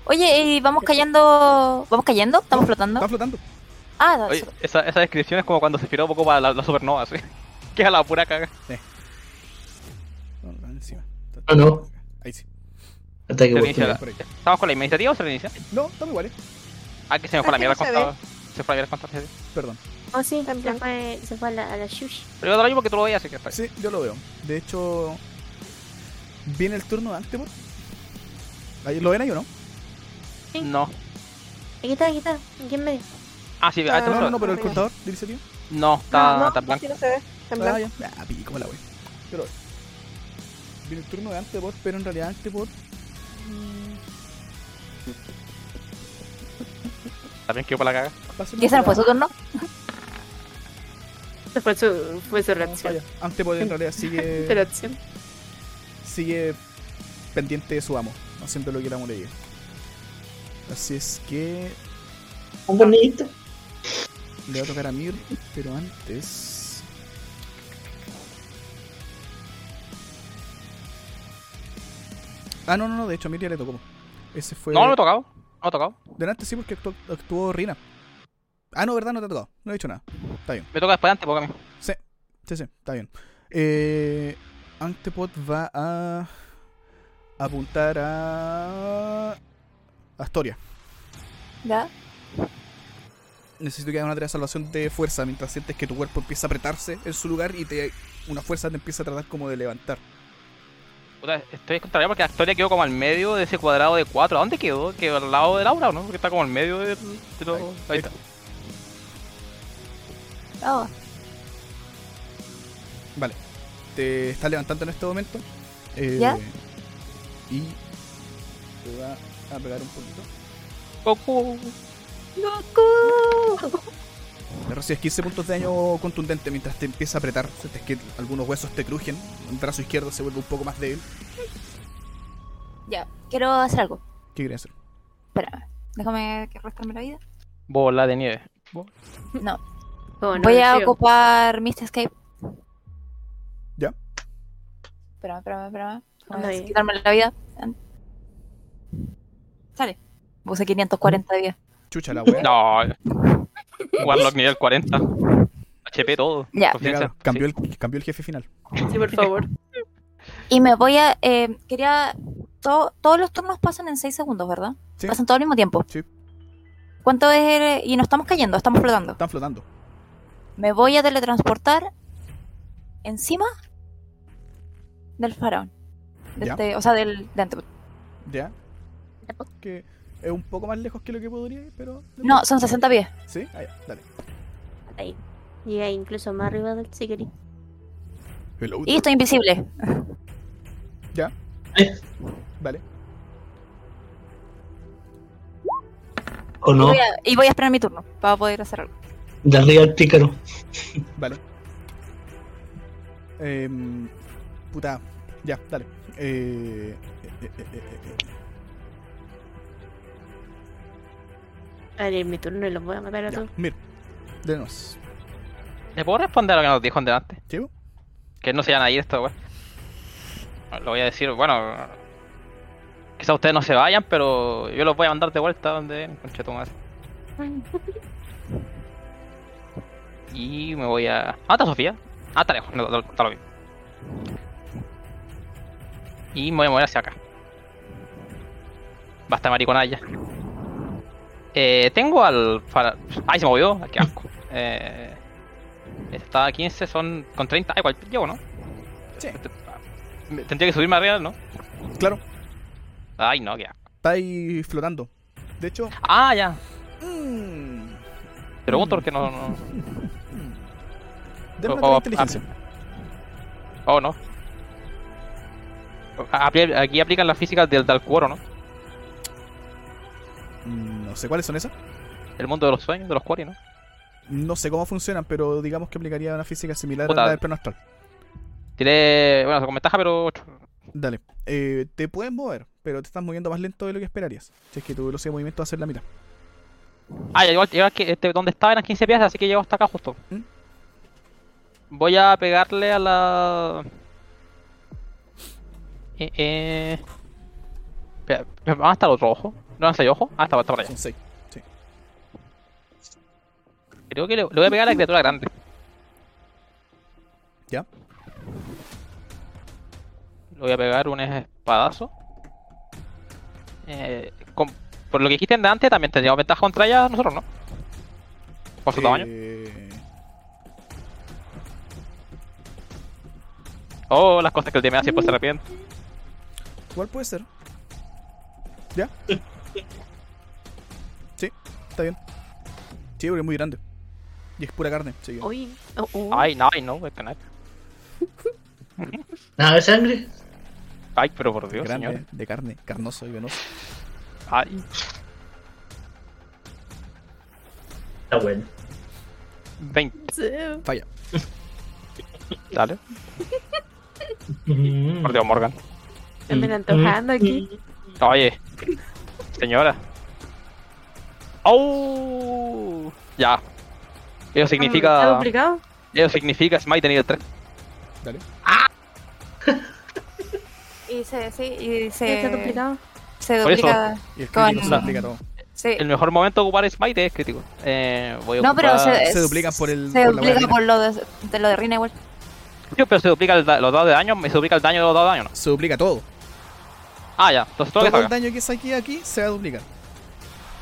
Oye, ¿y vamos cayendo? ¿Vamos cayendo? ¿Estamos flotando? Está flotando. Ah, Oye, esa, esa descripción es como cuando se inspiró un poco para la, la supernova, así. Que es a la pura caga. No, no, encima. Está- Ah, no. Ahí sí. Reinicia oportunidad. la-. ¿Estamos con la iniciativa o se reinicia? No, estamos iguales. Ah, que se me fue la que mierda no se contado. Se fue la mierda contado. sí. Perdón. Oh, sí, se fue, se fue a la, a la shush. Pero yo lo digo porque tú lo veías, así que está. Sí, yo lo veo. De hecho, viene el turno de Antepor. Ahí- ¿Lo ven ahí o no? Sí. No. Aquí está, aquí está, aquí en medio. Ah, sí, Ah, ah, tú No, lo- no, no, pero el contador de iniciativa. No, está, no, está en blanco. sí no se ve. Está en Ah, ya. Ah, pico la voy. Pero viene el turno de Antepor, pero en realidad Antepor. También quedó para la caga. ¿Y ese no fue su turno? Fue su, fue su No, reacción. Antepor en realidad sigue. Reacción. Sigue pendiente de su amo, haciendo lo que el amo le diga. Así es que Un bonito. le va a tocar a Mir, pero antes. Ah, no, no, no, de hecho a Mir ya le tocó. Ese fue. No, no me he tocado. No me he tocado. Delante sí, porque actuó, actuó Rina. Ah, no, verdad, no te ha tocado. No he dicho nada. Está bien. Me toca después de antes, porque a mí. Sí, sí, sí, está bien. Eh, Antepot va a apuntar a Astoria. ¿Ya? Necesito que haga una tarea de salvación de fuerza mientras sientes que tu cuerpo empieza a apretarse en su lugar y te una fuerza te empieza a tratar como de levantar. Puta, estoy contrario porque la historia quedó como al medio de ese cuadrado de 4. ¿A dónde quedó? ¿Quedó al lado de Laura o no? Porque está como al medio de, de lo- Ahí, Ahí está. Oh, Vale. Te está levantando en este momento. eh, ¿Ya? Y te va a pegar un poquito. Goku. Le recibes 15 puntos de daño contundente mientras te empieza a apretar. Sientes que algunos huesos te crujen. El brazo izquierdo se vuelve un poco más débil. ya. Quiero hacer algo. ¿Qué querías hacer? Espérame. Déjame que restarme la vida. Bola de nieve. No. Oh, no, Voy a ocupar Mist Escape. ¿Ya? Espérame, espérame, espérame. Anda quitarme la vida. Sale. Puse 540 de vida. Chucha la wea. No. Warlock nivel 40. HP todo. Ya. Cambió, el, cambió el jefe final. Sí, por favor. Y me voy a. eh, quería. to- todos los turnos pasan en 6 segundos, ¿verdad? Sí. Pasan todo al mismo tiempo. Sí. ¿Cuánto es el- Y no estamos cayendo, estamos flotando. Están flotando. Me voy a teletransportar encima del faraón. De este- o sea, del. De Anteput. ¿Ya? Que es un poco más lejos que lo que podría ir, pero. No, son 60 pies. ¿Sí? Ya, dale. Ahí. Llega incluso más arriba del. Hello. Y estoy invisible. ¿Ya? Eh. Vale. ¿O Y, no? voy a, y voy a esperar mi turno para poder hacer algo. De arriba el pícaro. Vale. Em, puta. Ya, dale. Eh, eh, eh, eh, eh. A ver, en mi turno y los voy a matar a Ya, todos. mira. Denos. ¿Le puedo responder a lo que nos dijo delante? ¿Chivo? Que no se vayan a ir esto, weón. Lo voy a decir, bueno. Quizá ustedes no se vayan, pero yo los voy a mandar de vuelta donde conche tu madre. Y me voy a. ¿Ah, está Sofía? Ah, está lejos, no, no, está lo mismo. Y me voy a mover hacia acá. Basta mariconalla. Eh, tengo al. Para... Ay, se movió. Qué asco. Eh, está a 15, son con 30. Ah, igual llevo, ¿no? Sí. Tendría que subirme arriba, ¿no? Claro. Ay, no, qué asco. Está ahí flotando. De hecho, Ah, ya. mm, Te pregunto porque no. no... Denme O- inteligencia. Oh, no. Aquí aplican las físicas del Dalcuoro, ¿no? Mm, No sé cuáles son esas. El mundo de los sueños, de los Quarry, ¿no? No sé cómo funcionan, pero digamos que aplicaría una física similar Puta. a la del plano astral. Tiré. Bueno, con ventaja, pero. Dale. Eh, te puedes mover, pero te estás moviendo más lento de lo que esperarías. Si es que tu velocidad de movimiento va a ser la mitad. Ah, ya, igual, igual que este, donde estaba eran 15 pies, así que llego hasta acá justo. ¿Mm? Voy a pegarle a la. Eh, eh... Espera, ¿Van hasta el otro ojo? ¿No hasta el ojo? Ah, está, está por allá. Son 6. Sí. Creo que le, le voy a pegar a la criatura grande. ¿Ya? Le voy a pegar un espadazo. Eh, con- por lo que dijiste de antes, también tendríamos ventaja contra ella nosotros, ¿no? Por su tamaño. Eh, Oh, las cosas que el DM hace pues se arrepiente. Igual puede ser. ¿Ya? Sí, está bien. Sí, porque es muy grande. Y es pura carne. que- Uy, oh, oh. Ay, no, ay, no, este no. Nada de sangre. Ay, pero por Dios, grande, señor. de carne, carnoso y venoso. Ay, Está bueno. 20, Sí. Falla. dale. Por Dios, Morgan. Se me la antojando aquí. Oye, señora. ¡Oh! Ya. Eso ¿Está significa. duplicado? Eso significa Smite nivel 3. Dale. Y se, sí, y ¿Está se, duplicado? se Por eso. duplica. Y el Con- se duplica todo. Sí. El mejor momento de ocupar Smite es crítico. Eh, voy a No, pero ocupar- se, Se duplican por el- Se por duplica por lo de, de lo de Rina igual. Sí, pero se duplica el da- los dados de daño, me se duplica el daño de los dados de daño, ¿no? Se duplica todo. Ah, ya. Entonces todo que el daño que saque aquí se va a duplicar.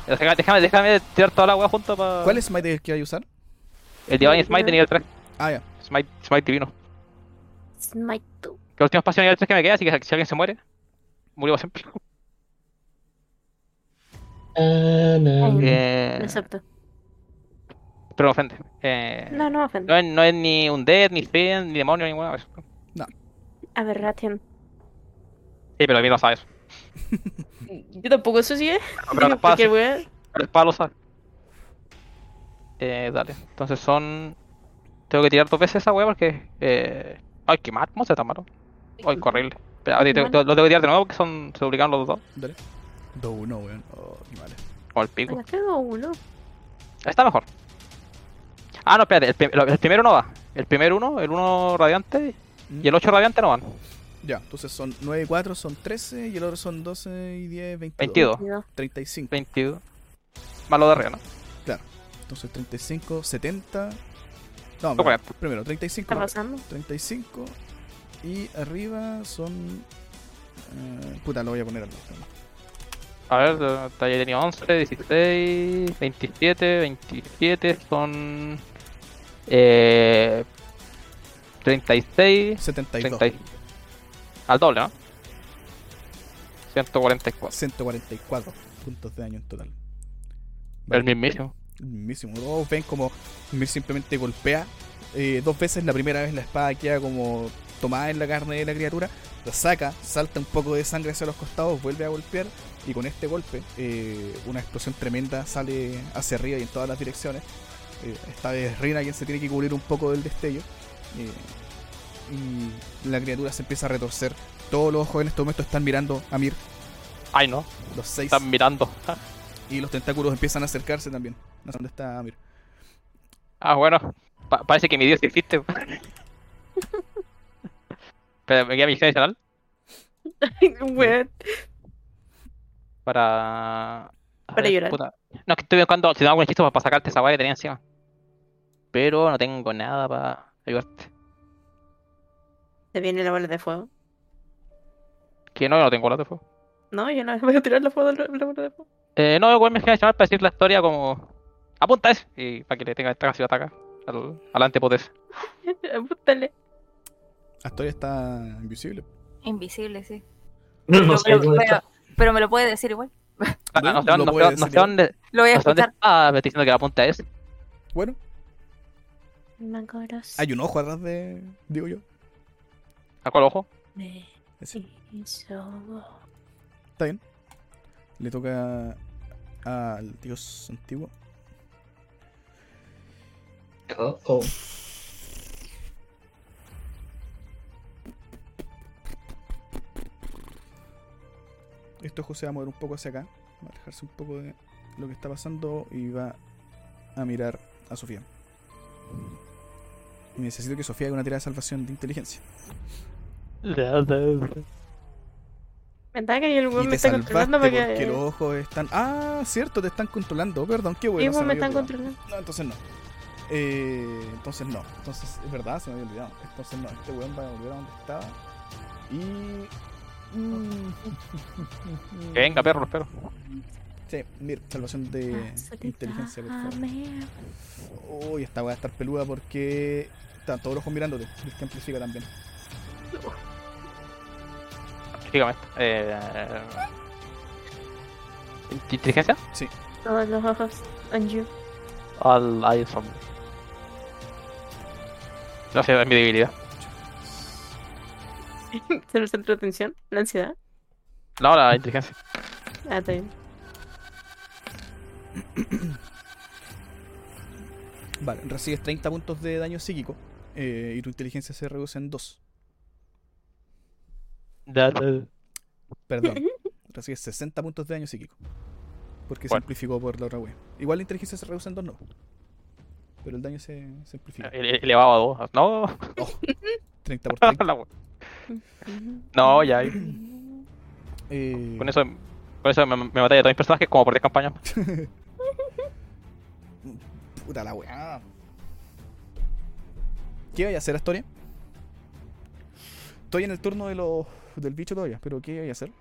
Déjame, déjame, tirar toda la wea junto para. ¿Cuál es smite que hay a usar? El Divine Smite de nivel 3. Ah, ya. Smite, Smite divino. Smite tú. Que el último espacio de nivel 3 que me queda, así que si alguien se muere, murió siempre. Ah, no, no. Eh, Exacto. pero no ofende. Eh, No, no ofende. no, es, no es ni un dead, ni fiend, ni demonio, ni ninguna vez. Aberration. Sí, pero a mí no sabe eso. Yo tampoco eso sí es. Pero la espada, pero la espada lo sabe. Eh, dale. Entonces son. Tengo que tirar dos veces esa wea porque. Eh... Ay, qué mal. ¿Cómo se está malo? Ay, qué horrible. Espera, te- te- Bueno. lo tengo que tirar de nuevo porque son, se duplicaron los dos. Dale. 2-1, weón. Oh, qué vale. Como el pico. tengo uno. Está mejor. Ah, no, espérate. El, lo- el primero no va. El primer uno, el uno radiante y el 8 radiante no van. Ya, entonces son 9 y 4 son 13 y el otro son 12 y 10, 22. 22. Cuidado. 35. 22. Más lo de arriba, ¿no? Claro. Entonces 35, 70. No, No, primero 35. ¿Está pasando? 35 y arriba son. eh, puta, lo voy a poner al lado. A ver, de- ya tenía 11, 16, 27, 27, son. Eh. 36, 72. 30. Al doble, ¿no? 144. 144 puntos de daño en total. El mismísimo. El mismísimo. Todos ven como Mir simplemente golpea eh, dos veces. La primera vez la espada queda como tomada en la carne de la criatura. La saca, salta un poco de sangre hacia los costados, vuelve a golpear. Y con este golpe, eh, una explosión tremenda sale hacia arriba y en todas las direcciones. Eh, esta vez Rina quien se tiene que cubrir un poco del destello. Y la criatura se empieza a retorcer. Todos los ojos en este momento están mirando a Mir, Ay, no. los seis. Están mirando. Y los tentáculos empiezan a acercarse también. No sé dónde está Mir. Ah, bueno. Pa- parece que mi dios sí existe. Pero me queda mi adicional Weón. para. Para ver, llorar. puta. No, es que estoy buscando si tengo algún hechizo para sacarte esa weá que tenía encima. Pero no tengo nada para ayudarte. Se viene la bola de fuego. Que no, yo no tengo la de fuego. No, yo no voy a tirar la, fuego, la bola de fuego. Eh, no, igual me acción adicional para decir la historia como. Apunta eso. Y para que le tenga esta canción ataca. Al, al antepotes. Apúntale. Astoria está invisible. Invisible, sí. No, no Pero, sé pero- pero- me lo puede decir igual. Ah, Bueno, no sé dónde- lo no sé no dónde. Lo voy a escuchar. está, me estoy diciendo que la apunta es. Bueno, hay un ojo atrás de. Digo yo. ¿Saco el ojo? Ese. Está bien. Le toca al dios antiguo. Oh, oh. Este ojo se va a mover un poco hacia acá. Va a alejarse un poco de lo que está pasando y va a mirar a Sofía. Y necesito que Sofía haga una tirada de salvación de inteligencia. ¿Verdad que el weón me está controlando porque que. los ojos están. Ah, cierto, te están controlando. Perdón, qué bueno. Sí, pues, me había están controlando. No, entonces no. Eh, entonces no. Entonces, es verdad, se me había olvidado. Entonces no, este weón va a volver a donde estaba. Y. Mm. Que venga, perro, los perros. Sí, mira, salvación de inteligencia, por favor. Uy, esta weá va a estar peluda porque. Están todos los ojos mirándote. Y el que amplifica también. Dígame esto. Eh, ¿Inteligencia? Sí. Todos los ojos on you. Al ahí son. Gracias, es mi debilidad. ¿Se el centro de atención? ¿La ansiedad? No, la inteligencia. Ah, está bien. Vale, recibes 30 puntos de daño psíquico. eh, y tu inteligencia se reduce en 2. Perdón. recibes 60 puntos de daño psíquico. Porque Bueno. se amplificó por la otra wea. Igual la inteligencia se reduce en 2, no. Pero el daño se, se amplifica. Ele- Elevado a dos. No. 30 por 30. La wea. no, ya. Eh, Con eso, con eso me, me maté de todos mis personajes como por 10 campañas. Puta la weá. ¿Qué voy a hacer, Astoria? Estoy en el turno de los, del bicho todavía, pero ¿qué voy a hacer?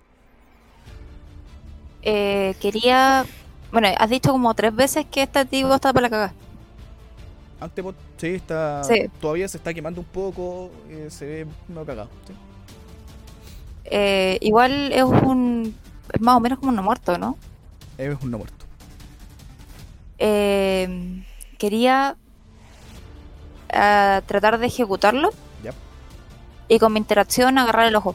Eh, quería. Bueno, has dicho como tres veces que este tipo está para la cagada. Antepot, sí, está. Sí. Todavía se está quemando un poco, eh, se ve medio cagado. ¿sí? Eh, igual es un. Es más o menos como un no muerto, ¿no? Es un no muerto. Eh, quería ah, tratar de ejecutarlo y con mi interacción agarrar el ojo.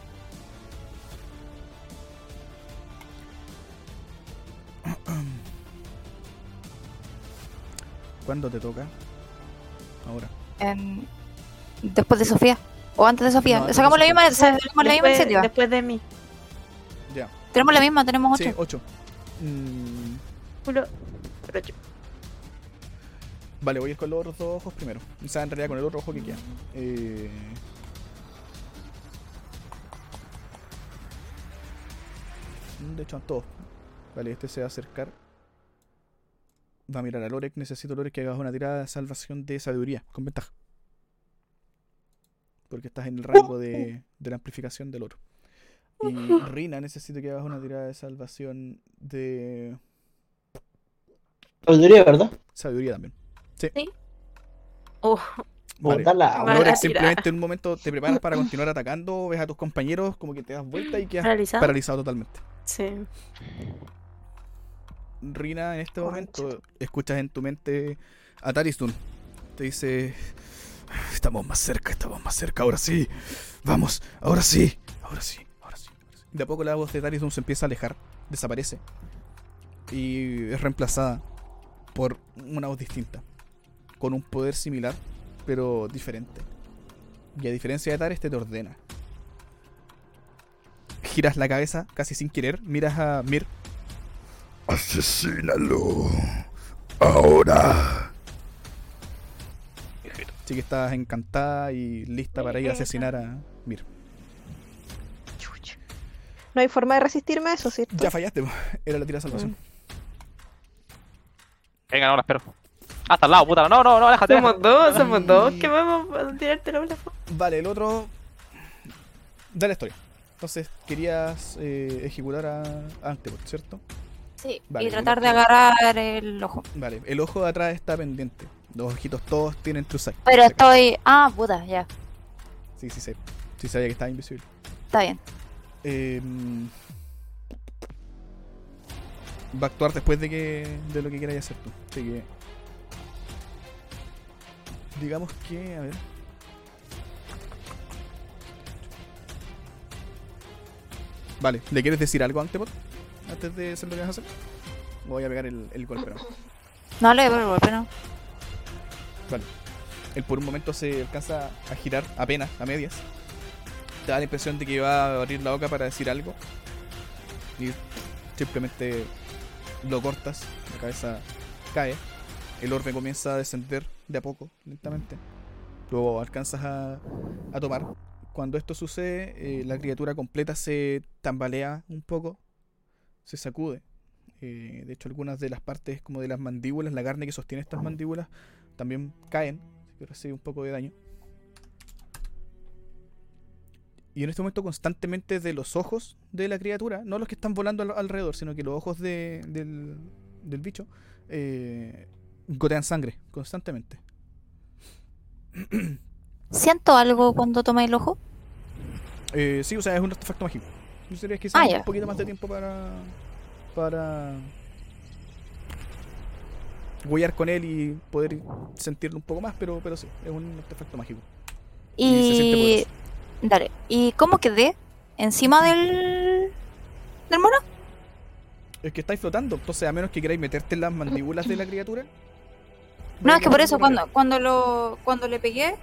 ¿Cuándo te toca? Ahora. Em, después de Sofía. O antes de Sofía. No, Sacamos la misma, sacamos la misma Después, iniciativa. después de mí. Ya. Tenemos la misma, tenemos Sí, ocho. 8. Mm, vale, voy a ir con los otros dos ojos primero. O sea, en realidad con el otro ojo que queda. Eh... De hecho, todos. Vale, este se va a acercar. Va a mirar a Lorek. Necesito, Lorek, que hagas una tirada de salvación de sabiduría, con ventaja. Porque estás en el rango de, de la amplificación del oro. Y Rina, necesito que hagas una tirada de salvación de Podría, ¿verdad? sabiduría también. Uh, Vale. Bótala. Mala Lorek, simplemente en un momento te preparas para continuar atacando, ves a tus compañeros, como que te das vuelta y quedas paralizado. paralizado totalmente. Sí. Rina, en este momento, escuchas en tu mente a Taristun. Te dice: Estamos más cerca, estamos más cerca, ahora sí. Vamos, ahora sí, ahora sí, ahora sí. ahora sí". De a poco la voz de Taristun se empieza a alejar, desaparece. Y es reemplazada por una voz distinta, con un poder similar, pero diferente. Y a diferencia de Tar, este te ordena. Giras la cabeza casi sin querer, miras a Mir Asesínalo. Ahora. Así que estás encantada y lista para ir a asesinar a Mir. No hay forma de resistirme a eso, ¿cierto? Ya fallaste, era la tira de salvación. Venga, no la espero. Hasta al lado, puta. No, no, no, déjate. Somos dos, somos dos. ¿Qué vamos a tirarte la? Vale, el otro. Da la historia. Entonces, querías eh, ejecutar a, a Antepot, ¿cierto? Sí, Vale, y tratar de agarrar el ojo. Vale, el ojo de atrás está pendiente. Los ojitos todos tienen true sight. Pero estoy. Ah, puta, ya. Sí, sí, sí. Sí, sabía que estaba invisible. Está bien. Eh, va a actuar después de que de lo que quieras hacer tú. Así que digamos que, a ver. Vale, ¿le quieres decir algo Antepot? Antes de hacer lo que vas a hacer. Voy a pegar el, el golpe, ¿no? No le devuelvo el golpe, no. Vale. Él por un momento se alcanza a girar apenas, a medias. Te da la impresión de que va a abrir la boca para decir algo. Y simplemente lo cortas, la cabeza cae. El orbe comienza a descender de a poco, lentamente. Luego alcanzas a, a tomar. Cuando esto sucede, eh, la criatura completa se tambalea un poco, se sacude. Eh, de hecho, algunas de las partes como de las mandíbulas, la carne que sostiene estas mandíbulas, también caen, así que recibe un poco de daño. Y en este momento constantemente de los ojos de la criatura, no los que están volando al- alrededor, sino que los ojos de- del, del bicho, eh, gotean sangre constantemente. ¿Siento algo cuando tomé el ojo? Eh, sí, o sea, es un artefacto mágico. Sería que Ah, ya. un poquito más de tiempo para. para. huellar con él y poder sentirlo un poco más, pero, pero sí, es un artefacto mágico. Y Y. Dale. ¿Y cómo quedé? ¿Encima del. del mono? Es que estáis flotando, entonces a menos que queráis meterte en las mandíbulas de la criatura. No, es que por eso, cuando, cuando lo. cuando le pegué.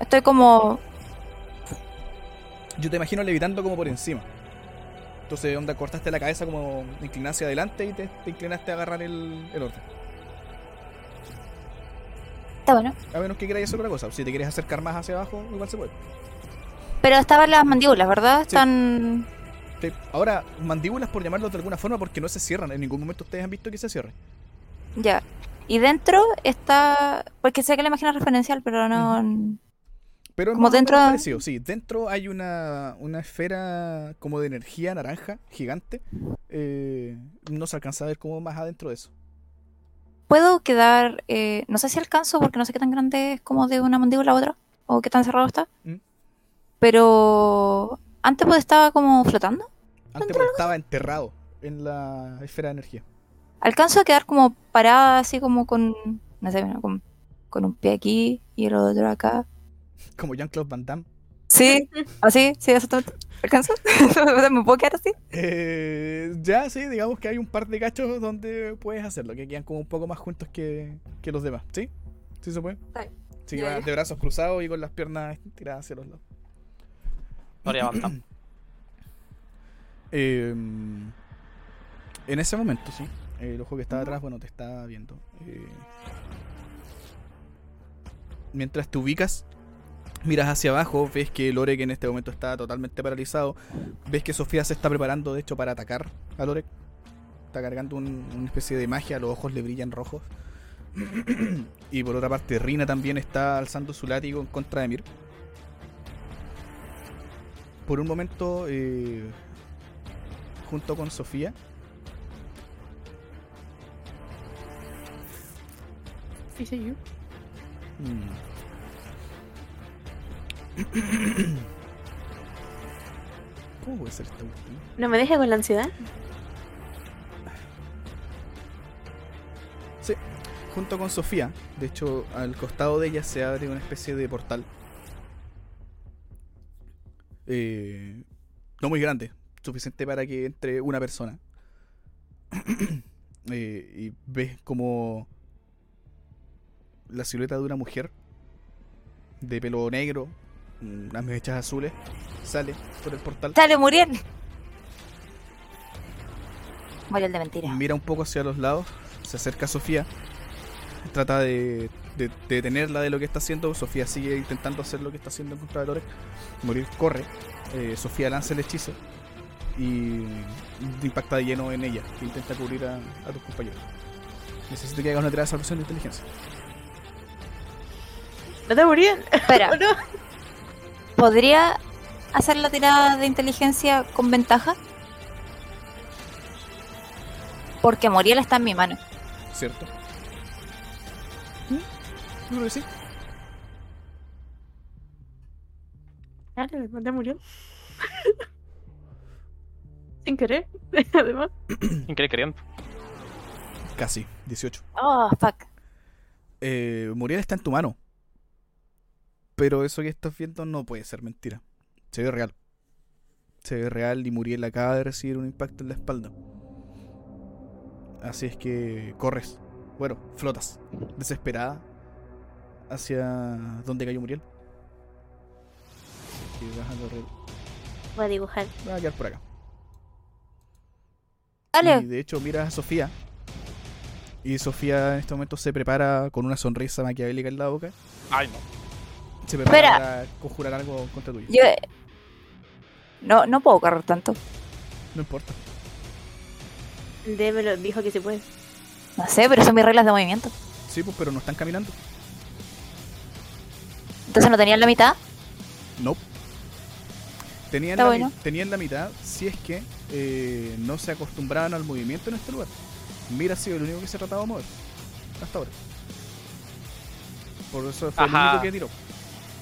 Estoy como. Yo te imagino levitando como por encima. Entonces, onda, cortaste la cabeza como inclinaste hacia adelante y te, te inclinaste a agarrar el, el orden. Está bueno. A menos que queráis hacer otra cosa. Si te quieres acercar más hacia abajo, igual se puede. Pero estaban las mandíbulas, ¿verdad? Están. Sí. Ahora, mandíbulas por llamarlos de alguna forma porque no se cierran. En ningún momento ustedes han visto que se cierre. Ya. Y dentro está. Porque sé que la imagen es referencial, pero no. Pero Como dentro- parecido, sí. Dentro hay una, una esfera como de energía naranja gigante. Eh, no se alcanza a ver cómo más adentro de eso. Puedo quedar. eh, no sé si alcanzo, porque no sé qué tan grande es como de una mandíbula a otra. O qué tan cerrado está. Mm. Pero. Antes pues estaba como flotando. Antes pues, estaba enterrado en la esfera de energía. Alcanzo a quedar como parada, así como con. No sé, con, con un pie aquí y el otro acá. Como Jean-Claude Van Damme. Sí, así, sí, exactamente. ¿Alcanzo? ¿Me puedo quedar así? Eh, ya, sí, digamos que hay un par de cachos donde puedes hacerlo, que quedan como un poco más juntos que, que los demás. ¿Sí? ¿Sí se puede? Sí. Sí, de brazos cruzados y con las piernas tiradas hacia los lados. Gloria Van Damme. Eh, en ese momento, sí. El ojo que estaba atrás, bueno, te está viendo. Eh, mientras te ubicas, miras hacia abajo, ves que Lorek en este momento está totalmente paralizado. Ves que Sofía se está preparando, de hecho, para atacar a Lorek. Está cargando un- una especie de magia, los ojos le brillan rojos. y por otra parte, Rina también está alzando su látigo en contra de Mir. Por un momento, eh, junto con Sofía. Mm. ¿Cómo puede ser esta cuestión? No me deje con la ansiedad. Sí, junto con Sofía. De hecho, al costado de ella se abre una especie de portal. Eh, no muy grande, suficiente para que entre una persona. Eh, y ves como la silueta de una mujer de pelo negro, unas mechas azules, sale por el portal. Dale, Muriel. Muriel de mentira. Mira un poco hacia los lados, se acerca a Sofía, trata de, de, de detenerla de lo que está haciendo. Sofía sigue intentando hacer lo que está haciendo en contra de Lorek. Morir corre, eh, Sofía lanza el hechizo y impacta de lleno en ella, que intenta cubrir a, a tus compañeros. Necesito que hagas una tirada de salvación de inteligencia. No te Muriel. Espera, no? ¿Podría hacer la tirada de inteligencia con ventaja? Porque Muriel está en mi mano. ¿Cierto? ¿Mm? Yo creo que sí. Dale, me mandé a Muriel. Sin querer, además. Increíble queriendo. Casi, 18. Oh, fuck. eh, Muriel está en tu mano. Pero eso que estás viendo no puede ser mentira. Se ve real. Se ve real y Muriel acaba de recibir un impacto en la espalda. Así es que corres. Bueno, flotas. Desesperada. Hacia donde cayó Muriel. Y vas a correr. Voy a dibujar. Va a quedar por acá. Y Dale. de hecho miras a Sofía. Y Sofía en este momento se prepara con una sonrisa maquiavélica en la boca. Ay, no. Se prepara Espera. para conjurar algo contra tuyo. Yo. No, no puedo correr tanto. No importa. Démelo, dijo que se puede. No sé, pero son mis reglas de movimiento. Sí, pues, pero no están caminando. Entonces no tenían la mitad. No. Tenían Está la, bueno. mi- tenían la mitad si es que eh, no se acostumbraban al movimiento en este lugar. Mira ha sido el único que se ha tratado de mover. Hasta ahora. Por eso fue Ajá. el único que tiró.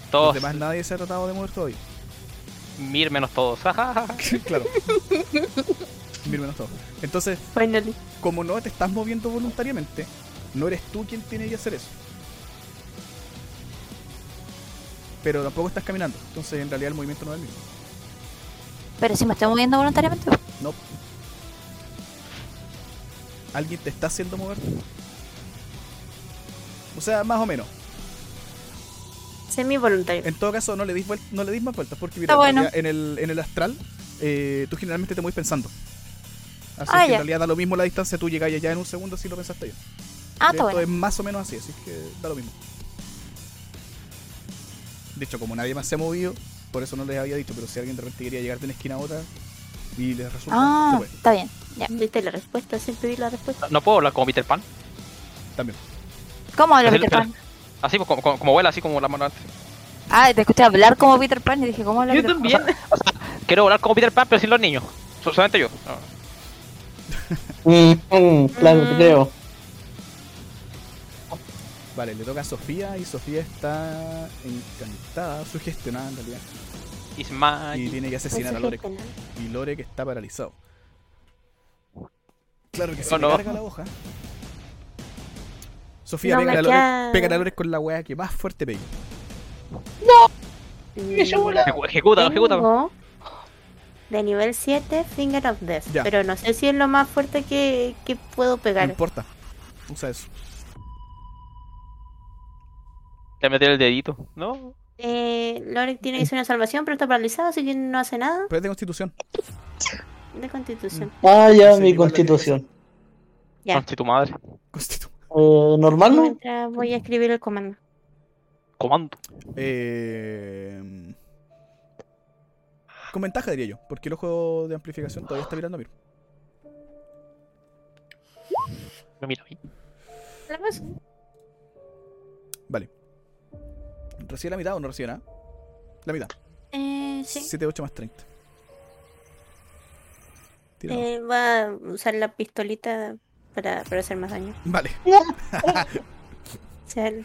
Los Todos. demás nadie se ha tratado de mover todavía. Mir menos todos. claro. Mir menos todo. Entonces, Finally. como no te estás moviendo voluntariamente, no eres tú quien tiene que hacer eso. Pero tampoco estás caminando. Entonces, en realidad, el movimiento no es el mismo. Pero si me estoy moviendo voluntariamente. No. Alguien te está haciendo moverte. O sea, más o menos. Semi voluntario. En todo caso, no le dis, vuel- no le dis más vueltas. Porque mira, bueno. en, el, en el astral, eh, tú generalmente te mueves pensando. Así Ah, que en realidad da lo mismo la distancia. Tú llegas allá en un segundo si lo pensaste bien. Ah, esto bueno. es más o menos así, así que da lo mismo. De hecho, como nadie más se ha movido, por eso no les había dicho, pero si alguien de repente quería llegar de una esquina a otra y les resulta, Ah, está bien. Ya. ¿Viste la respuesta? Siempre di la respuesta. No puedo hablar como Peter Pan. También. ¿Cómo habla Peter Pan? Así pues, como, como, como vuela, así como la mano. Ah, te escuché hablar como Peter Pan y dije, ¿cómo habla Yo Peter Pan? también. Quiero volar como Peter Pan, pero sin los niños. So- Solamente yo. No. Mm, mm, claro, te creo. Vale, le toca a Sofía y Sofía está encantada, sugestionada en realidad. Is my- Y tiene que asesinar a Lore. Y Lore que está paralizado. Claro que se Oh, le no. carga la hoja. Sofía, No pega me a Lore, queda- pégale a Lore con la wea que más fuerte pegue. Ejecu- Ejecuta, ejecuta. Tengo de nivel 7 Finger of Death. Ya. Pero no sé si es lo más fuerte que, que puedo No pegar. importa. Usa eso. Te meter el dedito. No. Eh, Lore tiene que hacer una salvación, pero está paralizado, así que no hace nada Pero es de constitución. de constitución. Ah, ya, Sí, mi la constitución. Ya. Conche tu madre. Constitu- Eh, ¿Normal, no? Mientras voy a escribir el comando. Comando. Eh, con ventaja diría yo, porque el ojo de amplificación todavía está mirando a Mir. Me mira a mí. ¿La paso? Vale. ¿Recibe la mitad o no recibe nada? La mitad. Eh, sí. 7, 8 más 30. Tira nomás. Eh, va a usar la pistolita para, para hacer más daño. Vale. O sea, el-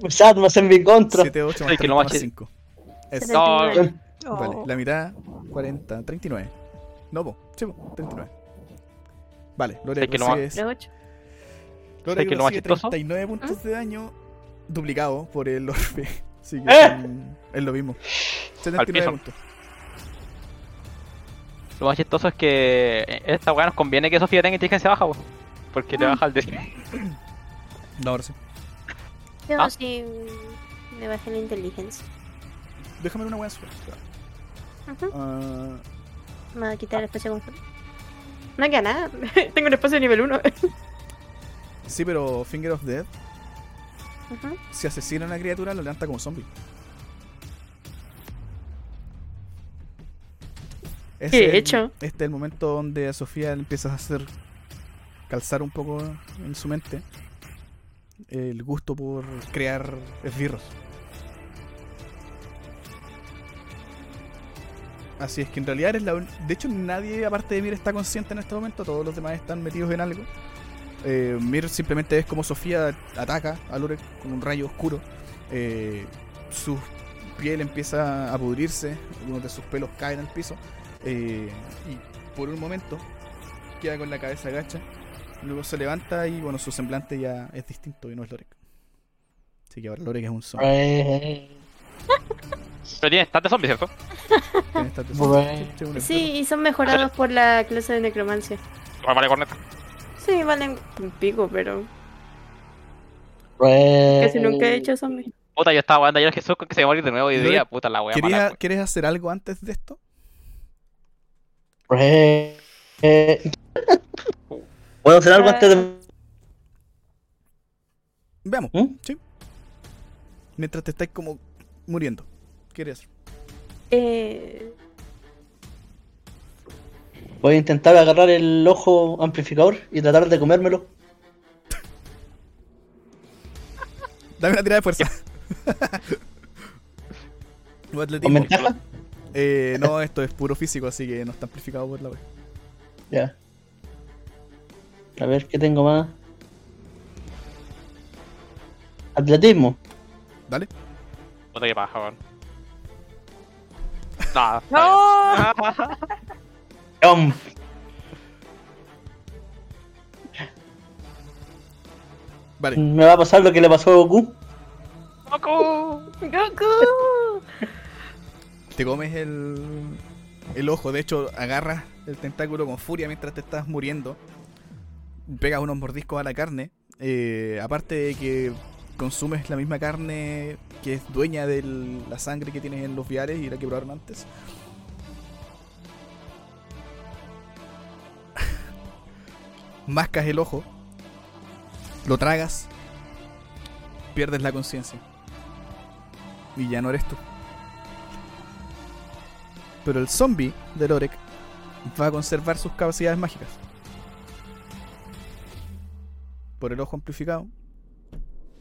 Pues armas en mi contra. 7, 8 más Ay, que 30 lo más mache. 5. Es, No, 39. Vale, Oh. la mitad, 40, 39. No, po, sí, po, 39. Vale, Lore que lo. Lore ¿Sabes qué es lo más recibe chistoso? 39 puntos ¿Mm? de daño duplicado por el orbe. Así que ¡Eh! son- es lo mismo. 79 piso. puntos. Lo más chistoso es que esta weá nos conviene que Sofía tenga inteligencia baja, po. Porque le baja el de. No, ahora sí. Yo Ah. sí me bajé la inteligencia. Déjame una buena suerte. Ujú. Ah, Me va a quitar el espacio conjunto. No queda nada. Tengo un espacio de nivel 1. sí, pero Finger of Death, si asesina a una criatura, lo levanta como zombie. Ese ¿Qué he es hecho? Este es el momento donde a Sofía le empiezas a hacer calzar un poco en su mente el gusto por crear esbirros. Así es que en realidad eres la un- De hecho, nadie aparte de Mir está consciente en este momento. Todos los demás están metidos en algo. Eh, Mir simplemente es como Sofía ataca a Lore con un rayo oscuro. Eh, su piel empieza a pudrirse. Algunos de sus pelos caen al piso. Eh, y por un momento queda con la cabeza agacha. Luego se levanta y bueno, su semblante ya es distinto y no es Lorek. Así que ahora Lorek es un zombie. Pero tiene stats de zombie, ¿cierto? Tiene stats de zombie. Sí, y son mejorados por la clase de necromancia. Igual vale corneta. Sí, valen un pico, pero casi nunca he hecho zombies. Puta, yo estaba jugando ayer a Jesús con que se va a morir de nuevo y Lore, día, puta la wea ¿Quería- mala. ¿Quieres hacer algo antes de esto? re- eh, ¿Puedo hacer algo antes de.? Veamos. ¿Mm? Sí. Mientras te estáis como muriendo. ¿Qué hacer? Eh, Voy a intentar agarrar el ojo amplificador y tratar de comérmelo. Dame una tirada de fuerza. Eh, no, esto es puro físico, así que no está amplificado por la web. Ya. A ver, ¿qué tengo más? Atletismo. Dale. Puta que paja, weón. ¡No! Jump. Vale. Me va a pasar lo que le pasó a Goku. ¡Goku! ¡Goku! Te comes el, el ojo. De hecho, agarras el tentáculo con furia mientras te estás muriendo. Pegas unos mordiscos a la carne. Eh, aparte de que consumes la misma carne que es dueña de la sangre que tienes en los viales y la que probaron antes. Mascas el ojo. Lo tragas. Pierdes la conciencia. Y ya no eres tú. Pero el zombie de Lorek va a conservar sus capacidades mágicas. Por el ojo amplificado.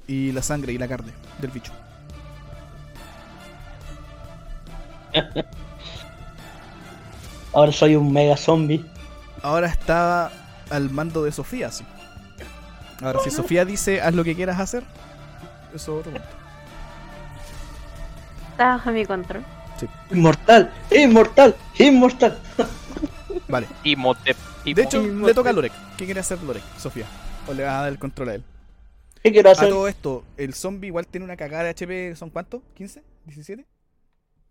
Y la sangre y la carne del bicho. Ahora soy un mega zombie. Ahora está al mando de Sofía, sí. Ahora, si Sofía dice haz lo que quieras hacer, eso es otro punto. Está bajo mi control. Inmortal, inmortal, inmortal. Vale. De hecho, Y le toca a Lorek. ¿Qué quiere hacer Lorek, Sofía? ¿O le vas a dar el control a él? ¿Qué quiero A hacer? todo esto, el zombie igual tiene una cagada de HP, ¿son cuántos? ¿15? ¿17?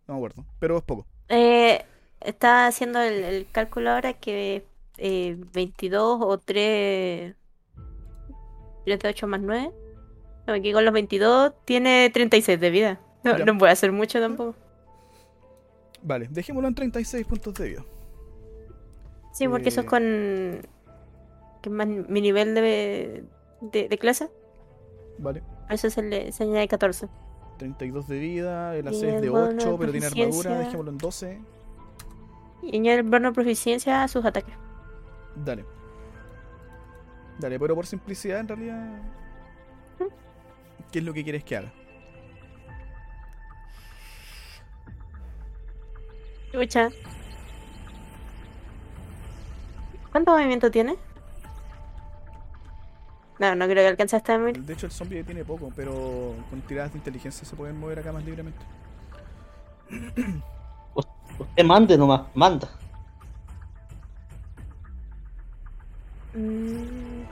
No me acuerdo, pero es poco. Eh, está haciendo el, el cálculo ahora que eh, 22 o 3, 3 de 8 más 9. No, aquí con los 22 tiene 36 de vida. No, no puede hacer mucho tampoco. Vale, dejémoslo en 36 puntos de vida. Sí, porque eso Eh. es con que es más mi nivel de, de, de clase. Vale. A eso se le se añade 14. 32 de vida, el AC es de bono 8, de pero tiene armadura, dejémoslo en 12. Y añade el bono de proficiencia a sus ataques. Dale. Dale, pero por simplicidad en realidad... ¿Qué es lo que quieres que haga? Escucha. ¿Cuánto movimiento tiene? No, no creo que alcance hasta mil. De hecho, el zombie tiene poco, pero con tiradas de inteligencia se pueden mover acá más libremente. Usted mande nomás, manda. Mm,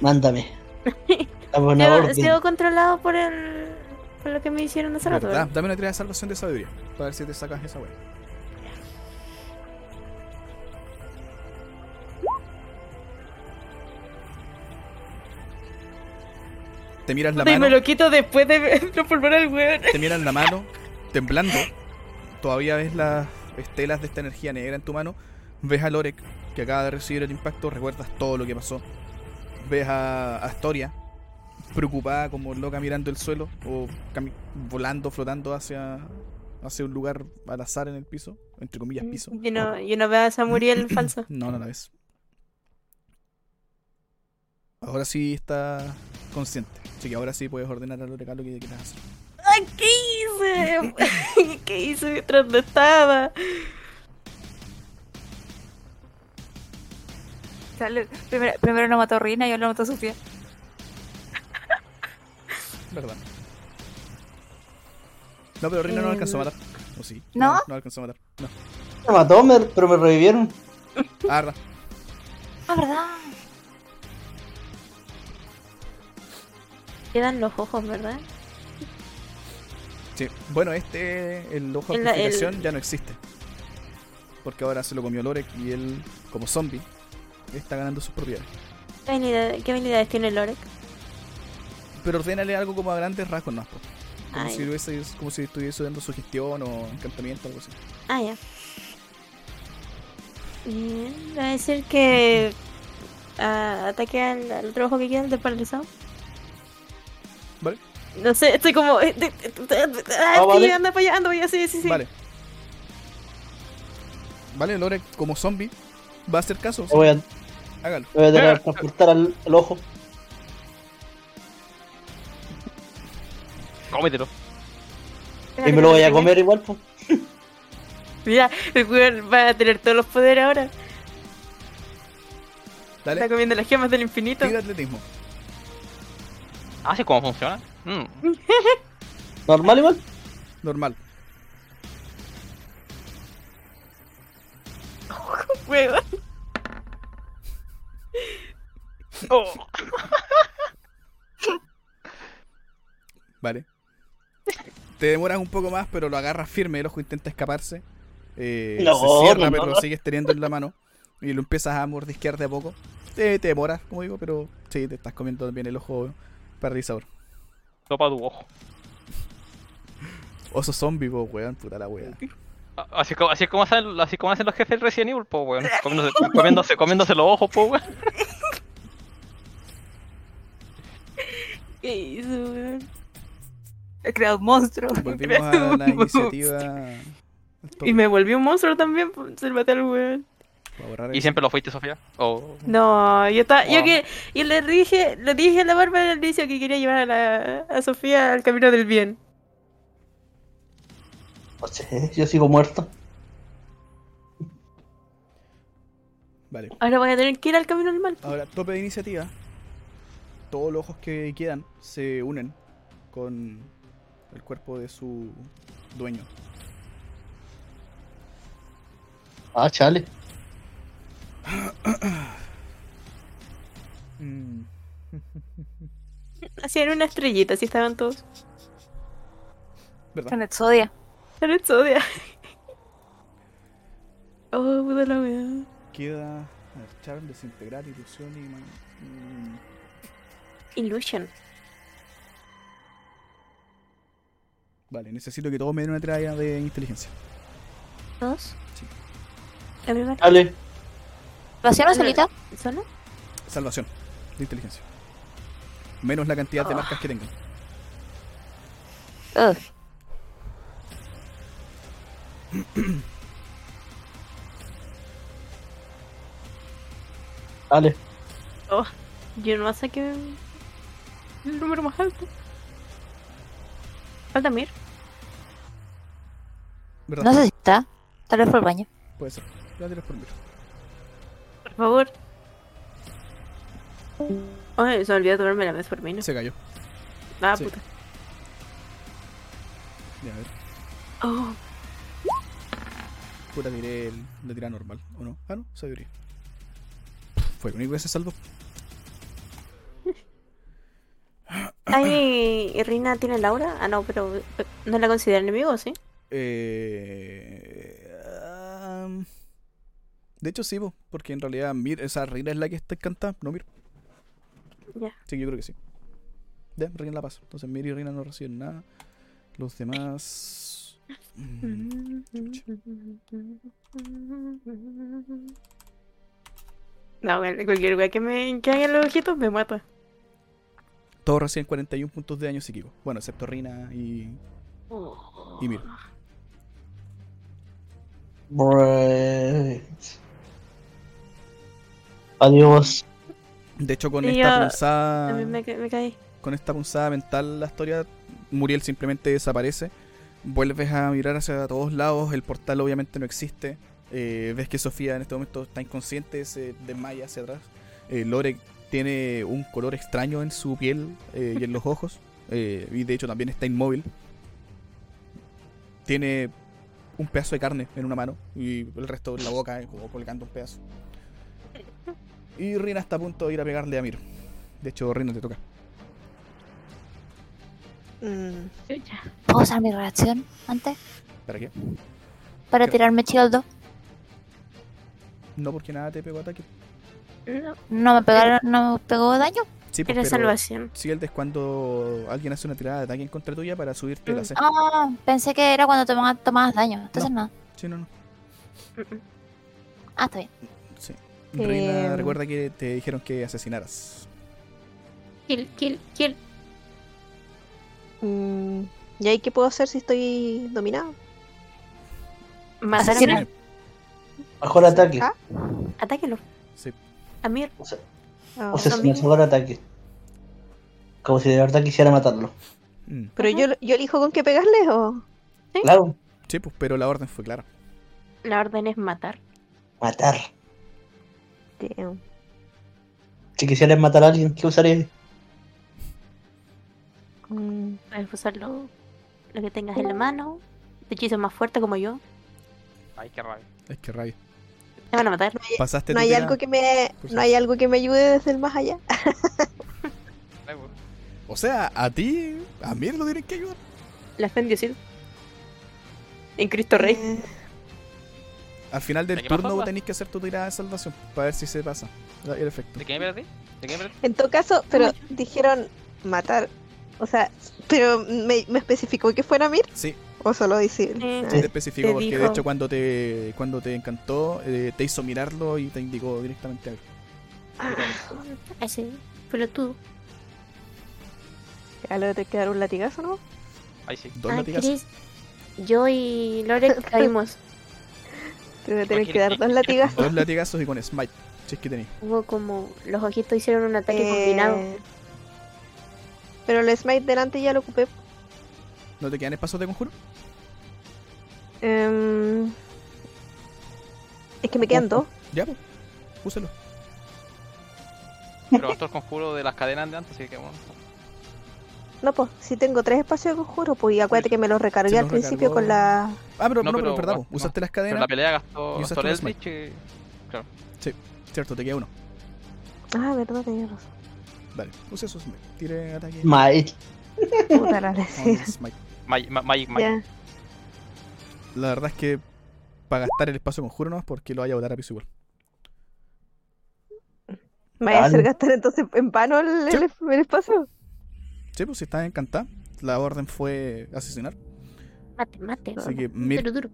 Mándame. Sigo, sigo controlado por el. por lo que me hicieron hace rato. ¿verdad? Dame una tirada de salvación de sabiduría, para ver si te sacas esa wea. Te miras la Puta, y mano. me lo quito después de transformar al weón. te miran la mano, temblando. Todavía ves las estelas de esta energía negra en tu mano. Ves a Lorek, que acaba de recibir el impacto. Recuerdas todo lo que pasó. Ves a Astoria, preocupada como loca mirando el suelo. O volando, flotando hacia, hacia un lugar al azar en el piso. Entre comillas, piso. Yo no, yo no veo a Samuriel falso. No, no la ves. Ahora sí está consciente. Así que ahora sí puedes ordenar a Lorek lo que quieras hacer. Ay, ¿Qué hice? ¿Qué hice mientras no estaba? Primero, primero lo mató Rina y ahora lo mató Sofía. ¿Verdad? No, pero Rina no Em, alcanzó a matar. ¿O sí? ¿No? No, alcanzó a matar. No. Me mató, pero me revivieron. Ah, verdad. Ah, ¿verdad? Quedan los ojos, ¿verdad? Sí. Bueno, este, el ojo de El- el- amplificación ya no existe. Porque ahora se lo comió Lorek y él, como zombie, está ganando sus propiedades. ¿Qué, habilidad- qué habilidades tiene Lorek? Pero ordénale algo como a grandes rasgos, no. Como, Ay. si hubiese, como si estuviese dando sugestión o encantamiento, algo así. Ah, ya. Bien, va a decir que ah, ataque al, al otro ojo que queda, el de paralizado. ¿Vale? No sé, estoy como. eh, de- de- de- ah, sí, vale. anda para allá, anda para allá, sí, sí, sí. Vale. Vale, Lorek, como zombie, va a hacer caso. Voy a, Hágalo. voy a teletransportar al, al ojo. Cómetelo. Y me lo voy a comer igual, pues. Mira, el weón va a tener todos los poderes ahora. Está Dale, comiendo las gemas del infinito. tira atletismo. Ah, sí, ¿cómo funciona? Mm. ¿Normal igual? Normal. Weón. Oh. Vale. Te demoras un poco más, pero lo agarras firme, el ojo intenta escaparse. Eh, No, se cierra, no, pero no. lo sigues teniendo en la mano. Y lo empiezas a mordisquear de a poco. Te, te demoras, como digo, pero sí, te estás comiendo también el ojo paralizador. Topa tu ojo. Oso zombie, po, weón, puta la wea. Ah, Así como, así como hacen, así como hacen los jefes Resident Evil, po, weón. Comiéndose, comiéndose, comiéndose los ojos, po, weón. ¿Qué hizo, weón? He creado un monstruo. Volvimos a la iniciativa. Y me volví un monstruo también, maté al weón. ¿Y siempre lo fuiste, Sofía? O... No, yo estaba, yo que, y le dije, le dije a la Bárbara al inicio que quería llevar a, la, a Sofía al camino del bien. No sé, yo sigo muerto. Vale. Ahora voy a tener que ir al camino del mal. Ahora, tope de iniciativa. Todos los ojos que quedan se unen con el cuerpo de su dueño. Ah, chale. Mm, Hacían una estrellita, así estaban todos. ¿Verdad? En Exodia. En Exodia. Oh, puta la weá. Queda a ver, charm, desintegrar, ilusión y man- mm, Illusion. Vale, necesito que todos me den una tirada de inteligencia. ¿Dos? Sí. ¿La ¿Pasión o solita? ¿Solo? Salvación de inteligencia. Menos la cantidad de Ah. marcas que tengan. Ugh. Chale. Oh, yo no saqué el número más alto. Falta Mir. ¿Verdad? No sé si está. Tal vez por el baño. Puede ser. La tiras por mí. Por favor. Ay, se me olvidó tomarme la mesa por mí, ¿no? Se cayó. Ah, sí. puta. Ya, a ver. Oh, Puta, tiré el, la tirada normal. ¿O no? Ah, no, sabiduría. Fue el único que se salvó. Ay, ¿y Rina tiene Laura? Ah, no, pero eh, ¿no la considera enemigo, sí? Eh, am, de hecho, sí, po, porque en realidad Mir, esa Rina es la que está encantada, no Mir. Ya. Sí, yo creo que sí. Ya, Rina la pasa. Entonces Mir y Rina no reciben nada. Los demás. mm, No, bueno, cualquier wea que me que haga los ojitos me mata. Todos reciben 41 puntos de daño psíquico. Bueno, excepto Rina y, y Mir. Right. Adiós. De hecho, con Y esta yo punzada. También me, ca- me caí. con esta punzada mental la historia, Muriel simplemente desaparece. Vuelves a mirar hacia todos lados, el portal obviamente no existe. Eh, ves que Sofía en este momento está inconsciente, se desmaya hacia atrás. Eh, Lore tiene un color extraño en su piel eh, y en los ojos. eh, y de hecho también está inmóvil. Tiene un pedazo de carne en una mano y el resto en la boca, eh, como colgando un pedazo. Y Rina está a punto de ir a pegarle a Mir. De hecho, Rina te toca. Mm, ¿Puedo usar mi reacción antes? ¿Para qué? Para ¿Qué? tirarme shield No porque nada te pegó ataque. No, ¿No me pegaron, no me pegó daño? Sí, pues, era pero salvación. Shield es cuando alguien hace una tirada de ataque en contra tuya para subirte la Mm. C. Ah, pensé que era cuando tomabas, tomabas daño. Entonces no. Sí, no, no. Mm-mm. Ah, está bien. Reina, Eh, recuerda que te dijeron que asesinaras. Kill, kill, kill. mm, ¿Y ahí qué puedo hacer si estoy dominado? Matar a Asesina. Mir. Mejor ataque. Ah. Atáquelo. Sí. A Mir. O sea, Ah, o sea, amigo. mejor ataque. Como si de verdad quisiera matarlo. Mm. ¿Pero yo, yo elijo con qué pegarle o...? Claro, Sí, pues, pero la orden fue clara. La orden es matar. matar. Damn. Si quisieras matar a alguien, ¿qué usarías? Mm, Puedes usar lo, lo que tengas en la mano. De hechizo más fuerte como yo. Ay, qué rabia. Es que rabia. Te van a matar. Pasaste ¿No hay tirada. algo que me Pues no hay algo que me ayude desde el más allá? O sea, a ti, a mí lo tienen que ayudar. La fe en Cristo Rey. Eh, Al final del ¿De turno forma? tenéis que hacer tu tirada de salvación para ver si se pasa el efecto. ¿De qué me perdí? ¿De qué me perdí? en todo caso, pero dijeron matar. O sea, pero me, me especificó que fuera Mir Sí, o solo decir. Sí. Ah, sí te especificó te porque de hecho cuando te cuando te encantó eh, te hizo mirarlo y te indicó directamente a él. Ese pelotudo. Ya le tengo que dar un latigazo, ¿no? Ahí sí. Dos Ay, latigazos. Chris, yo y Lore caímos. Te voy a tener que dar dos latigazos. Dos latigazos y con smite. Si es que tenéis. Hubo como los ojitos hicieron un ataque Eh, combinado. Pero el smite delante ya lo ocupé. ¿No te quedan espacios de conjuro? Em, es que me quedan dos. Ya, pues. Úselo. Pero gastó el conjuro de las cadenas de antes, así que bueno. No, pues, si tengo tres espacios de conjuro, pues y acuérdate que me los recargué al los principio recargó. con la. Ah, pero No, no, pero pero- verdad, bueno, usaste las Pero en cadenas. la pelea gastó, y gastó usaste el. Eldritch y... Claro. Cierto, te queda uno. Ah, verdad, tenías razón. Dale, use esos smite. Tire ataque. Mike. Puta la Magic, Magic. Ya. La verdad es que para gastar el espacio de conjuro no es porque lo vaya a botar a piso igual. ¿Me voy a hacer gastar entonces en vano el, el- el espacio? Sí, pues si estás encantada. La orden fue asesinar. Mate, mate. Así que Mir Duro, duro.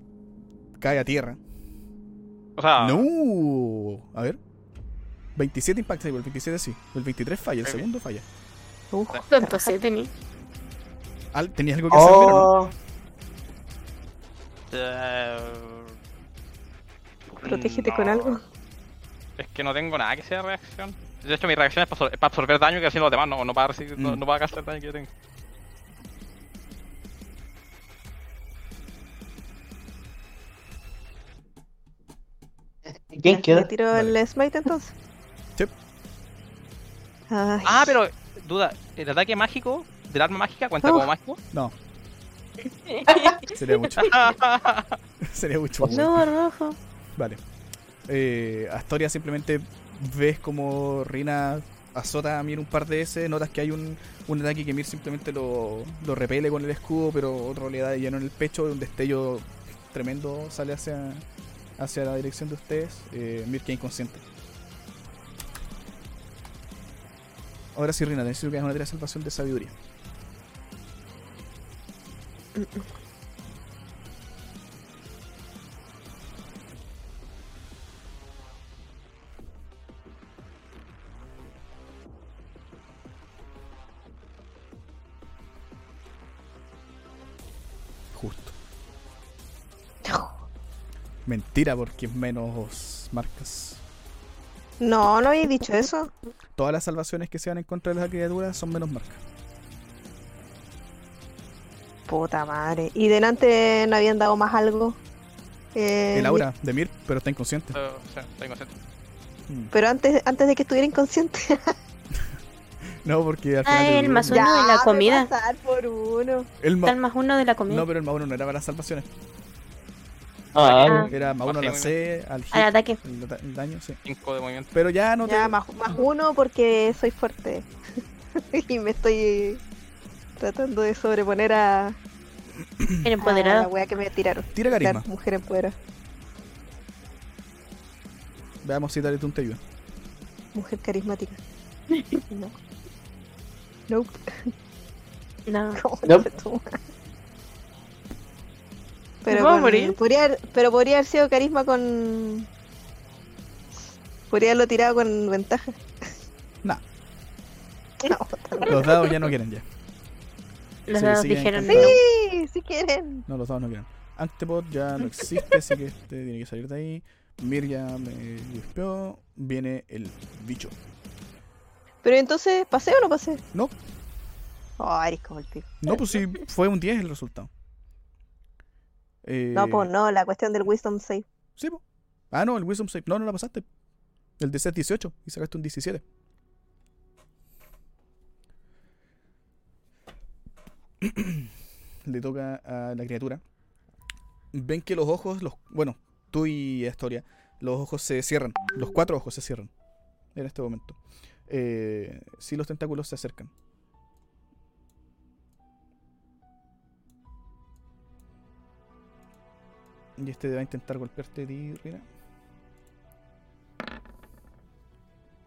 cae a tierra. O sea, No. A ver. 27 impacta, el 27 sí. El 23 falla, el segundo falla. Uf, ¿Cuánto se tenía? Al- ¿Tenías algo que hacer, Mir, o no? Oh, eh, protégete no. con algo. Es que no tengo nada que sea reacción. De hecho, mi reacción es para, absor- es para absorber daño que hacen los demás, no, no para recibir, no, Mm. no para gastar el daño que yo tengo. ¿Quién ¿Me queda? tiro el smite entonces? Sí. Ay, Ah, pero, duda, ¿el ataque mágico del arma mágica cuenta Oh. como mágico? No. Sería mucho. Sería mucho. No, rojo. Vale. Eh, Astoria simplemente ves como Rina azota a Mir un par de veces, notas que hay un, un ataque que Mir simplemente lo, lo repele con el escudo, pero otro le da de lleno en el pecho, un destello tremendo sale hacia, hacia la dirección de ustedes. Eh, Mir queda inconsciente. Ahora sí, Rina, necesito que hagas una tira de salvación de sabiduría. Mentira, porque es menos marcas. No, no había dicho eso. Todas las salvaciones que se van en contra de las criaturas son menos marcas. Puta madre. ¿Y delante no habían dado más algo? Eh, El aura de Mir, pero está inconsciente. O sea, estoy consciente. Mm. Pero antes, antes de que estuviera inconsciente. No, porque al Ah, final. el del- más uno de la comida. pasar por uno. el ma- el más uno de la comida. No, pero el más uno no era para las salvaciones. Ah, Era más uno a la C, al hit, Al ataque. el, daño, sí. 5 de movimiento. Pero ya no te. Ya, más, más uno porque soy fuerte. y me estoy Tratando de sobreponer a, a El la empoderado. wea que me tiraron. Tira carisma. Claro, mujer empoderada. Veamos si Taletun te ayuda. Mujer carismática. No. Nope. No. ¿Cómo Nope. Pero, ¿Me puedo con- morir? podría, haber- pero podría haber sido carisma con. Podría haberlo tirado con ventaja. Nah, No, tal- los dados ya no quieren ya. Los Sí, dados dijeron no. Sí, si quieren. No, los dados no quieren. Antipod ya no existe, así que este tiene que salir de ahí. Mir ya me limpió. Viene el bicho. Pero entonces, ¿pasé o no pasé? No, Oh, eres como el pico. no, pues sí, fue un 10 el resultado. Eh, No, pues no, la cuestión del Wisdom Save. Sí, po. Ah, no, el Wisdom Save. No, no la pasaste. El DC es 18 y sacaste un 17. Le toca a la criatura. Ven que los ojos, los bueno, tú y Astoria, los ojos se cierran. Los cuatro ojos se cierran en este momento. Eh, sí, los tentáculos se acercan. Y este va a intentar golpearte a ti, Rina.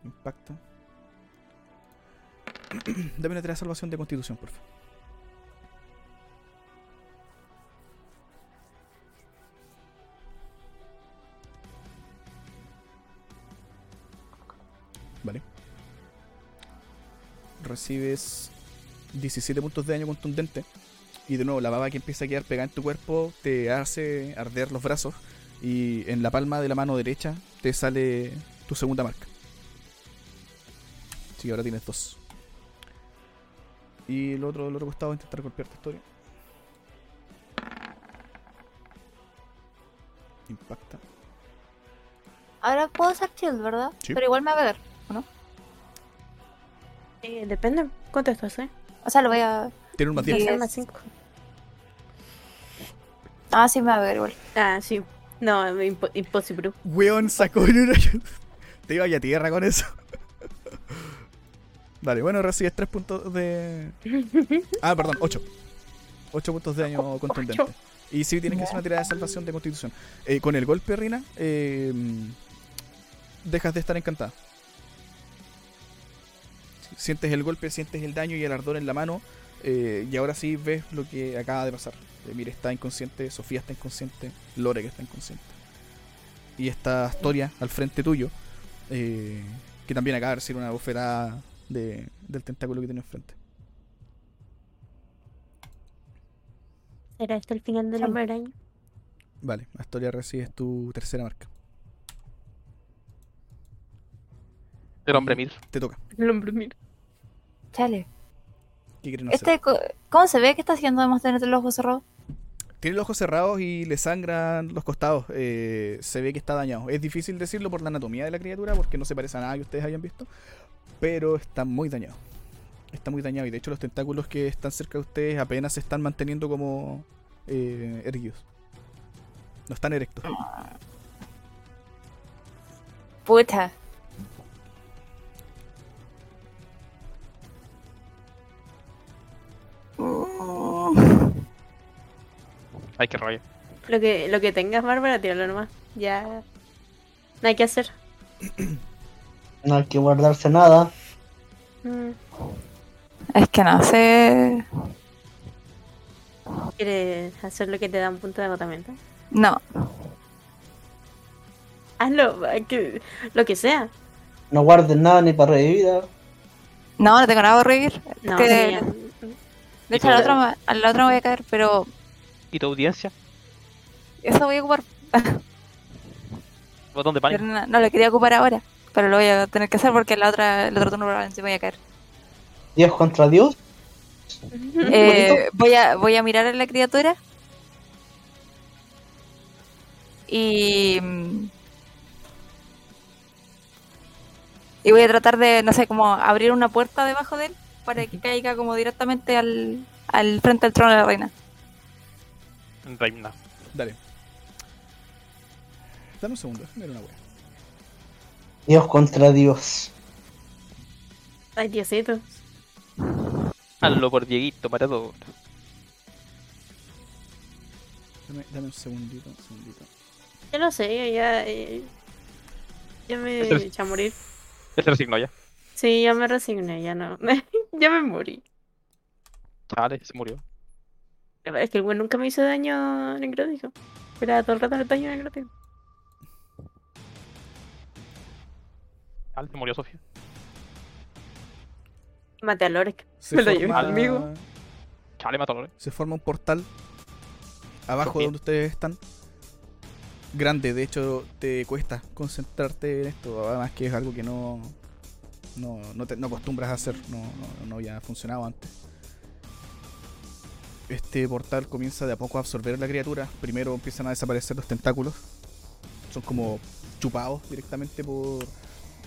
Impacta. Dame una tirada de salvación de constitución, por favor. Vale. Recibes 17 puntos de daño contundente. Y de nuevo, la baba que empieza a quedar pegada en tu cuerpo te hace arder los brazos. Y en la palma de la mano derecha te sale tu segunda marca. Así que ahora tienes dos. Y el otro, el otro costado va a intentar golpearte historia. Impacta. Ahora puedo usar shield, ¿verdad? Sí. Pero igual me va a pegar, ¿o no? Eh, depende. ¿Cuánto esto hace? O sea, lo voy a... Tiene un más Sí. 10. Hacer más cinco. Ah, sí, me va a pegar igual. Ah, sí. No, impo- imposible. Weón sacó una Te iba a tierra con eso. Vale, bueno, recibes 3 puntos de. Ah, perdón, 8. 8 puntos de daño contundente. Ocho. Y sí, tienes que hacer una tirada de salvación de constitución. Eh, con el golpe, Rina, eh, dejas de estar encantada. Sientes el golpe, sientes el daño y el ardor en la mano. Eh, y ahora sí ves lo que acaba de pasar. Eh, Mire está inconsciente, Sofía está inconsciente, Lore que está inconsciente. Y esta Astoria al frente tuyo, eh, que también acaba de recibir una bofetada de- del tentáculo que tiene enfrente. ¿Será esto el final del hombre araña? Vale, Astoria recibes tu tercera marca. El hombre mil. Te toca. El hombre mira. Chale. Este, ¿Cómo se ve que está haciendo de tener los ojos cerrados? Tiene los ojos cerrados y le sangran los costados. eh, se ve que está dañado. Es difícil decirlo por la anatomía de la criatura porque no se parece a nada que ustedes hayan visto. Pero está muy dañado. Está muy dañado y de hecho los tentáculos que están cerca de ustedes apenas se están manteniendo como eh, erguidos. No están erectos. Puta. Ay, qué rollo. Lo que, lo que tengas, Bárbara, tíralo nomás. Ya. No hay que hacer. No hay que guardarse nada. Mm, Es que no sé. ¿Quieres hacer lo que te da un punto de agotamiento? No. Hazlo, que, lo que sea. No guarden nada ni para revivir. No, no tengo nada por revivir. No, Que- de hecho, a la, otra, me- a la otra me voy a caer, pero ¿Y tu audiencia? eso voy a ocupar. Botón de pánico. no, no lo quería ocupar ahora. Pero lo voy a tener que hacer porque la otra, el otro turno probablemente voy a caer. Dios contra Dios. Eh, voy, a, voy a mirar a la criatura. Y. Y voy a tratar de, no sé, como abrir una puerta debajo de él para que caiga como directamente al, al frente del trono de la reina. Reina. Dale. Dame un segundo, ver una wea. Dios contra Dios. Ay, Diosito. Hazlo por Dieguito para todo. Dame, dame un segundito, un segundito. Yo lo sé, yo ya. eh, ya me es- eché a morir. Ya se resignó ya. Sí, ya me resigné, ya no. ya me morí. Chale, se murió. Es que el güey nunca me hizo daño necrótico. Era todo el rato el daño necrótico. Chale, se murió Sofía. Maté a Lorek. Se Me lo forma- llevé conmigo. Chale, mató a Lore. Se forma un portal abajo Sofía. donde ustedes están. Grande, de hecho te cuesta concentrarte en esto, además que es algo que no no, no, te, no acostumbras a hacer, no, no, no había funcionado antes. Este portal comienza de a poco a absorber a la criatura. Primero empiezan a desaparecer los tentáculos. Son como chupados directamente por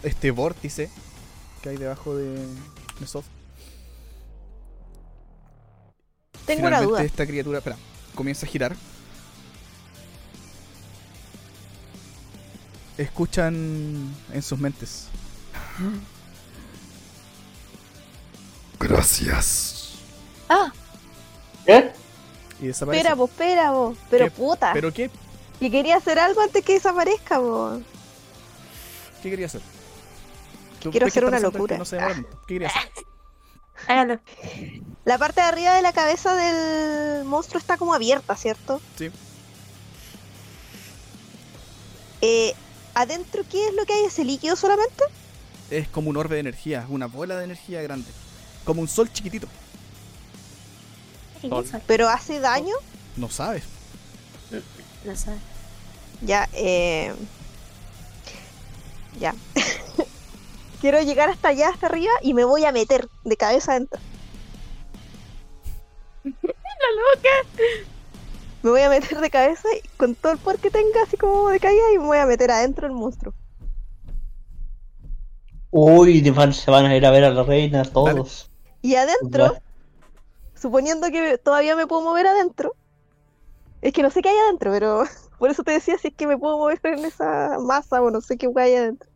este vórtice que hay debajo de, de. Tengo una Finalmente duda. esta criatura, espera, comienza a girar. Escuchan en sus mentes. Gracias. Ah, ¿Qué? Y desaparece. Espera, vos, espera, vos. Pero ¿Qué? puta. ¿Pero qué? Que quería hacer algo antes que desaparezca, vos. ¿Qué quería hacer? ¿Tú- Quiero hacer una locura. no mucho. ¿Qué quería hacer? Hágalo. La parte de arriba de la cabeza del monstruo está como abierta, ¿cierto? Sí. Eh, ¿Adentro qué es lo que hay? ¿Ese líquido solamente? Es como un orbe de energía, una bola de energía grande. Como un sol chiquitito. ¿Pero hace daño? No sabes. No sé. Ya, eh... Ya. Quiero llegar hasta allá, hasta arriba, y me voy a meter de cabeza adentro. ¡La loca! Me voy a meter de cabeza y con todo el poder que tenga, así como de caída, y me voy a meter adentro del monstruo. Uy, se van a ir a ver a la reina todos. Y adentro, Ya. suponiendo que todavía me puedo mover adentro, es que no sé qué hay adentro, pero por eso te decía si es que me puedo mover en esa masa o no sé qué hay adentro.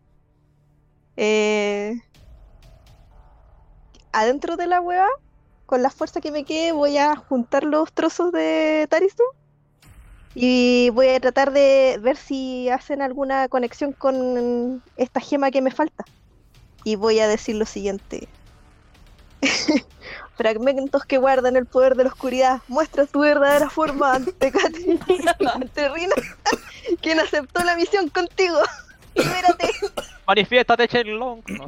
Eh, adentro de la hueva, con la fuerza que me quede, voy a juntar los trozos de Tarisu y voy a tratar de ver si hacen alguna conexión con esta gema que me falta. Y voy a decir lo siguiente. Fragmentos que guardan el poder de la oscuridad. Muestra tu verdadera forma ante Katy, ante Rina, quien aceptó la misión contigo. Libérate. Manifiéstate, Shenlong. No.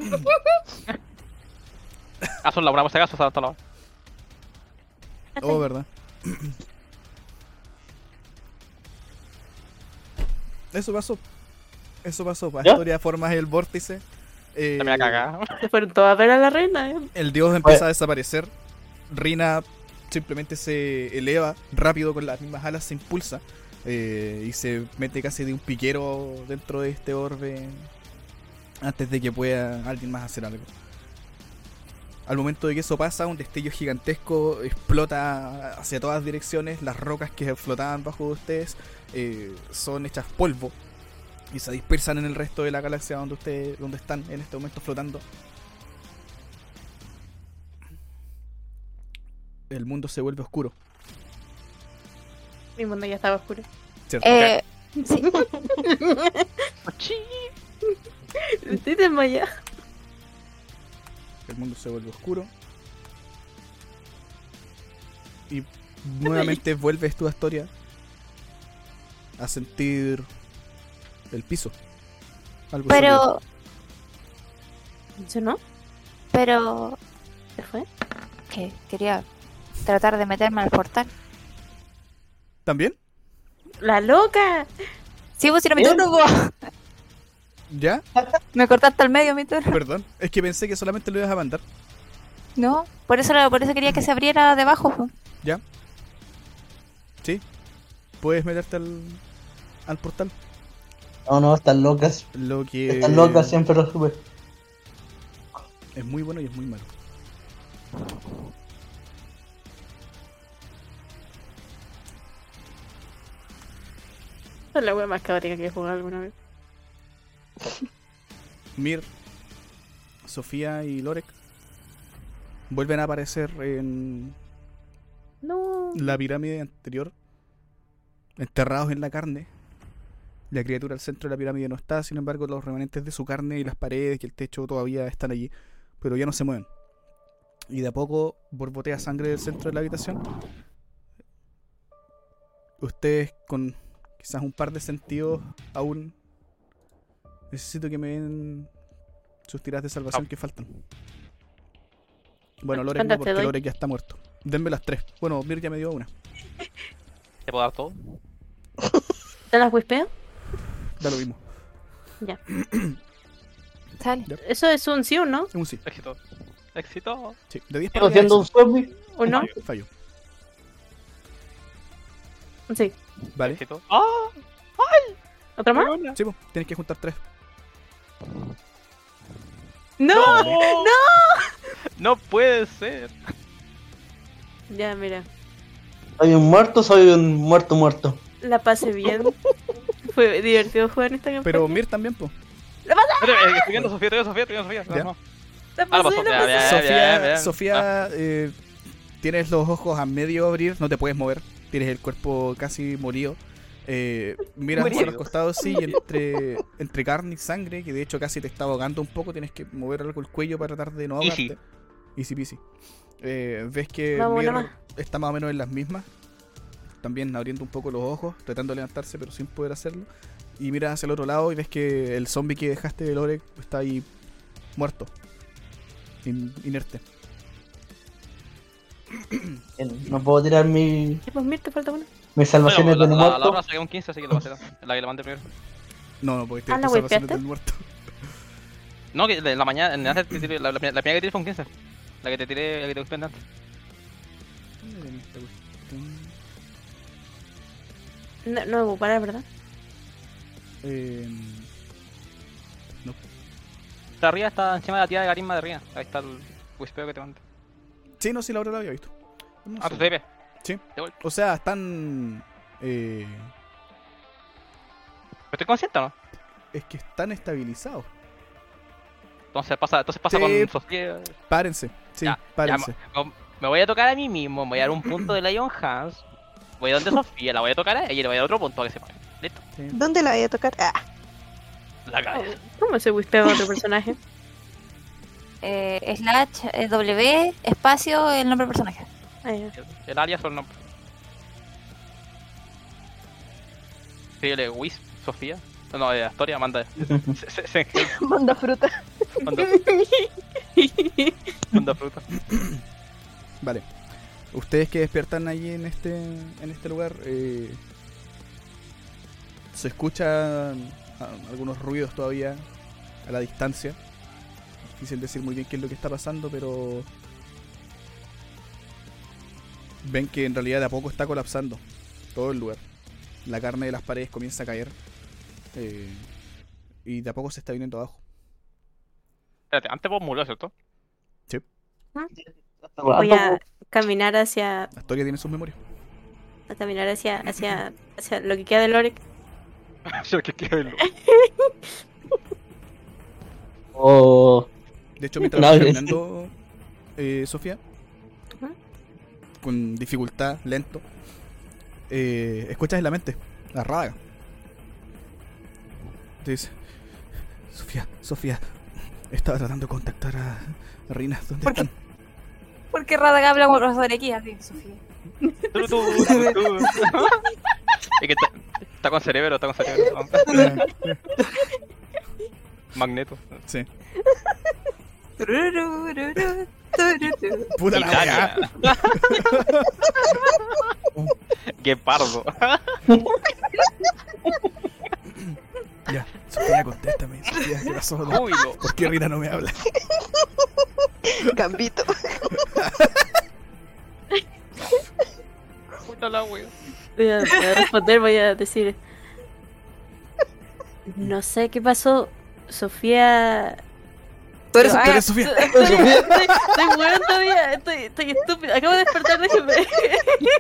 ah, son la si acaso, hasta la Oh, verdad. Eso pasó. Eso pasó. ¿Ya? Astoria forma el vórtice. Eh, Se me ha cagado. Se fueron todos a ver a la reina, ¿eh? El dios empieza a desaparecer. Rina simplemente se eleva rápido con las mismas alas, se impulsa eh, y se mete casi de un piquero dentro de este orbe antes de que pueda alguien más hacer algo. Al momento de que eso pasa, un destello gigantesco explota hacia todas direcciones. Las rocas que flotaban bajo de ustedes eh, son hechas polvo y se dispersan en el resto de la galaxia donde ustedes donde están en este momento flotando. El mundo se vuelve oscuro. Mi mundo ya estaba oscuro. ¿cierto? eh, sí. Estoy desmayada. El mundo se vuelve oscuro. Y nuevamente vuelves tu historia a sentir el piso. Algo pero, ¿Eso no? pero, ¿Se fue? que quería tratar de meterme al portal. ¿También? ¡La loca! Sí, si era mi turno. ¿Ya? Me cortaste al medio mi turno. Perdón. Es que pensé que solamente lo ibas a mandar. No, por eso, por eso quería que se abriera debajo. po. ¿Ya? Sí. Puedes meterte al, al portal. No, no, están locas. Lo que Están locas, siempre lo supe. es muy bueno y es muy malo. Es la wea más caótica que he jugado alguna vez. Mir, Sofía y Lorek vuelven a aparecer en No. la pirámide anterior, enterrados en la carne. La criatura al centro de la pirámide no está, sin embargo, los remanentes de su carne y las paredes y el techo todavía están allí, pero ya no se mueven. Y de a poco borbotea sangre del centro de la habitación. Ustedes, con quizás un par de sentidos aún, necesito que me den sus tiradas de salvación que faltan. Bueno, Lorek no, ¿Cuántas te porque? Lorek ya está muerto. Denme las tres. Bueno, Mir ya me dio una. ¿Te puedo dar todo? ¿Te las whispeo? Da lo mismo. Ya. Sale. Eso es un sí o no. Un sí. Éxito. Éxito. Sí, de 10 para ¿Estás arriba, haciendo un zombie? ¿O no? Fallo. Sí. Vale. Éxito. ¡Ah! ¿Otra más? Sí, pues, tienes que juntar tres. ¡No! ¡No! No puede ser. Ya, mira. ¿Soy un muerto o soy un muerto muerto? La pasé bien. Fue divertido jugar en esta campaña. Pero Mir también, pues. Espérate, eh, estoy viendo a Sofía, estoy Sofía, estoy Sofía. Ya. No, no. La Ah, pues, la ya, pasé. ya, Sofía. Sofía eh, tienes los ojos a medio abrir, no te puedes mover. Tienes el cuerpo casi molido. Eh, miras los costados, sí, y entre, entre carne y sangre, que de hecho casi te está ahogando un poco, tienes que mover algo el cuello para tratar de no Easy. ahogarte. Easy peasy. Eh, ves que Vamos, Mir está más o menos en las mismas. También abriendo un poco los ojos, tratando de levantarse, pero sin poder hacerlo. Y miras hacia el otro lado y ves que el zombie que dejaste de Lore está ahí muerto. In- inerte. No puedo tirar mi, pues, Mir, te falta una. mis salvaciones Bueno, de la, la, muerto. saqué un 15, así que lo pasé. La que le mandé primero. No, no, porque Ah, te ¿la salvaciones del muerto. No, que en la mañana, en antes te tiré- la, la, primera que tiré fue un 15. La que te tiré, la que te gusté antes. No, no puedo parar, ¿verdad? Eh, Está arriba, está encima de la tía de Garisma de arriba. Ahí está el whispeo que te mandé. sí, no, sí, la hora lo había visto. No Ah, sé. tu TP. Sí. O sea, están. Eh, ¿Pero estoy consciente o no? es que están estabilizados. Entonces pasa, entonces pasa Sí. con. Párense, sí, Ya, párense. Ya, me, voy a tocar a mí mismo, me voy a dar un punto de Lion Hands. Voy a donde Sofía, la voy a tocar a ella y le voy a dar otro punto para que se pare. Listo. Sí. ¿Dónde la voy a tocar? Ah, La cabeza. ¿Cómo se whispea a otro personaje? Eh, slash eh, W espacio el nombre del personaje. El, el alias o el nombre. Escríbele Whis, Sofía. No, no, de Astoria, manda. Se, se, se, manda fruta. manda, manda fruta. Vale. Ustedes que despiertan allí en este en este lugar, eh, se escuchan ah, algunos ruidos todavía a la distancia. Difícil decir muy bien qué es lo que está pasando, pero ven que en realidad de a poco está colapsando todo el lugar. La carne de las paredes comienza a caer eh, y de a poco se está viniendo abajo. Espérate, antes vos murió, ¿cierto? Voy a caminar hacia, La historia tiene sus memorias. a caminar hacia, hacia, hacia lo que queda de Lorek. Yo que quiero verlo. Oh, De hecho, mientras No, caminando, eh, Sofía, con dificultad, lento, eh, escuchas en la mente la rádaga. Te dice: Sofía, Sofía, estaba tratando de contactar a, Rina. ¿Dónde ¿Por qué? Porque Radaga habla con profesor aquí, así, Sofía. Tú, tú, tú, tú. Es que está, está con cerebro, está con cerebro. Magneto. sí. Puta la. Qué pardo. Ya, Sofía, contéstame. Sofía, ¿qué pasó? Júbilo. ¿Por qué Rina no me habla? Gambito. Puta la wea. Voy a, voy a responder, voy a decir. No sé qué pasó. Sofía. Tú eres Ah, Tú eres Sofía. Estoy, weón todavía. Estoy, estoy estúpida. Acabo de despertar, déjeme.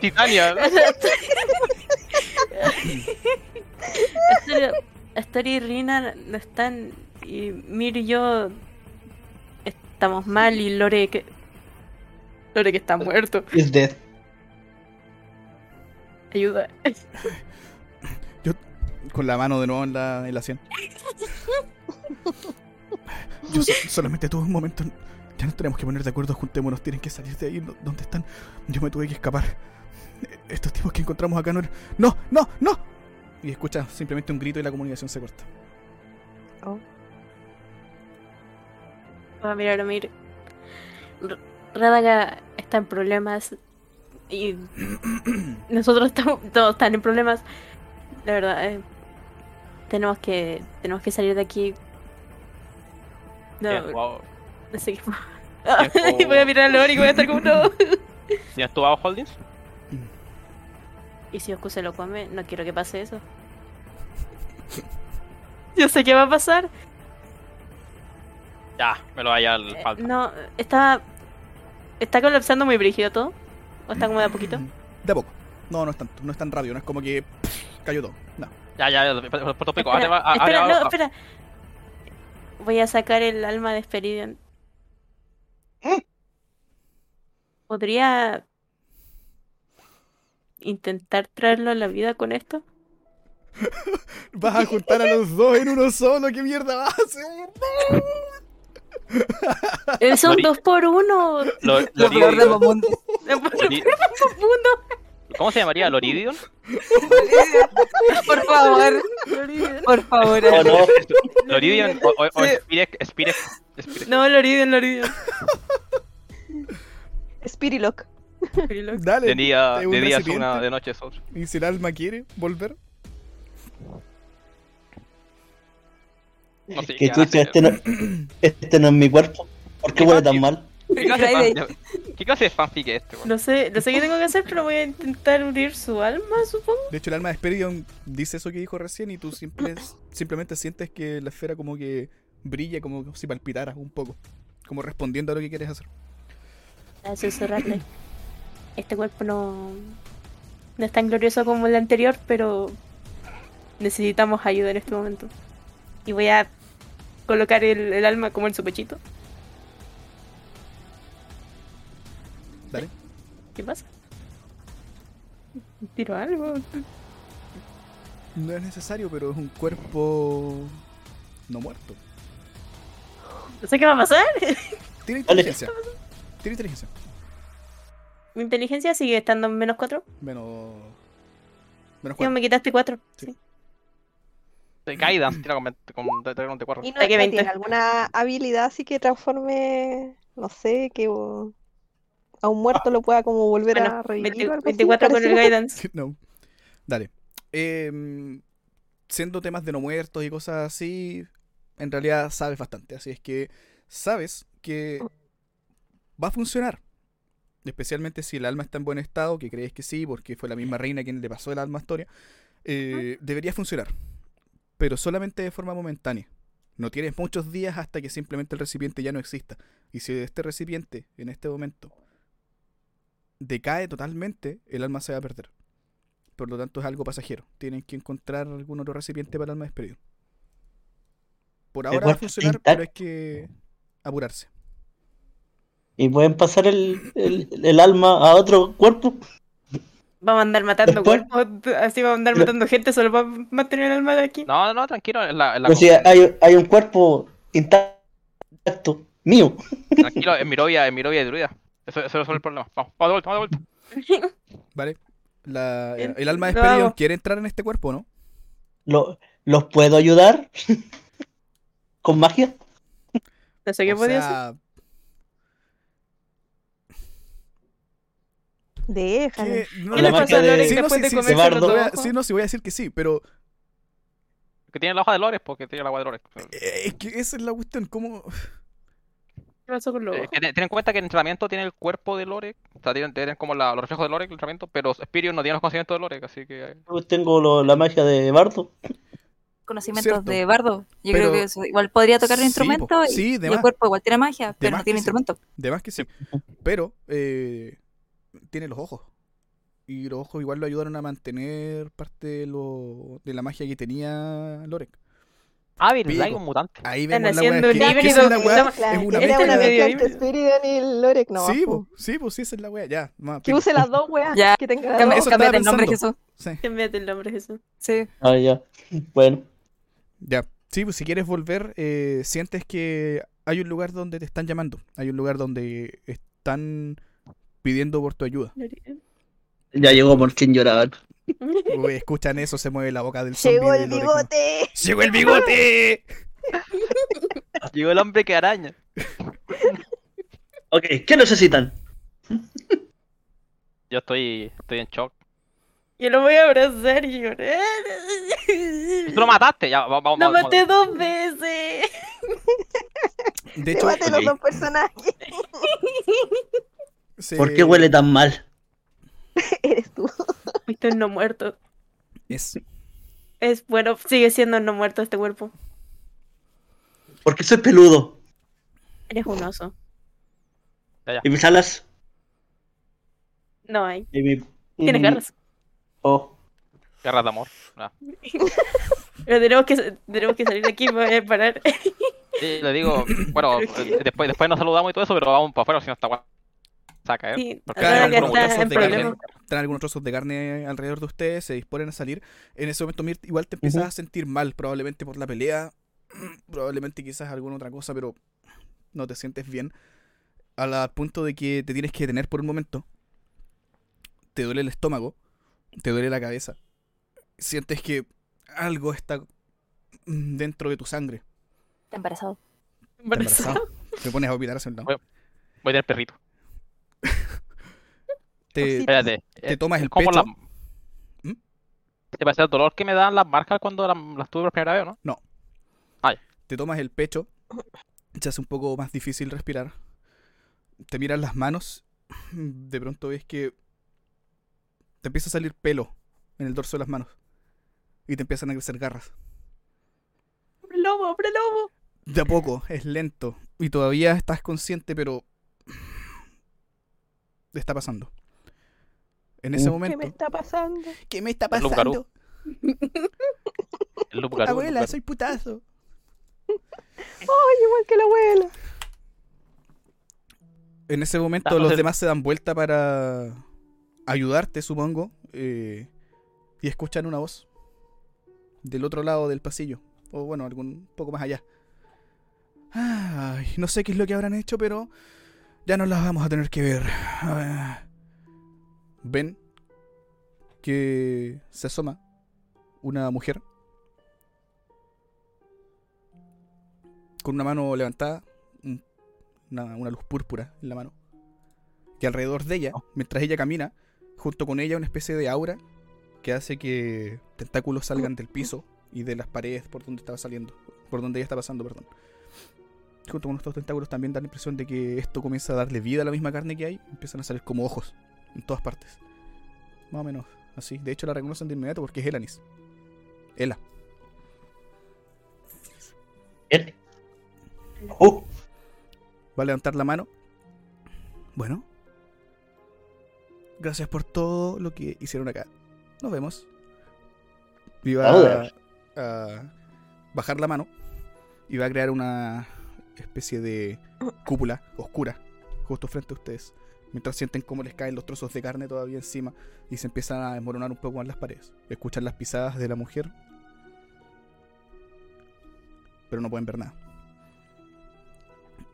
Titania. Astoria, Astoria y Rina no están. Y Mir y yo estamos mal y Lore que. Lore que está muerto. Is dead. Ayuda. Con la mano de nuevo en la, en la sien. Yo so- solamente tuve un momento. Ya nos tenemos que poner de acuerdo, juntémonos, tienen que salir de ahí. ¿Dónde están? Yo me tuve que escapar. Estos tipos que encontramos acá no eran. ¡No! ¡No! ¡No! Y escucha simplemente un grito y la comunicación se corta. Va a mirar a Mir. Radaga está en problemas. Y nosotros estamos, todos están en problemas. La verdad, eh, tenemos que tenemos que salir de aquí. No, sé qué. Voy a mirar a Lore y voy a estar como no. ¿Tienes tu bajo holdings? Y si Oscu se lo come, no quiero que pase eso. Yo sé qué va a pasar. Ya, me lo vaya al Eh, falta. no, está. ¿Está colapsando muy brígido todo? ¿O está como de a poquito? De a poco. No, no es tanto. No es tan rápido. No es como que pff, cayó todo. No. Ya, ya, ya, por por tópico. Espera, espera, no, espera. Voy a sacar el alma de Esperidion. ¿Podría intentar traerlo a la vida con esto? Vas a juntar a los dos en uno solo. ¿Qué mierda vas a hacer? Son dos por uno. Lo- Lo ¿Cómo se llamaría? ¿Loridion? Por favor, por favor. Oh, no. ¿Loridion o, o, o Sí. Spirek? Spirek. Spirek. No, Loridion, Loridion. Spirilock. Dale. De día, de día es una, de noche es otra. Y si el alma quiere volver. No sé Que chucha, este no, este no es mi cuerpo. ¿Por qué huele tan mal? ¿Qué clase, de Friday. fan- ¿Qué clase de fanfic es este? weón? No sé, no sé qué tengo que hacer, pero voy a intentar unir su alma, supongo. De hecho, el alma de Speridion dice eso que dijo recién y tú simple- simplemente sientes que la esfera como que brilla, como si palpitara un poco. Como respondiendo a lo que quieres hacer. A susurrarle. Este cuerpo no, no es tan glorioso como el anterior, pero necesitamos ayuda en este momento. Y voy a colocar el, el alma como en su pechito. Dale. ¿Qué pasa? Tiro algo. No es necesario, pero es un cuerpo no muerto. No sé qué va a pasar. Tiene inteligencia. Tiene inteligencia. Mi inteligencia sigue estando en menos 4. Menos. Menos Sí, cuatro. me quitaste 4. Sí. De Guidance, tira con, con, con, con, con, con ¿Y no, no 20. tiene alguna habilidad así que transforme, no sé, que uh, a un muerto lo pueda como volver Bueno, a revivir 20 o algo así? 24 con el guidance. No. Dale. Em, siendo temas de no muertos y cosas así, en realidad sabes bastante. Así es que sabes que va a funcionar. Especialmente si el alma está en buen estado, que crees que sí, porque fue la misma reina quien le pasó el alma a Astoria. eh, debería funcionar. Pero solamente de forma momentánea. No tienes muchos días hasta que simplemente el recipiente ya no exista. Y si este recipiente, en este momento, decae totalmente, el alma se va a perder. Por lo tanto, es algo pasajero. Tienen que encontrar algún otro recipiente para el alma despedido. Por ahora va a funcionar, pero hay que apurarse. ¿Y pueden pasar el, el, el alma a otro cuerpo? Vamos a andar matando Después- cuerpos, así vamos a andar matando gente solo para mantener el alma de aquí. No, no, tranquilo. En la, en la O sea, hay, hay un cuerpo intacto mío. Tranquilo, en Mirovia, en Mirovia de druida. Eso, eso es el problema. Vamos, vamos de vuelta, vamos de vuelta. ¿Vale? La- Bien, el alma lo despedido hago. quiere entrar en este cuerpo, ¿no? Lo- ¿Los puedo ayudar? ¿Con magia? No sé qué podía hacer. Déjale. no, ¿Qué la le no, pasó a magia de- Loren Sí, no, sí, de sí, comerse sí, voy a- ojos? sí, no, sí voy a decir que sí, pero Que tiene la hoja de Lores, porque tiene la agua de Lores. eh, es que esa es la cuestión. ¿Cómo? ¿Qué pasó con los Eh, ten en cuenta que el entrenamiento tiene el cuerpo de Lore, o sea, tienen, tienen como la- los reflejos de Lore, el entrenamiento, pero Spirion no tiene los conocimientos de Lore, así que... eh, Yo tengo lo- la magia de Bardo. Conocimientos Cierto. de bardo. Yo Pero- creo que eso igual podría tocar el Sí, instrumento po. Sí, de y más. el cuerpo igual tiene magia, pero no tiene sí. instrumento. De más que sí. Pero eh, tiene los ojos. Y los ojos igual lo ayudaron a mantener parte de, lo, de la magia que tenía Lorek. Pico. hay un mutante. Ahí vemos la weá. haciendo que- es la weá, es una era una mezcla entre Spiridion y Lorek, no. Sí, po, sí, pues sí, esa es la weá. Ya, más Que use las dos weas. Ya, Que tenga Cámbiate- eso cámbiate el nombre. Jesús. Sí. Cámbiate el nombre, Jesús. Sí. Ah, ya. Bueno. Ya. Sí, pues si quieres volver, eh, sientes que hay un lugar donde te están llamando. Hay un lugar donde están pidiendo por tu ayuda. Ya llegó por quien lloraban. Uy, escuchan eso, se mueve la boca del zombie. Llegó el bigote. ¡Llegó el bigote! Llegó el hombre que araña. Ok, ¿qué necesitan? Yo estoy, estoy en shock. Yo lo voy a abrazar y llorar. Tú lo mataste, ya, vamos, vamos. Lo vamos. maté dos veces. De hecho, maté los ok. dos personajes. ¿Por qué huele tan mal? Eres tú. Es no muerto. Es, Es bueno, sigue siendo no muerto este cuerpo. Porque soy peludo. Eres un oso. ¿Y mis alas? No hay. ¿Y mi... y Tienes garras. Oh. Garras de amor. Pero tenemos que, tenemos que salir de aquí para parar. Sí, le digo, bueno, después, después nos saludamos y todo eso, pero vamos para afuera, si no está guay. Saca, ¿eh? Sí, que algunos trozos de carne. problemas. traen algunos trozos de carne alrededor de ustedes, se disponen a salir. En ese momento, Mirt, igual te empiezas a sentir mal, probablemente por la pelea, probablemente quizás alguna otra cosa, pero no te sientes bien. Al punto de que te tienes que detener por un momento. Te duele el estómago, te duele la cabeza. Sientes que algo está mm, dentro de tu sangre. Está embarazado. Embarazado. Te pones a un lado. Bueno. Voy a tener perrito. Te, Espérate. te tomas el ¿cómo pecho. la- ¿Mm? ¿Te parece el dolor que me dan las marcas cuando las, las tuve por primera vez, o no? te tomas el pecho, se hace un poco más difícil respirar, te miras las manos, de pronto ves que te empieza a salir pelo en el dorso de las manos y te empiezan a crecer garras. ¡Hombre lobo, hombre lobo! De a poco, es lento y todavía estás consciente, pero te está pasando. En ese Uh. ¿Qué me momento, está pasando? ¿qué me está pasando? El Abuela, soy putazo. Ay, igual que la abuela. En ese momento los demás se dan vuelta para ayudarte, supongo, eh, y escuchan una voz del otro lado del pasillo, o bueno, algún un poco más allá. Ay, no sé qué es lo que habrán hecho, pero ya no las vamos a tener que ver. Ah. Ven que se asoma una mujer con una mano levantada, un- una, una luz púrpura en la mano. Y alrededor de ella, mientras ella camina, junto con ella una especie de aura que hace que tentáculos salgan del piso y de las paredes por donde estaba saliendo, por donde ella está pasando, perdón. Junto con estos tentáculos también da la impresión de que esto comienza a darle vida a la misma carne que hay, empiezan a salir como ojos en todas partes. Más o menos así. De hecho la reconocen de inmediato porque es Elanis. Ela. Bien. Oh, Va a levantar la mano. Bueno. Gracias por todo lo que hicieron acá. Nos vemos. Y va a, a bajar la mano. Y va a crear una especie de cúpula oscura justo frente a ustedes. Mientras sienten cómo les caen los trozos de carne todavía encima y se empiezan a desmoronar un poco más las paredes. Escuchan las pisadas de la mujer. Pero no pueden ver nada.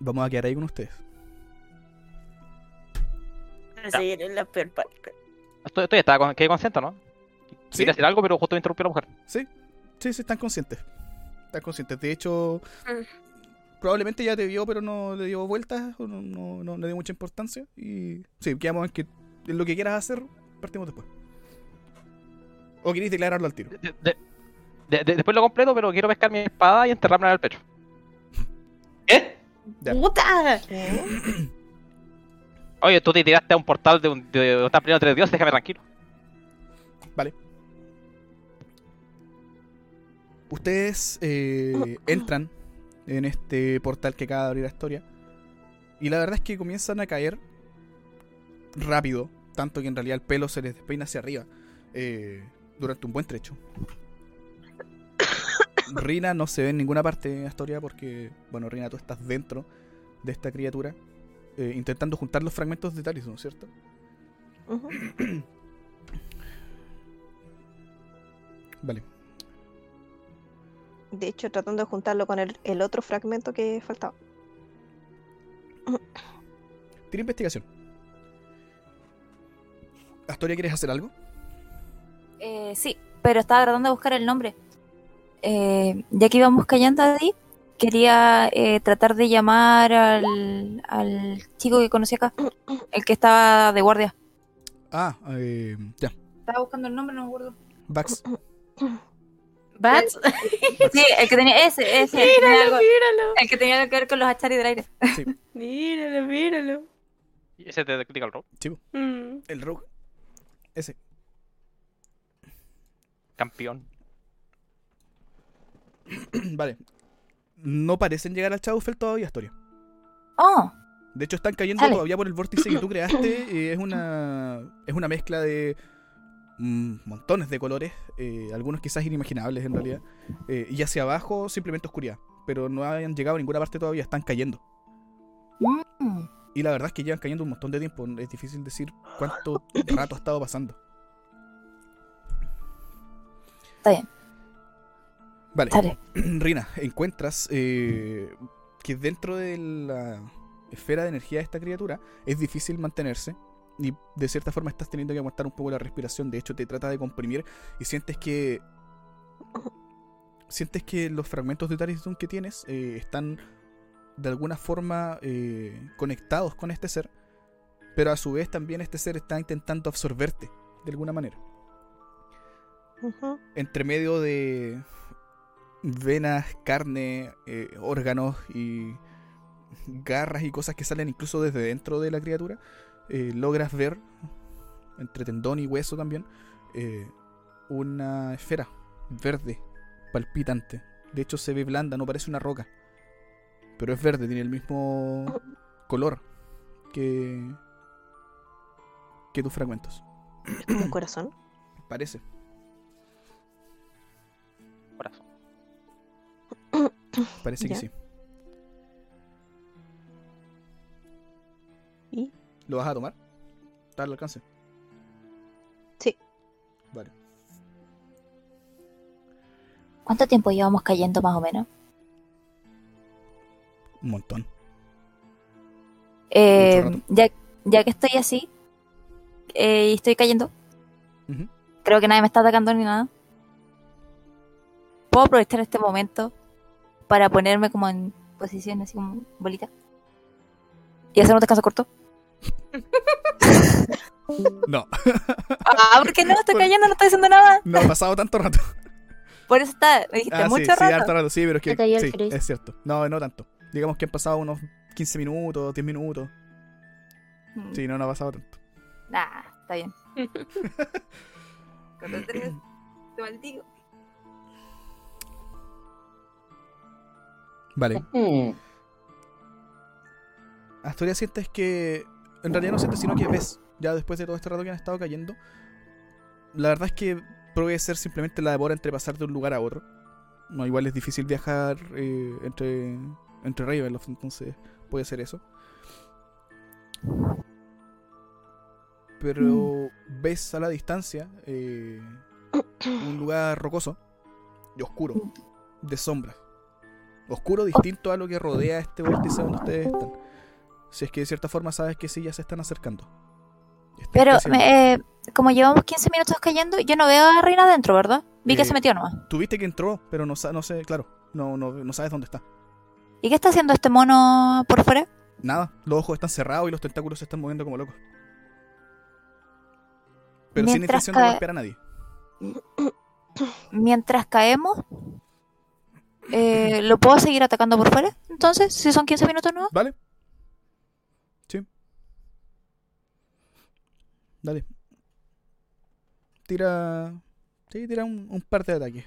Vamos a quedar ahí con ustedes. Sí, en la peor parte. Estoy, estoy estaba con, quedé consciente, ¿no? ¿Sí? Decir algo, pero justo me interrumpió la mujer. Sí, sí, sí, están conscientes. Están conscientes. De hecho, Mm. Probablemente ya te vio, pero no le dio vueltas, o no, no, no le dio mucha importancia. Y sí, quedamos en que en lo que quieras hacer, partimos después. ¿O queréis declararlo al tiro? De- de- de- de- después lo completo, pero quiero pescar mi espada y enterrarme en el pecho. ¿Qué? Ya. ¡Puta! Oye, tú te tiraste a un portal de un de, de peleando tres dioses, déjame tranquilo. Vale. Ustedes eh, entran en este portal que acaba de abrir la historia. Y la verdad es que comienzan a caer rápido. Tanto que en realidad el pelo se les despeina hacia arriba. eh, durante un buen trecho. Rina no se ve en ninguna parte de la historia porque, bueno, Rina, tú estás dentro de esta criatura eh, intentando juntar los fragmentos de Talisman, ¿cierto? Ujú. Vale. De hecho, tratando de juntarlo con el, el otro fragmento que faltaba. Tira investigación. Astoria, ¿quieres hacer algo? Eh, sí, pero estaba tratando de buscar el nombre. Eh, ya que íbamos callando ahí, quería eh, tratar de llamar al, al chico que conocí acá, el que estaba de guardia. Ah, eh, ya. Estaba buscando el nombre, no me acuerdo. Vax. ¿Bats? Sí, el que tenía ese, ese. el que tenía algo- el que tenía que ver con los acharis del aire. Míralo, míralo. ¿Y ese te critica el robo? Chivo. Mm. El rogue. Ese. Campeón. vale. No parecen llegar al Shadowfell todavía, Astoria. Oh, De hecho, están cayendo todavía por el vórtice que tú creaste. eh, es una es una mezcla de montones de colores, eh, algunos quizás inimaginables en realidad. eh, y hacia abajo simplemente oscuridad. Pero no hayan llegado a ninguna parte todavía, están cayendo. mm. Y la verdad es que llevan cayendo un montón de tiempo. Es difícil decir cuánto rato ha estado pasando. está bien, Vale. Rina, encuentras eh, que dentro de la esfera de energía de esta criatura es difícil mantenerse y de cierta forma estás teniendo que aguantar un poco la respiración. De hecho, te trata de comprimir y sientes que sientes que los fragmentos de Tarisdun que tienes eh, están de alguna forma eh, conectados con este ser, pero a su vez también este ser está intentando absorberte de alguna manera entre medio de venas, carne, eh, órganos y garras y cosas que salen incluso desde dentro de la criatura, eh, logras ver, entre tendón y hueso también, eh, una esfera verde, palpitante. De hecho se ve blanda, no parece una roca. Pero es verde, tiene el mismo color que, que tus fragmentos. Un corazón. Parece. Corazón. Parece que Ya. sí. ¿Lo vas a tomar? ¿Está al alcance? Sí. Vale. ¿Cuánto tiempo llevamos cayendo más o menos? Un montón. Eh, ya, ya que estoy así eh, y estoy cayendo, creo que nadie me está atacando ni nada. ¿Puedo aprovechar este momento para ponerme como en posición así como bolita? ¿Y hacer un descanso corto? No, Ah, ¿por qué no? Estoy Por- cayendo, no estoy haciendo nada. no ha pasado tanto rato. Por eso está, me dijiste Ah, sí, mucho sí, rato. harto rato, sí, pero es que sí, cierto. No, no tanto. Digamos que han pasado unos 15 minutos, 10 minutos. Mm, Sí, no, no ha pasado tanto. Nah, está bien. Cuando tres, te maldigo. Vale. Hmm. Astoria sientes que. En realidad no sientes, sino que ves. Ya después de todo este rato que han estado cayendo. La verdad es que puede ser simplemente la demora entre pasar de un lugar a otro. No, igual es difícil viajar eh, entre, entre Ravenloft, entonces puede ser eso. Pero ves a la distancia eh, un lugar rocoso y oscuro, de sombras. Oscuro distinto a lo que rodea este vórtice donde ustedes están. Si es que de cierta forma sabes que sí ya se están acercando. Pero eh, como llevamos 15 minutos cayendo, yo no veo a Reina adentro, ¿verdad? Vi que Eh, se metió nomás. Tuviste que entró, pero no, sé, claro, no, no, no sabes dónde está. ¿Y qué está haciendo este mono por fuera? Nada, los ojos están cerrados y los tentáculos se están moviendo como locos. Pero sin intención de cae- golpear a nadie. Mientras caemos, eh, ¿lo puedo seguir atacando por fuera? Entonces, si son 15 minutos no. ¿Vale? Sí. Dale. Tira. Sí, tira un, un par de ataques.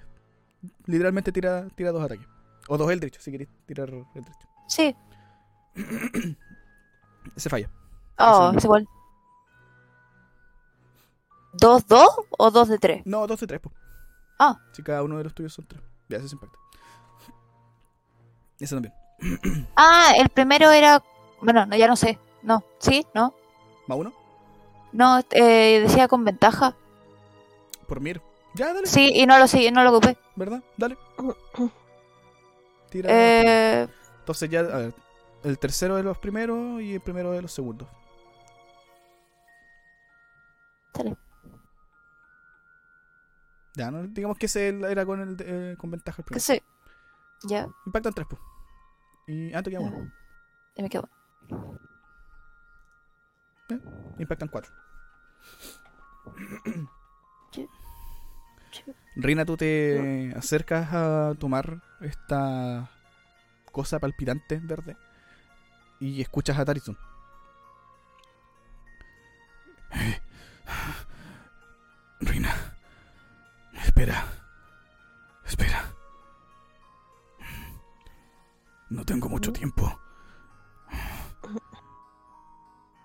Literalmente tira, tira dos ataques. O dos Eldritch, si queréis tirar Eldritch. Sí. Se falla. Oh, es igual. ¿Dos, dos o dos de tres? No, dos de tres, pues. Ah. Si cada uno de los tuyos son tres. Ya, ese es impacta. Ese también. Ah, el primero era. Bueno, no, ya no sé. No, ¿sí? ¿No? ¿Más uno? No, eh, decía con ventaja. Por Mir. Ya, dale. Sí, y no lo seguí, no lo ocupé. ¿Verdad? Dale. Tira. Eh, Entonces ya, a ver. El tercero de los primeros y el primero de los segundos. Dale. Ya, ¿no? digamos que ese era con el eh, con ventaja el que primero. sí. Ya, Impactan tres, pues. Y. Ah, te queda uno. me quedo. Impactan cuatro. Reina, tú te acercas a tomar esta cosa palpitante verde y escuchas a Tarizun. Rina. Espera. Espera. No tengo mucho tiempo.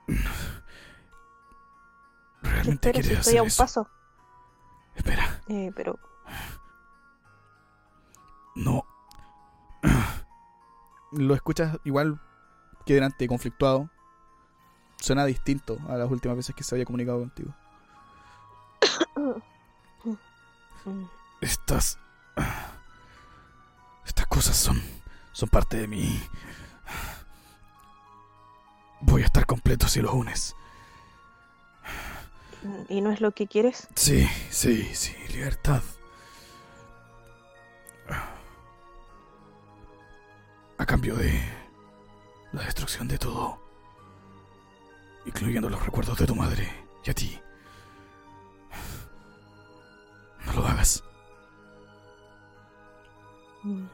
Realmente estoy a un eso. paso. Espera. Eh, pero No. Lo escuchas igual que delante, conflictuado. Suena distinto a las últimas veces que se había comunicado contigo. Estas. Estas cosas son. son parte de mí. Voy a estar completo si los unes. ¿Y no es lo que quieres? Sí, sí, sí, libertad. A cambio de la destrucción de todo, incluyendo los recuerdos de tu madre y a ti. No lo hagas. Mm.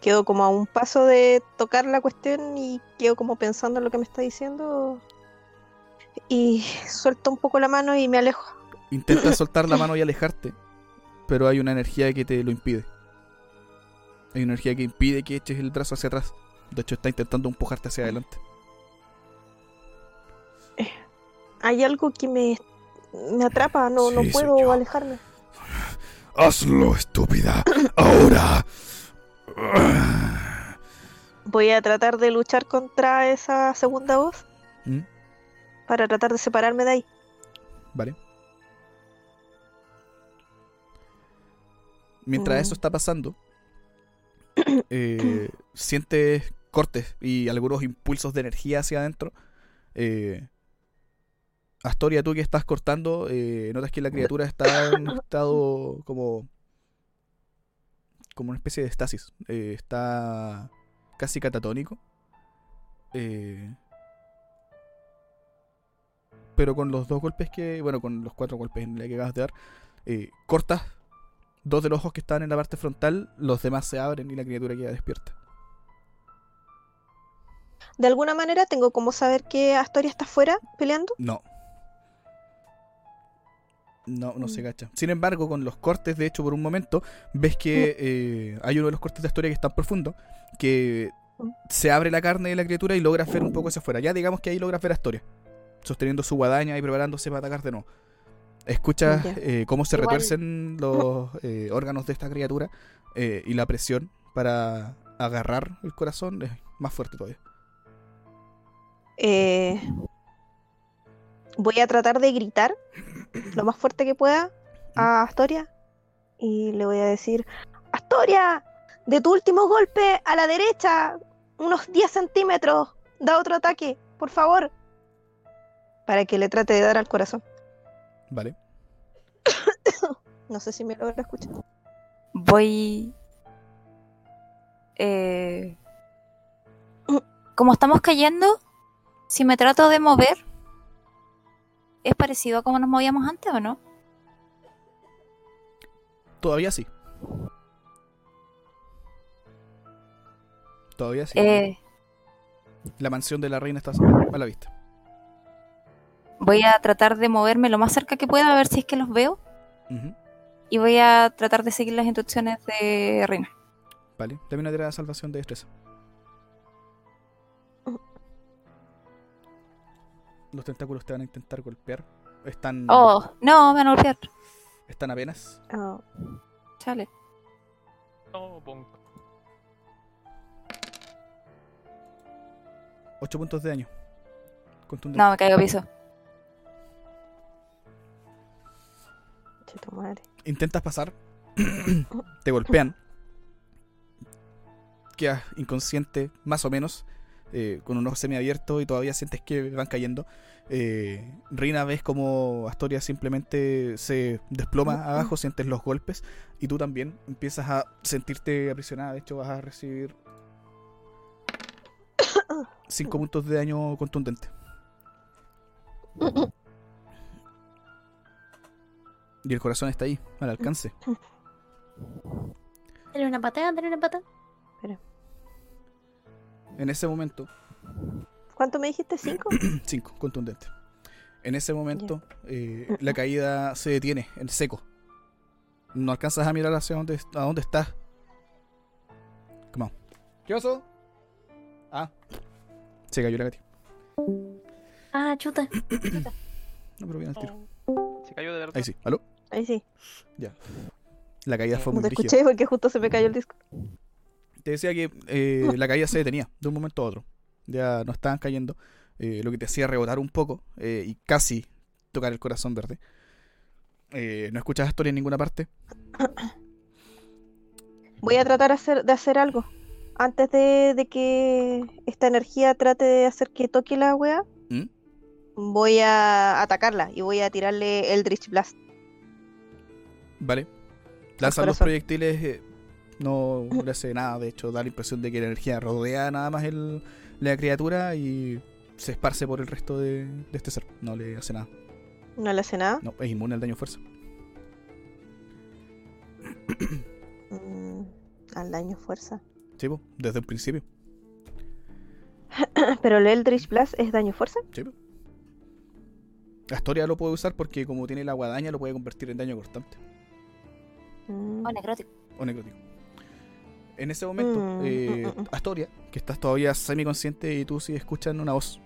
Quedo como a un paso de tocar la cuestión y quedo como pensando en lo que me está diciendo. Y suelto un poco la mano y me alejo. Intentas soltar la mano y alejarte, pero hay una energía que te lo impide. Hay una energía que impide que eches el brazo hacia atrás. De hecho, está intentando empujarte hacia adelante. Hay algo que me, me atrapa, no, no Sí, puedo alejarme. Hazlo, estúpida. Ahora. Voy a tratar de luchar contra esa segunda voz ¿Mm? Para tratar de separarme de ahí. Vale. Mientras Mm. eso está pasando, eh, sientes cortes y algunos impulsos de energía hacia adentro. Eh, Astoria, tú que estás cortando, eh, notas que la criatura está en un estado como. como una especie de estasis. Eh, está casi catatónico. Eh, pero con los dos golpes que. Bueno, con los cuatro golpes en la que acabas de dar, eh, cortas dos de los ojos que están en la parte frontal, los demás se abren y la criatura queda despierta. De alguna manera tengo como saber que Astoria está afuera peleando. No. No, no se Mm. cacha. Sin embargo, con los cortes, de hecho, por un momento, ves que eh, hay uno de los cortes de historia que es tan profundo que Mm. se abre la carne de la criatura y logras ver un poco hacia afuera. Ya digamos que ahí logras ver a Astoria, sosteniendo su guadaña y preparándose para atacar de nuevo. Escuchas eh, cómo se Igual- retuercen los eh, órganos de esta criatura eh, y la presión para agarrar el corazón es más fuerte todavía. Eh, voy a tratar de gritar lo más fuerte que pueda a Astoria y le voy a decir, Astoria, de tu último golpe a la derecha, unos 10 centímetros, da otro ataque, por favor, para que le trate de dar al corazón. Vale. No sé si me logra escuchar. Voy. Eh... Como estamos cayendo, si me trato de mover, ¿es parecido a como nos movíamos antes o no? Todavía sí. Todavía sí. Eh, La mansión de la reina está a la vista. Voy a tratar de moverme lo más cerca que pueda a ver si es que los veo. Y voy a tratar de seguir las instrucciones de Reina. Vale. Dame una tirada de salvación de destreza. Los tentáculos te van a intentar golpear. Están, Oh, no, me van a golpear. Están apenas. Ah, Chale. No, punk. 8 puntos de daño. Contundente. No, me caigo a piso. Tu madre. Intentas pasar. te golpean. Quedas inconsciente, más o menos. eh, con un ojo semiabierto y todavía sientes que van cayendo. Eh, Rina ves como Astoria simplemente se desploma abajo, sientes los golpes y tú también empiezas a sentirte aprisionada. De hecho, vas a recibir 5 puntos de daño contundente. Y el corazón está ahí, al alcance. Dale una patada, dale una patada. En ese momento, ¿Cuánto me dijiste? ¿Cinco? 5, contundente. En ese momento, eh, la caída se detiene en seco. No alcanzas a mirar hacia dónde, a dónde estás. Come on. ¿Qué pasó? Ah. Se cayó la Katy. Ah, chuta. No, pero bien al tiro. Se cayó de verdad. Ahí sí. ¿Aló? Ahí sí. Ya. La caída fue No muy te escuché porque justo se me cayó el disco. Te decía que eh, la caída se detenía de un momento a otro. Ya no estaban cayendo. eh, lo que te hacía rebotar un poco eh, y casi tocar el corazón verde. No escuchas historia en ninguna parte. Voy a tratar hacer, de hacer algo. Antes de, de que esta energía trate de hacer que toque la wea, ¿Mm? voy a atacarla y voy a tirarle el Drift Blast. Vale. Lanzan los proyectiles. eh, no le hace nada. De hecho, da la impresión de que la energía rodea nada más el, la criatura y se esparce por el resto de, de este ser. No le hace nada. No le hace nada. No, es inmune al daño fuerza. Mm, al daño fuerza. Sí, po, desde el principio. Pero el Eldritch Blast es daño fuerza. Sí, po. Astoria lo puede usar porque como tiene la guadaña lo puede convertir en daño constante Mm, O necrótico. o necrótico. En ese momento, Mm, eh, mm, mm, mm. Astoria, que estás todavía semiconsciente y tú sí escuchas una voz.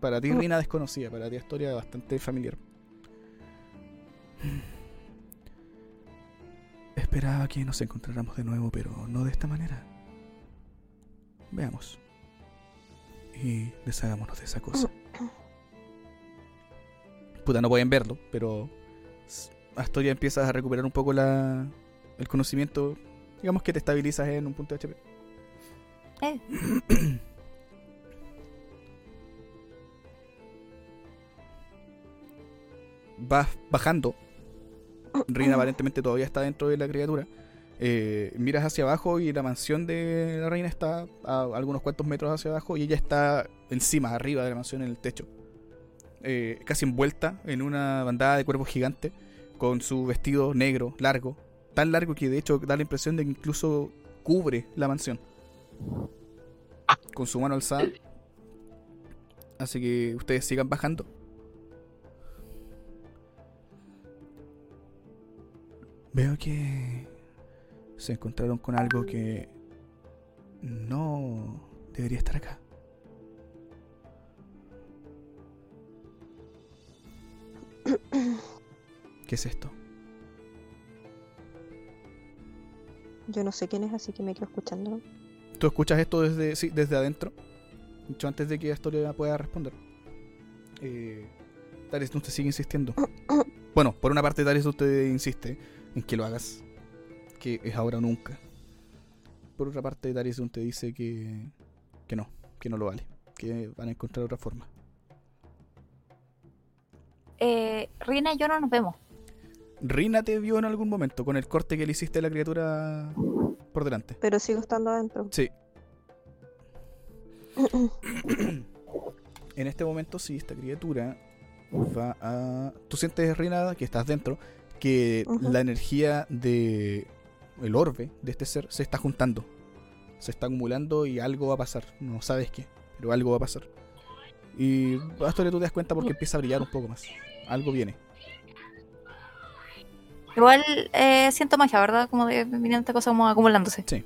Para ti, Mm. Rina, desconocida. Para ti, Astoria, bastante familiar. Esperaba que nos encontráramos de nuevo, pero no de esta manera. Veamos. Y deshagámonos de esa cosa. Puta, no pueden verlo, pero Astoria empiezas a recuperar un poco la, el conocimiento. Digamos que te estabilizas en un punto de HP. Eh. Vas bajando. Rina aparentemente todavía está dentro de la criatura. Eh, miras hacia abajo y la mansión de la reina está a algunos cuantos metros hacia abajo y ella está encima, arriba de la mansión en el techo. Eh, casi envuelta en una bandada de cuervos gigantes con su vestido negro, largo. Tan largo que de hecho da la impresión de que incluso cubre la mansión. Con su mano alzada. Así que ustedes sigan bajando. Veo que se encontraron con algo que no debería estar acá. ¿Qué es esto? Yo no sé quién es, así que me quedo escuchando. ¿Tú escuchas esto desde, sí, desde adentro? Mucho antes de que Astoria pueda responder. Eh, Darius te sigue insistiendo. Bueno, por una parte Darius te insiste en que lo hagas. Que es ahora o nunca. Por otra parte Darius te dice que, que no, que no lo vale. Que van a encontrar otra forma. Eh, Rina y yo no nos vemos. Rina te vio en algún momento con el corte que le hiciste a la criatura por delante. Pero sigo estando adentro. Sí. En este momento, sí, esta criatura va a. Tú sientes, Rina, que estás dentro, que la energía de el orbe de este ser se está juntando. Se está acumulando y algo va a pasar. No sabes qué, pero algo va a pasar. Y Astoria tú te das cuenta porque empieza a brillar un poco más. Algo viene. Igual eh, siento magia, ¿verdad? Como de viniendo esta cosa como acumulándose. Sí.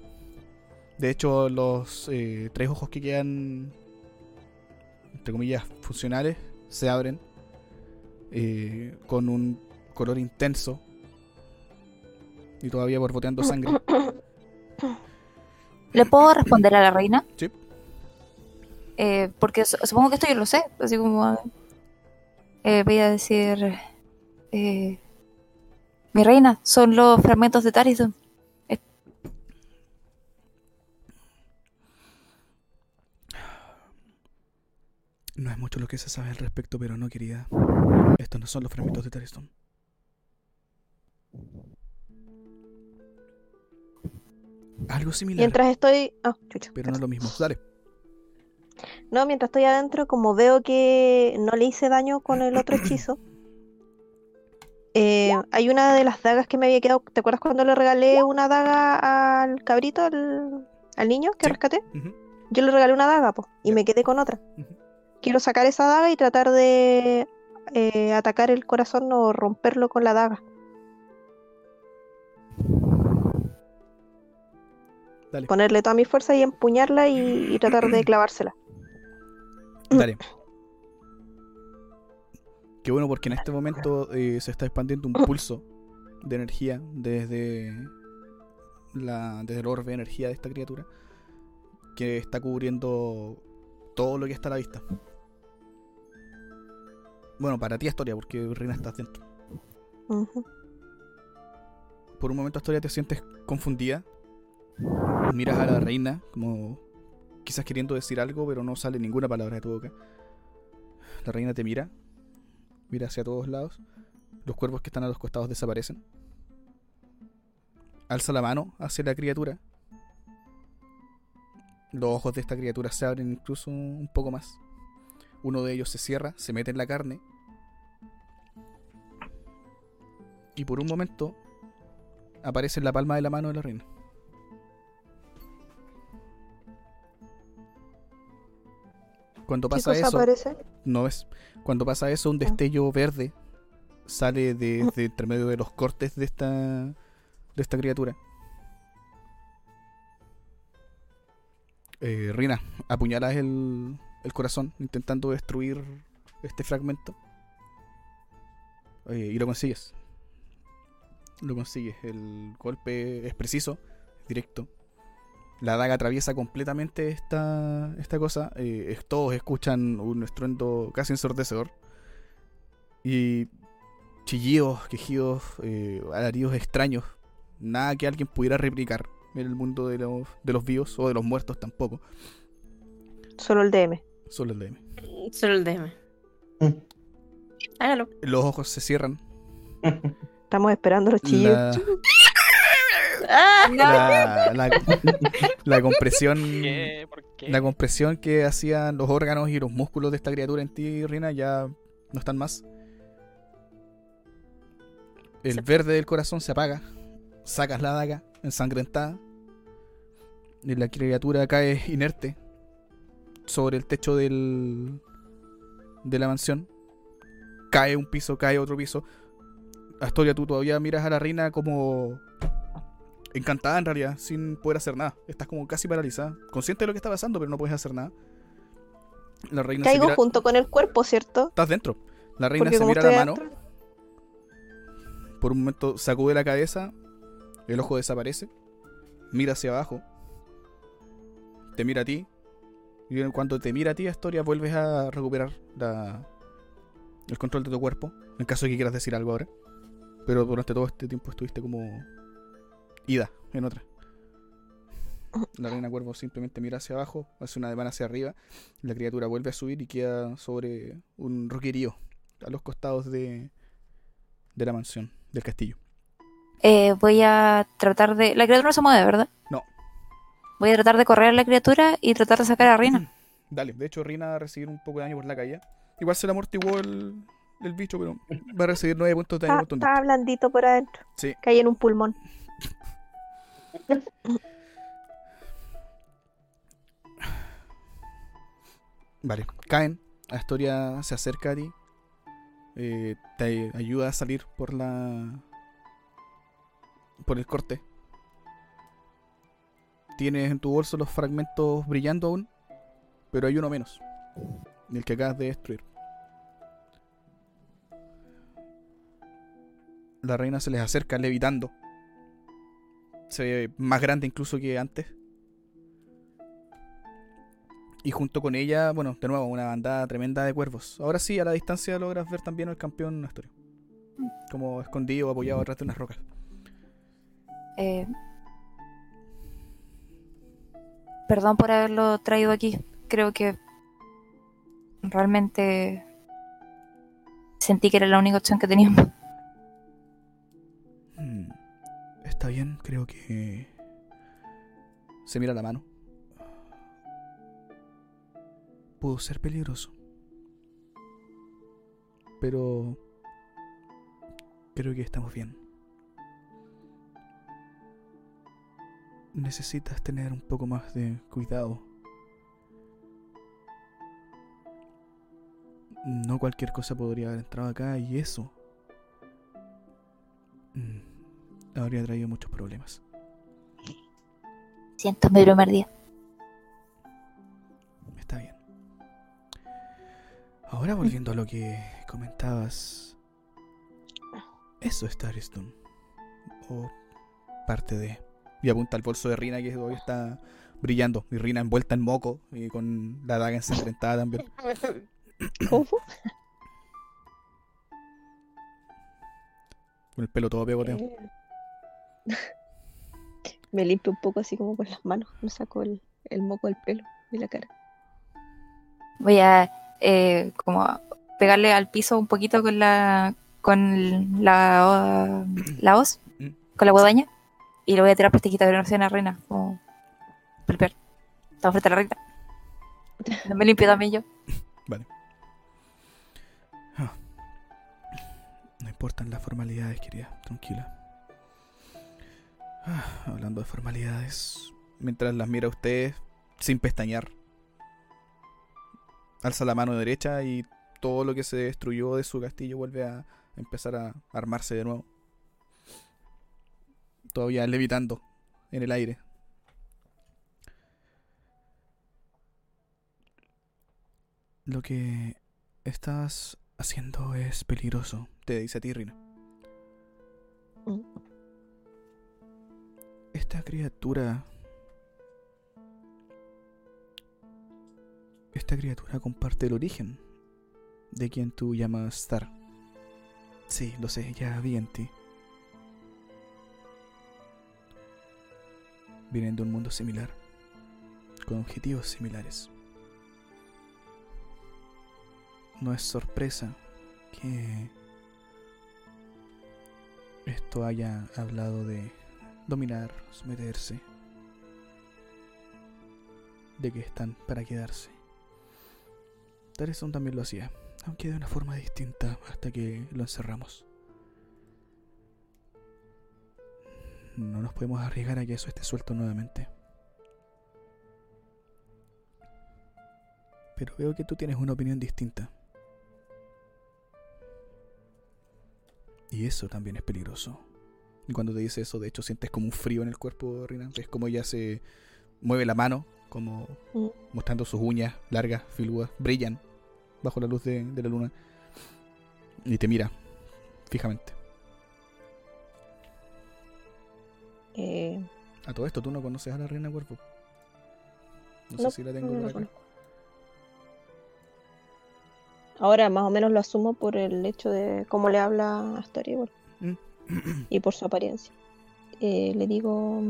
De hecho, los eh, tres ojos que quedan, entre comillas, funcionales, se abren eh, con un color intenso y todavía borboteando sangre. ¿Le puedo responder a la reina? Sí. Eh, porque su- supongo que esto yo lo sé. Así como. eh, voy a decir. eh, mi reina, son los fragmentos de Tarison. No es mucho lo que se sabe al respecto, pero no, querida. Estos no son los fragmentos de Tariston. Algo similar, Mientras estoy. Ah, chucha. pero no es lo mismo. Dale. No, mientras estoy adentro, como veo que no le hice daño con el otro hechizo, eh, hay una de las dagas que me había quedado. ¿Te acuerdas cuando le regalé una daga al cabrito, al, al niño que Sí. rescaté? Yo le regalé una daga, po, y me quedé con otra. Quiero sacar esa daga y tratar de eh, atacar el corazón o romperlo con la daga. Dale. Ponerle toda mi fuerza y empuñarla y, y tratar de clavársela. Dale. Qué bueno porque en este momento eh, se está expandiendo un pulso de energía desde la desde el orbe de energía de esta criatura que está cubriendo todo lo que está a la vista. Bueno, para ti Astoria, porque Reina estás dentro. Por un momento Astoria te sientes confundida. Miras a la reina como quizás queriendo decir algo, pero no sale ninguna palabra de tu boca. La reina te mira, mira hacia todos lados. Los cuervos que están a los costados desaparecen. Alza la mano hacia la criatura. Los ojos de esta criatura se abren incluso un poco más. Uno de ellos se cierra, se mete en la carne. Y por un momento aparece en la palma de la mano de la reina. Cuando ¿Qué pasa eso, aparece? no ves. Cuando pasa eso, un destello verde sale de, de entre medio de los cortes de esta de esta criatura. Eh, Rina, apuñalas el, el corazón intentando destruir este fragmento. Eh, y lo consigues. Lo consigues. El golpe es preciso, directo. La daga atraviesa completamente esta, esta cosa. Eh, es- todos escuchan un estruendo casi ensordecedor. Y chillidos, quejidos, eh, alaridos extraños. Nada que alguien pudiera replicar en el mundo de los, de los vivos o de los muertos tampoco. Solo el DM. Solo el DM. Solo el DM. Mm. Hágalo. Los ojos se cierran. Estamos esperando los. La, ¡Ah! la, la- la compresión. ¿Qué? ¿Por qué? La compresión que hacían los órganos y los músculos de esta criatura en ti, Rina, ya no están más. El verde del corazón se apaga. Sacas la daga ensangrentada. Y la criatura cae inerte sobre el techo del, de la mansión. Cae un piso, cae otro piso. Astoria, tú todavía miras a la reina como encantada en realidad, sin poder hacer nada. Estás como casi paralizada, consciente de lo que está pasando, pero no puedes hacer nada. La reina se Caigo mira- junto con el cuerpo, ¿cierto? Estás dentro. La reina Porque se mira la mano, por un momento sacude la cabeza, el ojo desaparece, mira hacia abajo, te mira a ti, y cuando te mira a ti, Astoria, vuelves a recuperar la, el control de tu cuerpo, en caso de que quieras decir algo ahora. Pero durante todo este tiempo estuviste como ida en otra. La reina cuervo simplemente mira hacia abajo, hace una demanda hacia arriba, la criatura vuelve a subir y queda sobre un roquerío a los costados de, de la mansión, del castillo. Eh, voy a tratar de. La criatura no se mueve, ¿verdad? No. Voy a tratar de correr a la criatura y tratar de sacar a Rina. Dale, de hecho Rina va a recibir un poco de daño por la caída. Igual se le amortiguó el, el bicho, pero va a recibir 9 puntos de daño Está, está blandito por adentro. Sí. Caí en un pulmón. Vale, caen. Astoria se acerca a ti. eh, te ayuda a salir por la. por el corte. Tienes en tu bolso los fragmentos brillando aún, pero hay uno menos. El que acabas de destruir. La reina se les acerca levitando. Se ve más grande incluso que antes. Y junto con ella, bueno, de nuevo, una bandada tremenda de cuervos. Ahora sí, a la distancia logras ver también al campeón Astorio. Como escondido, apoyado detrás de unas rocas. Eh, perdón por haberlo traído aquí. Creo que realmente sentí que era la única opción que teníamos. Está bien, creo que... Se mira la mano. Pudo ser peligroso. Pero... Creo que estamos bien. Necesitas tener un poco más de cuidado. No cualquier cosa podría haber entrado acá y eso mm, habría traído muchos problemas. Siento mi primer día. Está bien. Ahora volviendo a lo que comentabas. Eso es Starstone. O parte de. Y apunta al bolso de Rina que hoy está brillando. Y Rina envuelta en moco y con la daga ensangrentada también. ¿Cómo? Con el pelo todo pegoteo. Me limpio un poco así como con las manos. Me saco el, el moco del pelo y la cara. Voy a eh, como pegarle al piso un poquito con la con la, la hoz, Mm. con la guadaña, y le voy a tirar plastiquita de recién a la reina. Como pelipear. Estamos frente a la reina. No me limpio también yo. Vale. Ah. No importan las formalidades, querida. Tranquila. Ah, hablando de formalidades. Mientras las mira usted sin pestañear. Alza la mano derecha y todo lo que se destruyó de su castillo vuelve a empezar a armarse de nuevo. Todavía levitando en el aire. Lo que estás haciendo es peligroso, te dice a ti, Rina. Mm. Esta criatura... Esta criatura comparte el origen de quien tú llamas Star. Sí, lo sé, ya vi en ti. Vienen de un mundo similar, con objetivos similares. No es sorpresa que esto haya hablado de dominar, someterse, de que están para quedarse. Tareson también lo hacía, aunque de una forma distinta hasta que lo encerramos. No nos podemos arriesgar a que eso esté suelto nuevamente. Pero veo que tú tienes una opinión distinta. Y eso también es peligroso. Y cuando te dice eso, de hecho, sientes como un frío en el cuerpo, Rina. Es como ella se mueve la mano, como Mm. mostrando sus uñas largas, filudas, brillan bajo la luz de, de la luna. Y te mira fijamente. Eh, A todo esto, tú no conoces a la reina cuerpo. No, no, sé si la tengo no por acá. Ahora más o menos lo asumo por el hecho de cómo le habla a Astoria Mm. Y por su apariencia. Eh, le digo,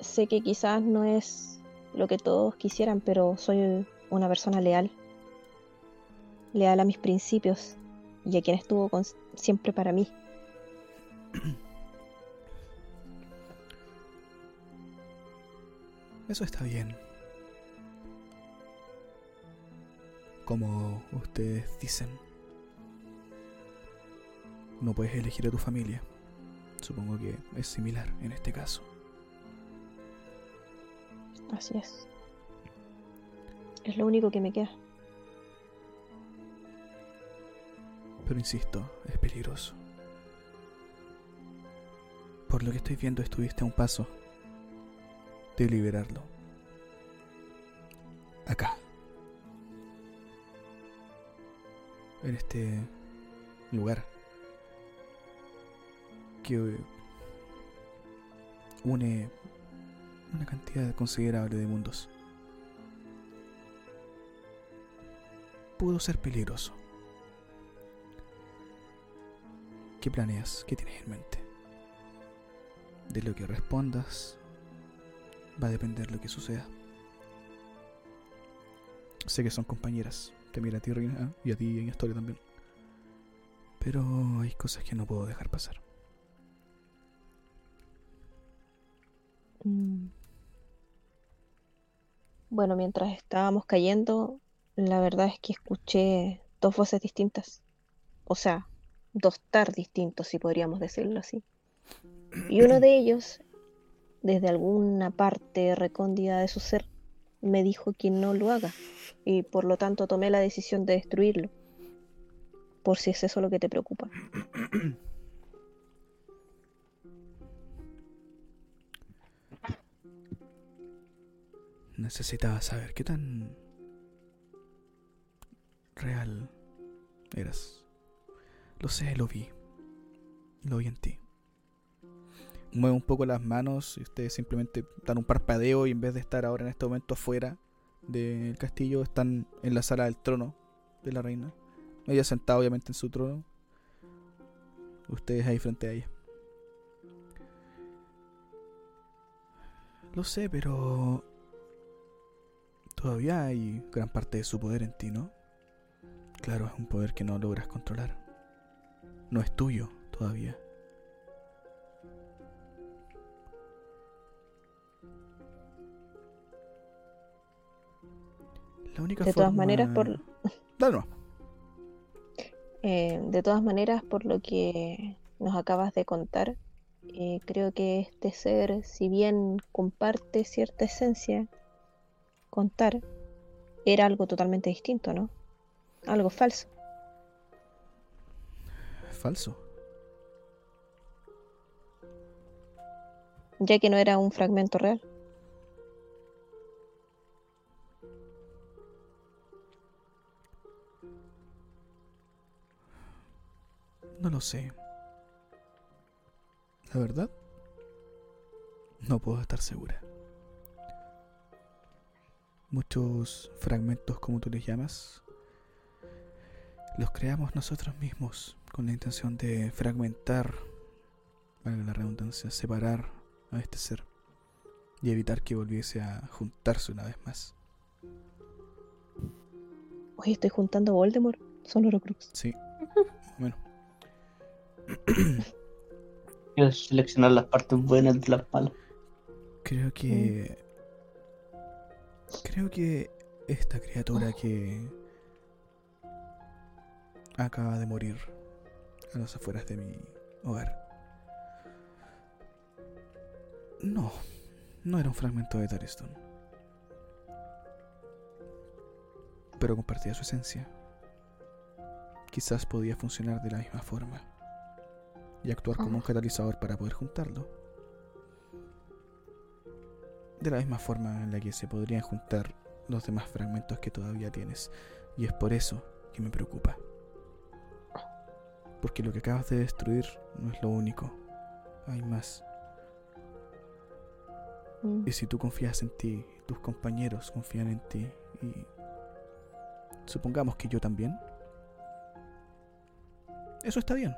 sé que quizás no es lo que todos quisieran, pero soy una persona leal. Leal a mis principios y a quien estuvo siempre para mí. Eso está bien. Como ustedes dicen, no puedes elegir a tu familia. Supongo que es similar en este caso. Así es. Es lo único que me queda. Pero insisto, es peligroso. Por lo que estoy viendo, estuviste a un paso de liberarlo. Acá. En este lugar. Que une una cantidad considerable de mundos. Pudo ser peligroso. ¿Qué planeas? ¿Qué tienes en mente? De lo que respondas va a depender lo que suceda. Sé que son compañeras. Te mira a ti, Rina, y a ti en historia también. Pero hay cosas que no puedo dejar pasar. Mm. Bueno, mientras estábamos cayendo, la verdad es que escuché dos voces distintas. O sea, dos tar distintos, si podríamos decirlo así. Y uno de ellos, desde alguna parte recóndita de su ser, me dijo que no lo haga. Y por lo tanto tomé la decisión de destruirlo. Por si es eso lo que te preocupa. Necesitaba saber qué tan real eras. Lo sé, lo vi. Lo vi en ti. Mueve un poco las manos y ustedes simplemente dan un parpadeo y en vez de estar ahora en este momento afuera del castillo, están en la sala del trono de la reina. Ella sentada obviamente en su trono. Ustedes ahí frente a ella. Lo sé, pero todavía hay gran parte de su poder en ti, ¿no? Claro, es un poder que no logras controlar. No es tuyo todavía. La única De todas forma- maneras, por, Dale eh, de todas maneras, por lo que nos acabas de contar, eh, creo que este ser, si bien comparte cierta esencia, contar, era algo totalmente distinto, ¿no? Algo falso. Falso. ya que no era un fragmento real. No lo sé. La verdad, no puedo estar segura. Muchos fragmentos, como tú les llamas, los creamos nosotros mismos con la intención de fragmentar, valga la redundancia, separar a este ser y evitar que volviese a juntarse una vez más. Oye, estoy juntando Voldemort. Son Horcrux. Sí, más o menos. Quiero seleccionar las partes buenas de las malas. Creo que. Creo que esta criatura que. acaba de morir a las afueras de mi hogar. No, no era un fragmento de Tariston. Pero compartía su esencia. Quizás podía funcionar de la misma forma y actuar como un catalizador para poder juntarlo. De la misma forma en la que se podrían juntar los demás fragmentos que todavía tienes. Y es por eso que me preocupa. Porque lo que acabas de destruir no es lo único. Hay más. Mm. Y si tú confías en ti, tus compañeros confían en ti y supongamos que yo también, eso está bien.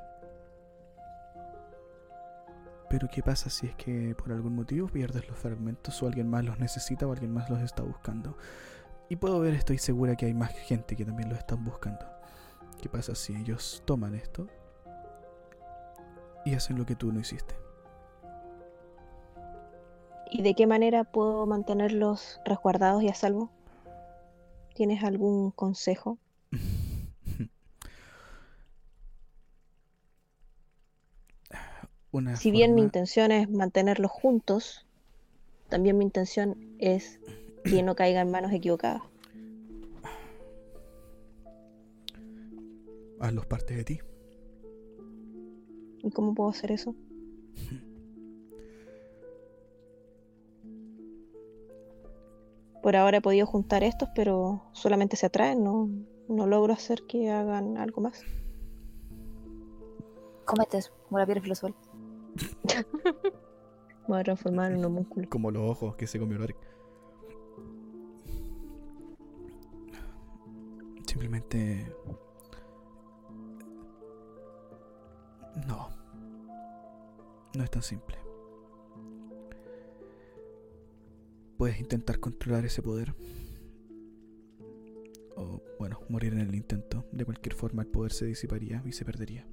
Pero ¿qué pasa si es que por algún motivo pierdes los fragmentos o alguien más los necesita o alguien más los está buscando? Y puedo ver, estoy segura que hay más gente que también los están buscando. ¿Qué pasa si ellos toman esto y hacen lo que tú no hiciste? ¿Y de qué manera puedo mantenerlos resguardados y a salvo? ¿Tienes algún consejo? Una Si bien mi intención es mantenerlos juntos, también mi intención es que no caigan en manos equivocadas. hazlos parte de ti. ¿Y cómo puedo hacer eso? Por ahora he podido juntar estos, pero solamente se atraen, no, no logro hacer que hagan algo más. Como la piedra filosofal. Voy a transformar en un homúnculo. Como los ojos que se comió Lorik. Simplemente. No. No es tan simple. Puedes intentar controlar ese poder. O, bueno, morir en el intento. De cualquier forma, el poder se disiparía y se perdería.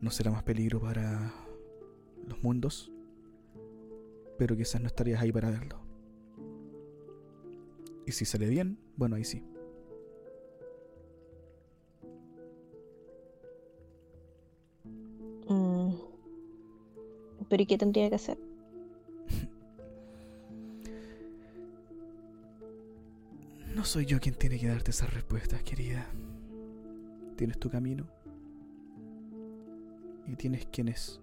No será más peligro para los mundos, pero quizás no estarías ahí para verlo. Y si sale bien, bueno, ahí sí. Mm. Pero ¿y qué tendría que hacer? No soy yo quien tiene que darte esas respuestas, querida. Tienes tu camino. Y tienes quienes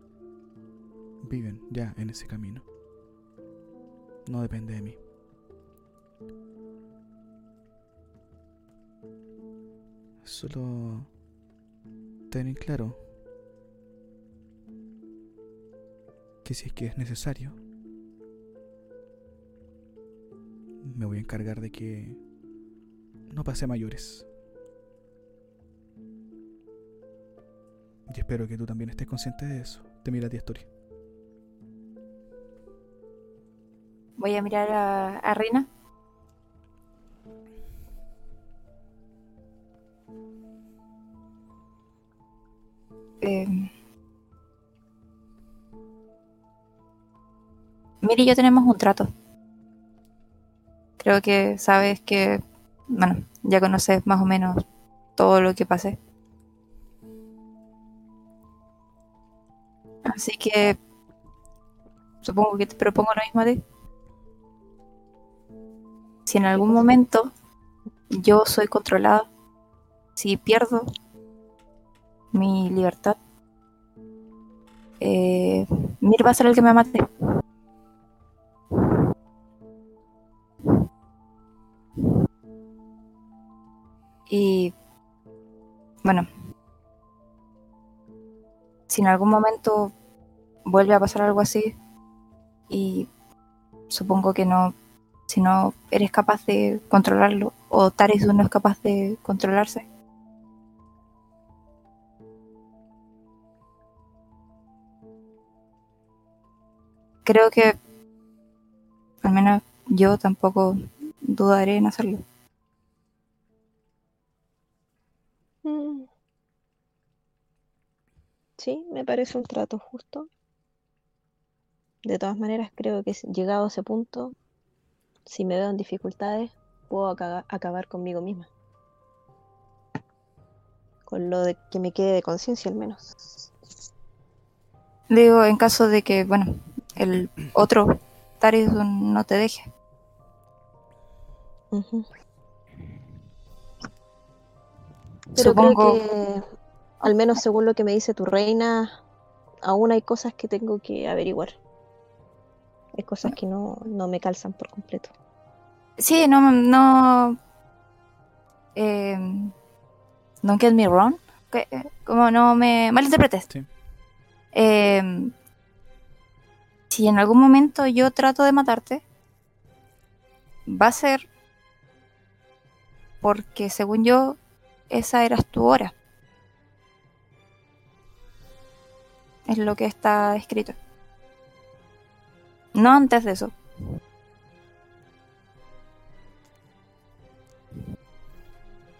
viven ya en ese camino. No depende de mí. Solo ten en claro que si es que es necesario, me voy a encargar de que no pase mayores. Y espero que tú también estés consciente de eso. Te mira a ti. Voy a mirar a, a Rina. Eh, Miri y yo tenemos un trato. Creo que sabes que, bueno, ya conoces más o menos todo lo que pasé. Así que supongo que te propongo lo mismo a ti. Si en algún momento yo soy controlada, si pierdo mi libertad, eh, Mir va a ser el que me mate. Y bueno, si en algún momento vuelve a pasar algo así, y supongo que no, si no eres capaz de controlarlo, o Tarisu no es capaz de controlarse, creo que al menos yo tampoco dudaré en hacerlo. Mm. Sí, me parece un trato justo. De todas maneras, creo que llegado a ese punto, si me veo en dificultades, puedo acabar, acabar conmigo misma. Con lo de que me quede de conciencia al menos. Digo, en caso de que, bueno, el otro Tarisu no te deje. Pero Supongo, creo que, al menos según lo que me dice tu reina, aún hay cosas que tengo que averiguar. Hay cosas que no, no me calzan por completo. sí, no, no, eh, don't get me wrong, que- eh, como no me malinterpretes. Sí. Eh, si en algún momento yo trato de matarte, va a ser porque según yo, esa eras tu hora. Es lo que está escrito. No antes de eso.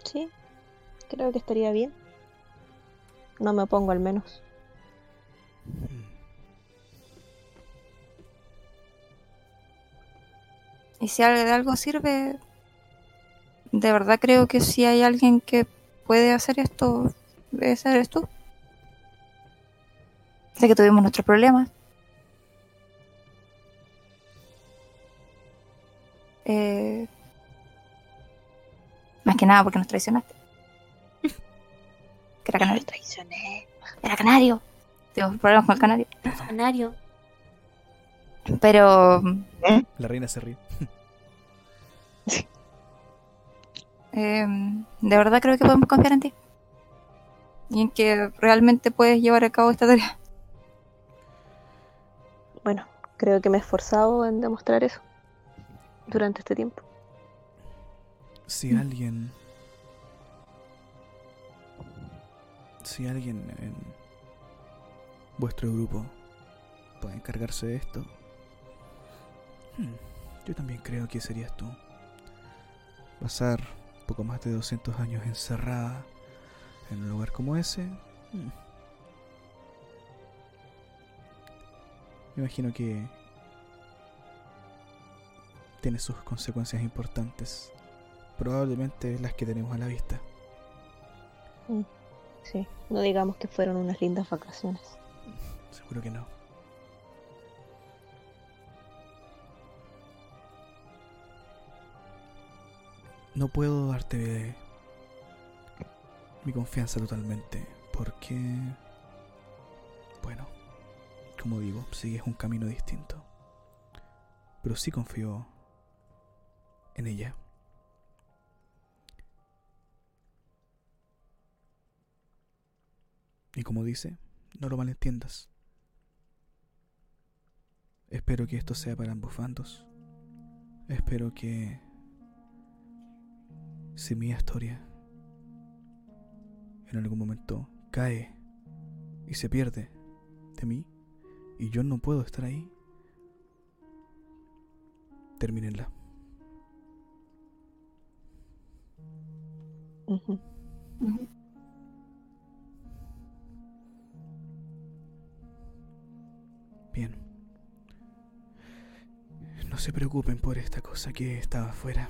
Sí, creo que estaría bien. No me opongo al menos. Y si algo- de algo sirve, de verdad creo que si hay alguien que puede hacer esto, ese eres tú. Sé que tuvimos nuestros problemas. Eh, más que nada porque nos traicionaste. Que era canario. traicioné. Era canario. Tengo problemas con el canario. Canario. Pero La reina se ríe. eh, de verdad creo que podemos confiar en ti. y en que realmente puedes llevar a cabo esta tarea. Bueno, creo que me he esforzado en demostrar eso durante este tiempo. Si alguien. Si alguien en vuestro grupo puede encargarse de esto, hmm, yo también creo que serías tú. Pasar poco más de 200 años encerrada en un lugar como ese. hmm. Me imagino que tiene sus consecuencias importantes. Probablemente las que tenemos a la vista. Mm, Sí, no digamos que fueron unas lindas vacaciones. Seguro que no. No puedo darte mi confianza totalmente porque, bueno, como digo, sigues un camino distinto. Pero sí confío en ella. Y como dice, no lo malentiendas. Espero que esto sea para ambos bandos. Espero que si mi historia en algún momento cae y se pierde de mí y yo no puedo estar ahí, Bien. No se preocupen por esta cosa que estaba afuera.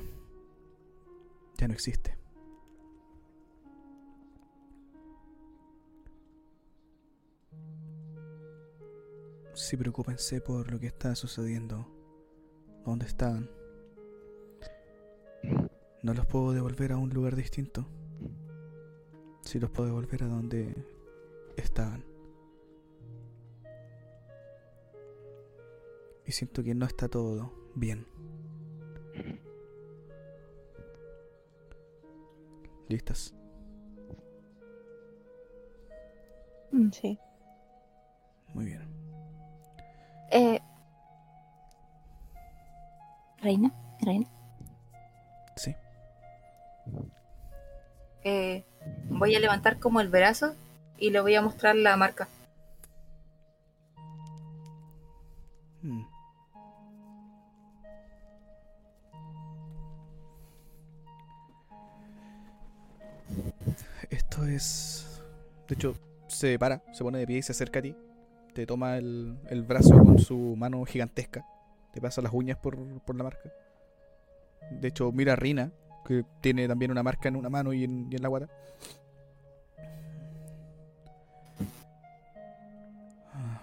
Ya no existe. Sí, preocúpense por lo que está sucediendo. ¿Dónde estaban? No los puedo devolver a un lugar distinto. Sí los puedo devolver a donde estaban. Y siento que no está todo bien. ¿Listas? Sí. Muy bien. Eh, Reina, Reina. Eh, voy a levantar como el brazo y le voy a mostrar la marca. Hmm. Esto es... De hecho, se para, se pone de pie y se acerca a ti. Te toma el, el brazo con su mano gigantesca. Te pasa las uñas por, por la marca. De hecho, mira a Rina, que tiene también una marca en una mano y en, la guata. Ah.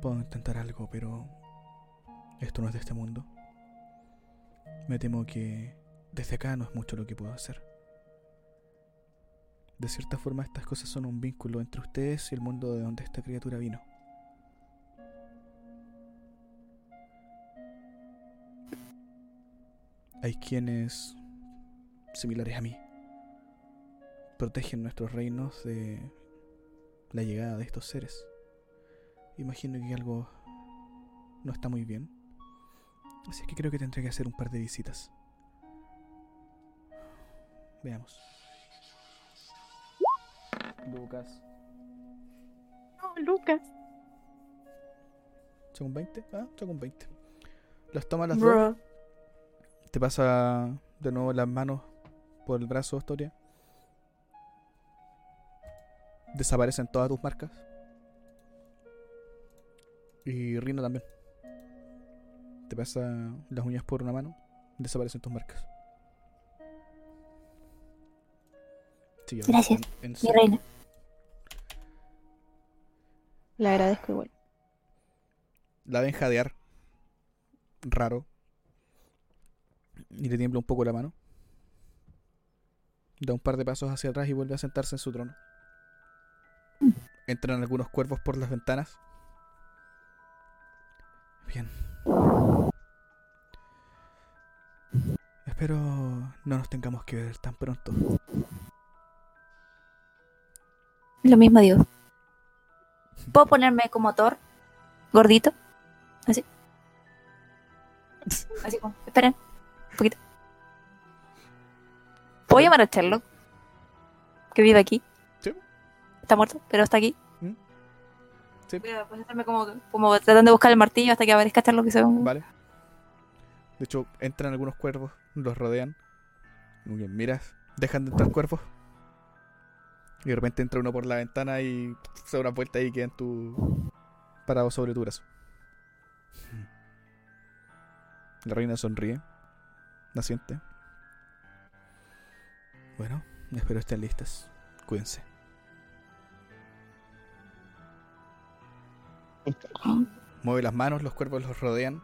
Puedo intentar algo, pero esto no es de este mundo. Me temo que desde acá no es mucho lo que puedo hacer. De cierta forma estas cosas son un vínculo entre ustedes y el mundo de donde esta criatura vino. Hay quienes, similares a mí, protegen nuestros reinos de la llegada de estos seres. Imagino que algo no está muy bien. Así que creo que tendré que hacer un par de visitas. Veamos. Lucas. No, Lucas. ¿Según 20? Ah, según 20. Las toma las Bro. dos. Te pasa de nuevo las manos por el brazo, Historia. Desaparecen todas tus marcas. Y Rino también. Te pasa las uñas por una mano. Desaparecen tus marcas. Sí, Gracias, en- en Mi reina. Le agradezco igual. La ven jadear. Raro. Y le tiembla un poco la mano. Da un par de pasos hacia atrás y vuelve a sentarse en su trono. Entran algunos cuervos por las ventanas. Bien. Espero no nos tengamos que ver tan pronto. Lo mismo digo. ¿Puedo ponerme como Thor? Gordito. Así. Así como. Esperen. Un poquito. ¿Puedo llamar a Sherlock? Que vive aquí. Sí. Está muerto, pero está aquí. ¿Mm? Sí. Voy a ponerme como, como tratando de buscar el martillo hasta que aparezca Sherlock y se Vale. De hecho, entran algunos cuervos, los rodean. Muy bien, miras, dejan de entrar cuervos. Y de repente entra uno por la ventana y se da una vuelta y queda en tu. parado sobre tu brazo. La reina sonríe. Naciente. Bueno, espero estén listas. Cuídense. Mueve las manos, los cuervos los rodean,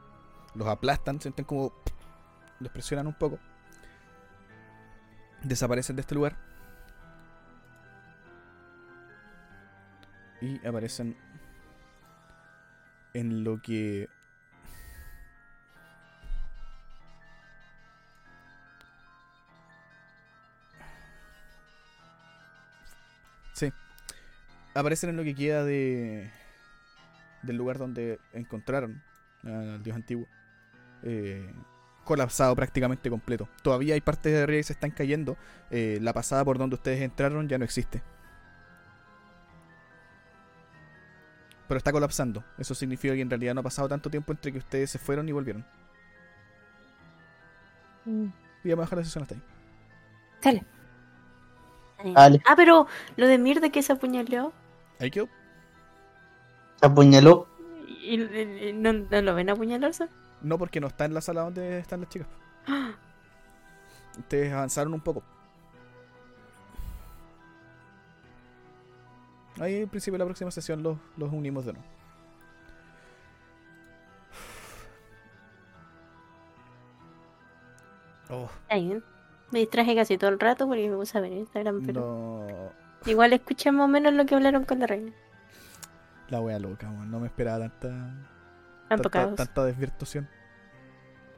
los aplastan, sienten como los presionan un poco. Desaparecen de este lugar. Y aparecen en lo que Aparecen en lo que queda de del lugar donde encontraron al dios antiguo. Eh, colapsado prácticamente completo. Todavía hay partes de arriba que se están cayendo. Eh, la pasada por donde ustedes entraron ya no existe. Pero está colapsando. Eso significa que en realidad no ha pasado tanto tiempo entre que ustedes se fueron y volvieron. Mm. Y vamos a dejar la sesión hasta ahí. Dale. Dale. Ah, pero lo de mierda que se apuñaló. Ahí quedó. Se apuñaló. ¿Y, y- y no, no lo ven apuñalarse? No, porque no está en la sala donde están las chicas. Ustedes avanzaron un poco. Ahí al principio de la próxima sesión los, los unimos de nuevo. Oh, Está bien. Me distraje casi todo el rato porque me puse a ver Instagram, pero no. igual escuché más o menos lo que hablaron con la reina. La wea loca, weón. No me esperaba tanta, Tanto tanta, tanta desvirtuación.